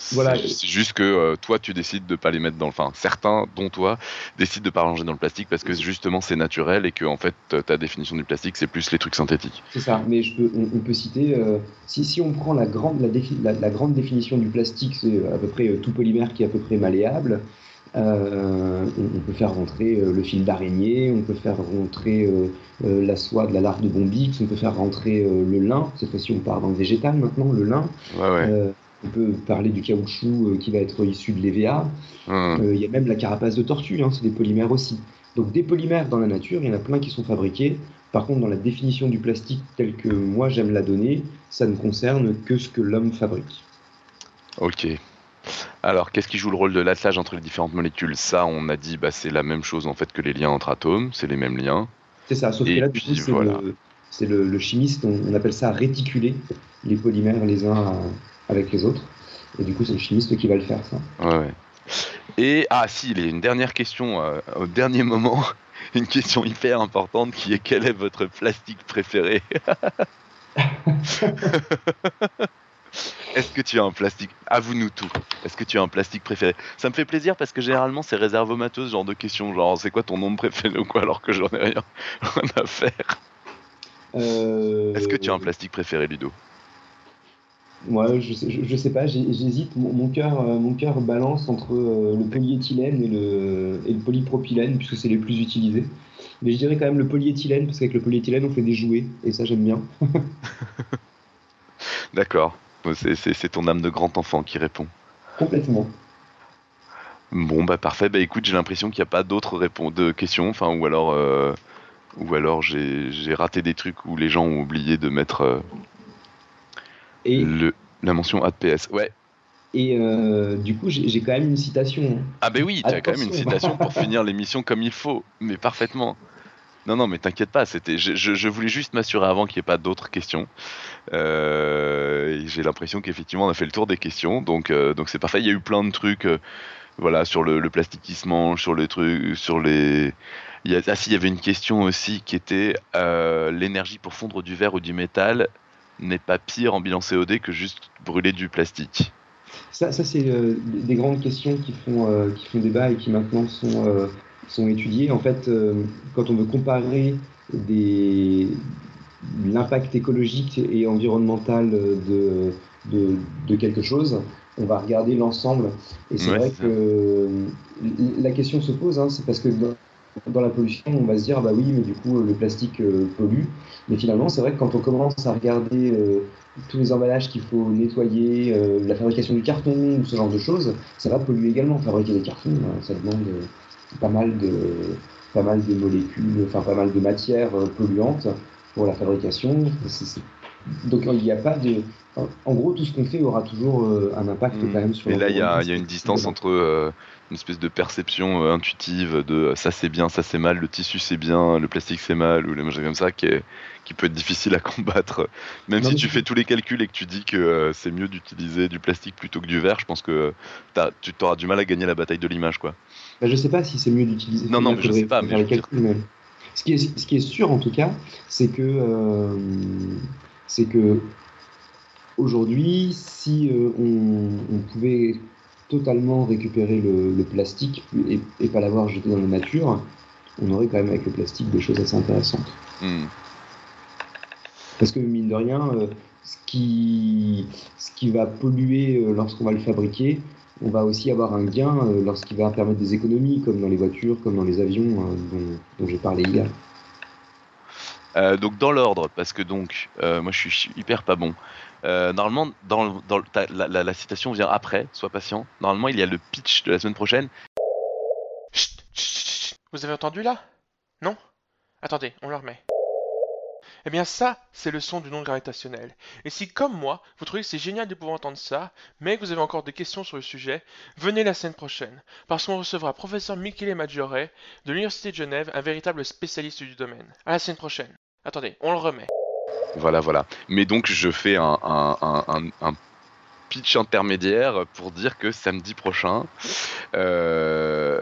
c'est juste que euh, toi, tu décides de pas les mettre dans le. Enfin, certains, dont toi, décident de pas ranger dans le plastique parce que justement c'est naturel et que en fait ta définition du plastique c'est plus les trucs synthétiques. C'est ça. Mais je peux, on, peut citer euh, si, si on prend la grande la, la, grande définition du plastique, c'est à peu près euh, tout polymère qui est à peu près malléable. on, peut faire rentrer le fil d'araignée, on peut faire rentrer la soie de la larve de bombix, on peut faire rentrer le lin. Cette fois-ci, on part dans le végétal maintenant, le lin. Ouais, ouais. On peut parler du caoutchouc euh, qui va être issu de l'EVA. Hum. Euh, il y a même la carapace de tortue, hein, c'est des polymères aussi. Donc des polymères dans la nature, il y en a plein qui sont fabriqués. Par contre, dans la définition du plastique telle que moi j'aime la donner, ça ne concerne que ce que l'homme fabrique. Ok. Alors, qu'est-ce qui joue le rôle de l'attelage entre les différentes molécules? Ça, on a dit, bah, c'est la même chose en fait que les liens entre atomes, c'est les mêmes liens. C'est ça, sauf que là, du coup, c'est le, chimiste, on, appelle ça réticuler les polymères les uns avec les autres. Et du coup, c'est le chimiste qui va le faire, ça. Ouais, Et, ah si, il y a une dernière question euh, au dernier moment. Une question hyper importante qui est quel est votre plastique préféré? Est-ce que tu as un plastique Avoue-nous tout. Est-ce que tu as un plastique préféré? Ça me fait plaisir parce que généralement c'est réservé aux ce genre de questions, genre c'est quoi ton nombre préféré ou quoi, alors que j'en ai rien, à faire? Euh, Est-ce que tu as un plastique préféré, Ludo? Ouais, je sais, je, sais pas, j'hésite. Mon, cœur, euh, mon cœur balance entre euh, le polyéthylène et le, et le polypropylène, puisque c'est les plus utilisés. Mais je dirais quand même le polyéthylène, parce qu'avec le polyéthylène, on fait des jouets, et ça, j'aime bien. D'accord. C'est ton âme de grand enfant qui répond. Complètement. Bon, bah parfait. Bah écoute, j'ai l'impression qu'il n'y a pas d'autres de questions, enfin, ou alors, euh, ou alors j'ai raté des trucs où les gens ont oublié de mettre euh, Et... le, la mention ADPS. Ouais. Et euh, du coup, j'ai quand même une citation. Hein. Ah, bah oui, tu as quand même une citation pour finir l'émission comme il faut, mais parfaitement. Non, non, mais t'inquiète pas, c'était, je, voulais juste m'assurer avant qu'il n'y ait pas d'autres questions. Euh, j'ai l'impression qu'effectivement on a fait le tour des questions, donc euh, donc c'est parfait. Il y a eu plein de trucs, voilà, sur le, plastique qui se mange, sur les trucs, sur les. Il y a, ah si, il y avait une question aussi qui était l'énergie pour fondre du verre ou du métal n'est pas pire en bilan COD que juste brûler du plastique. Ça, ça c'est des grandes questions qui font qui font débat et qui maintenant sont sont étudiées. En fait, quand on veut comparer des, l'impact écologique et environnemental de, de, quelque chose, on va regarder l'ensemble. Et c'est vrai que la question se pose, hein, c'est parce que dans, la pollution, on va se dire, bah oui, mais du coup, le plastique euh, pollue. Mais finalement, c'est vrai que quand on commence à regarder euh, tous les emballages qu'il faut nettoyer, euh, la fabrication du carton, ou ce genre de choses, ça va polluer également. Fabriquer des cartons, ça demande pas mal de pas mal de molécules, enfin pas mal de matières polluantes pour la fabrication. Donc il n'y a pas de. En gros, tout ce qu'on fait aura toujours euh, un impact hmm. quand même sur. Mais là, il y, a une distance entre euh, une espèce de perception euh, intuitive de ça c'est bien, ça c'est mal, le tissu c'est bien, le plastique c'est mal, ou les choses comme ça, qui, est, qui peut être difficile à combattre. Même si tu fais tous les calculs et que tu dis que c'est mieux d'utiliser du plastique plutôt que du verre, je pense que tu auras du mal à gagner la bataille de l'image, quoi. Bah, je sais pas si c'est mieux d'utiliser. Non, non, mais je sais pas. Mais ce qui, est, ce qui est sûr en tout cas, c'est que, c'est que aujourd'hui, si euh, on, pouvait totalement récupérer le, plastique et, et pas l'avoir jeté dans la nature, on aurait quand même avec le plastique des choses assez intéressantes. Hmm. Parce que mine de rien, euh, ce, qui, ce qui va polluer lorsqu'on va le fabriquer, on va aussi avoir un gain euh, lorsqu'il va permettre des économies, comme dans les voitures, comme dans les avions euh, dont, j'ai parlé hier. Euh, donc dans l'ordre, parce que donc moi je suis hyper pas bon. normalement, dans, la, citation vient après, sois patient. Normalement, il y a le pitch de la semaine prochaine. Vous avez entendu là? Non? Attendez, on le remet. Eh bien ça, c'est le son du non gravitationnel. Et si, comme moi, vous trouvez que c'est génial de pouvoir entendre ça, mais que vous avez encore des questions sur le sujet, venez la semaine prochaine, parce qu'on recevra professeur Michele Maggiore de l'Université de Genève, un véritable spécialiste du domaine. À la semaine prochaine. Attendez, on le remet. Voilà, voilà. Mais donc je fais un, un pitch intermédiaire pour dire que samedi prochain, euh,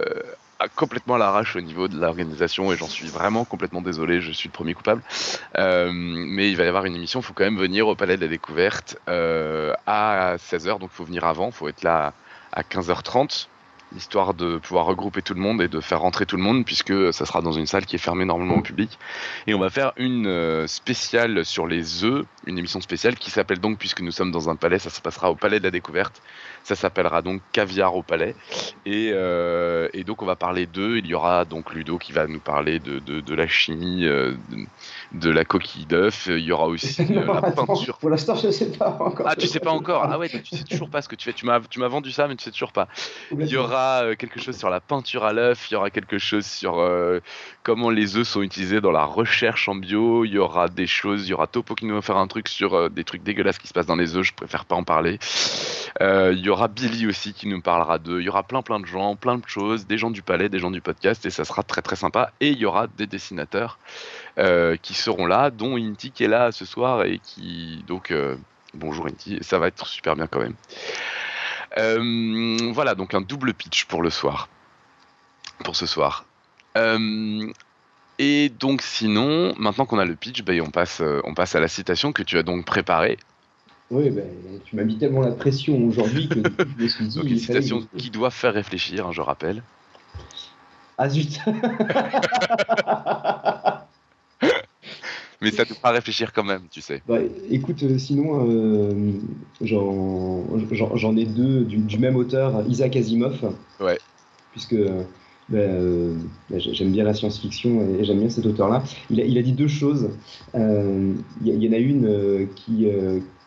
complètement à l'arrache au niveau de l'organisation et j'en suis vraiment complètement désolé, je suis le premier coupable. Euh, mais il va y avoir une émission, il faut quand même venir au Palais de la Découverte euh, à 16h, donc il faut venir avant, il faut être là à 15h30 histoire de pouvoir regrouper tout le monde et de faire rentrer tout le monde puisque ça sera dans une salle qui est fermée normalement au public. Et on va faire une euh, spéciale sur les œufs, une émission spéciale qui s'appelle donc, puisque nous sommes dans un palais, ça se passera au Palais de la Découverte, ça s'appellera donc Caviar au Palais. Et, euh, et donc on va parler d'œufs, il y aura donc Ludo qui va nous parler de, de, de la chimie, euh, de, la coquille d'œuf, il y aura aussi la peinture. Pour l'instant je sais pas encore. Ah tu sais pas encore Ah ouais, tu sais toujours pas ce que tu fais, tu m'as vendu ça mais tu sais toujours pas. Il y aura euh, quelque chose sur la peinture à l'œuf, il y aura quelque chose sur euh, comment les œufs sont utilisés dans la recherche en bio, il y aura des choses, il y aura Topo qui nous va faire un truc sur euh, des trucs dégueulasses qui se passent dans les œufs, je préfère pas en parler. Euh, il y aura Billy aussi qui nous parlera d'eux. Il y aura plein plein de gens, plein de choses, des gens du palais, des gens du podcast, et ça sera très très sympa. Et il y aura des dessinateurs euh, qui seront là, dont Inti qui est là ce soir et qui donc bonjour Inti, ça va être super bien quand même. voilà donc un double pitch pour le soir, pour ce soir. Et donc sinon, maintenant qu'on a le pitch, bah, on, passe, euh, on passe à la citation que tu as donc préparée. Oui, bah, tu m'as mis tellement la pression aujourd'hui que je me suis dit... une citation qui doit faire réfléchir, hein, je rappelle. Ah zut Mais ça te fera réfléchir quand même, tu sais. Bah, écoute, euh, sinon, euh, j'en ai deux du, du, même auteur, Isaac Asimov. Ouais. Puisque ben, euh, ben, j'aime bien la science-fiction et, j'aime bien cet auteur-là. Il a, il a, dit deux choses. Euh, il, y, en a une euh, qui,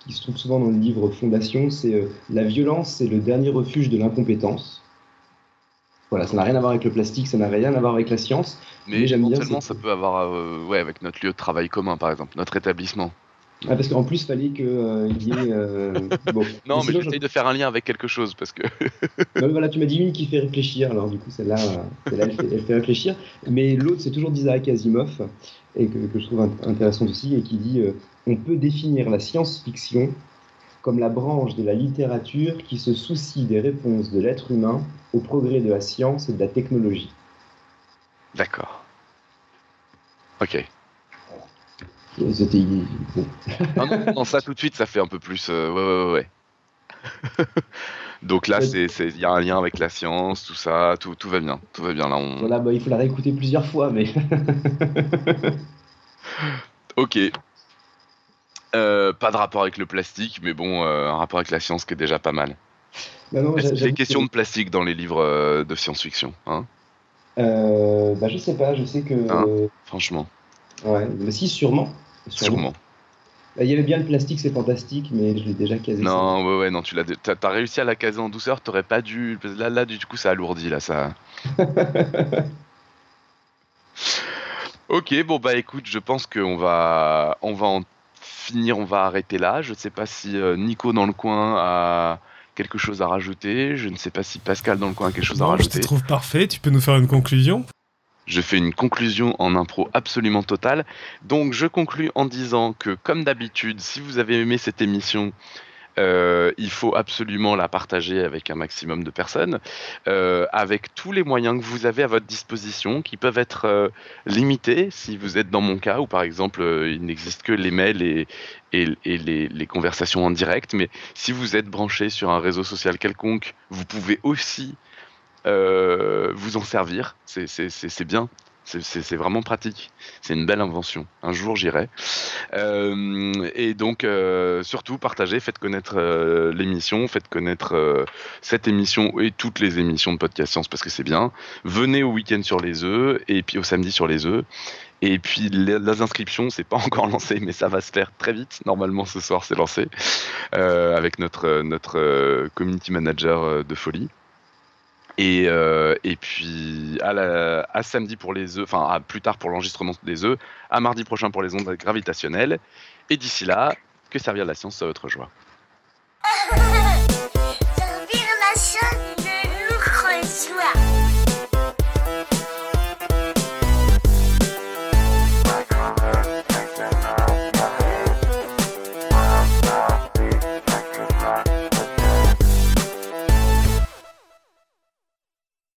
qui, se trouve souvent dans le livre Fondation, c'est la violence, c'est le dernier refuge de l'incompétence. Voilà, ça n'a rien à voir avec le plastique, ça n'a rien à voir avec la science. Mais, j'aime bien. ça peut avoir, ouais, avec notre lieu de travail commun, par exemple, notre établissement. Ah, parce qu'en plus, il fallait qu'il euh, y ait. Euh, non, mais, j'essaye de faire un lien avec quelque chose parce que. voilà, tu m'as dit une qui fait réfléchir, alors du coup, celle-là, elle, fait, réfléchir. Mais l'autre, c'est toujours d'Isaac Asimov, et que, je trouve intéressante aussi, et qui dit euh, On peut définir la science-fiction comme la branche de la littérature qui se soucie des réponses de l'être humain au progrès de la science et de la technologie. D'accord. Ok. C'était. non, non, ça tout de suite, ça fait un peu plus. Euh, ouais, ouais, ouais. Donc là, il y a un lien avec la science, tout ça, tout, tout va bien, tout va bien. Là, on... Voilà, bah, il faut la réécouter plusieurs fois, mais. ok. Euh, pas de rapport avec le plastique, mais bon, euh, un rapport avec la science qui est déjà pas mal. Bah Est-ce y a des questions de plastique dans les livres de science-fiction hein? Bah, Je sais pas, je sais que. Hein? Franchement. Ouais, mais si, sûrement. Sûrement. Bah, il y avait bien le plastique, c'est fantastique, mais je l'ai déjà casé. Non, ouais, ouais, non, tu l'as, t'as, as réussi à la caser en douceur, t'aurais pas dû. Là, là, du coup, ça alourdit, là, ça. ok, bon, bah écoute, je pense qu'on va, on va en finir, on va arrêter là. Je ne sais pas si euh, Nico dans le coin a quelque chose à rajouter. Je ne sais pas si Pascal dans le coin a quelque chose à rajouter. Je te trouve parfait. Tu peux nous faire une conclusion je fais une conclusion en impro absolument totale. Donc je conclus en disant que comme d'habitude, si vous avez aimé cette émission, euh, il faut absolument la partager avec un maximum de personnes, euh, avec tous les moyens que vous avez à votre disposition, qui peuvent être euh, limités si vous êtes dans mon cas, où par exemple il n'existe que les mails et, les, conversations en direct, mais si vous êtes branché sur un réseau social quelconque, vous pouvez aussi vous en servir. C'est bien. C'est vraiment pratique. C'est une belle invention. Un jour, j'irai. Euh, et donc, euh, surtout, partagez, faites connaître l'émission, faites connaître cette émission et toutes les émissions de Podcast Science parce que c'est bien. Venez au week-end sur les œufs et puis au samedi sur les œufs. Et puis les, inscriptions, c'est pas encore lancé, mais ça va se faire très vite. Normalement, ce soir, c'est lancé avec notre notre community manager de folie. Et, euh, et puis à, samedi pour les œufs, enfin à plus tard pour l'enregistrement des œufs, à mardi prochain pour les ondes gravitationnelles. Et d'ici là, que servir la science à votre joie.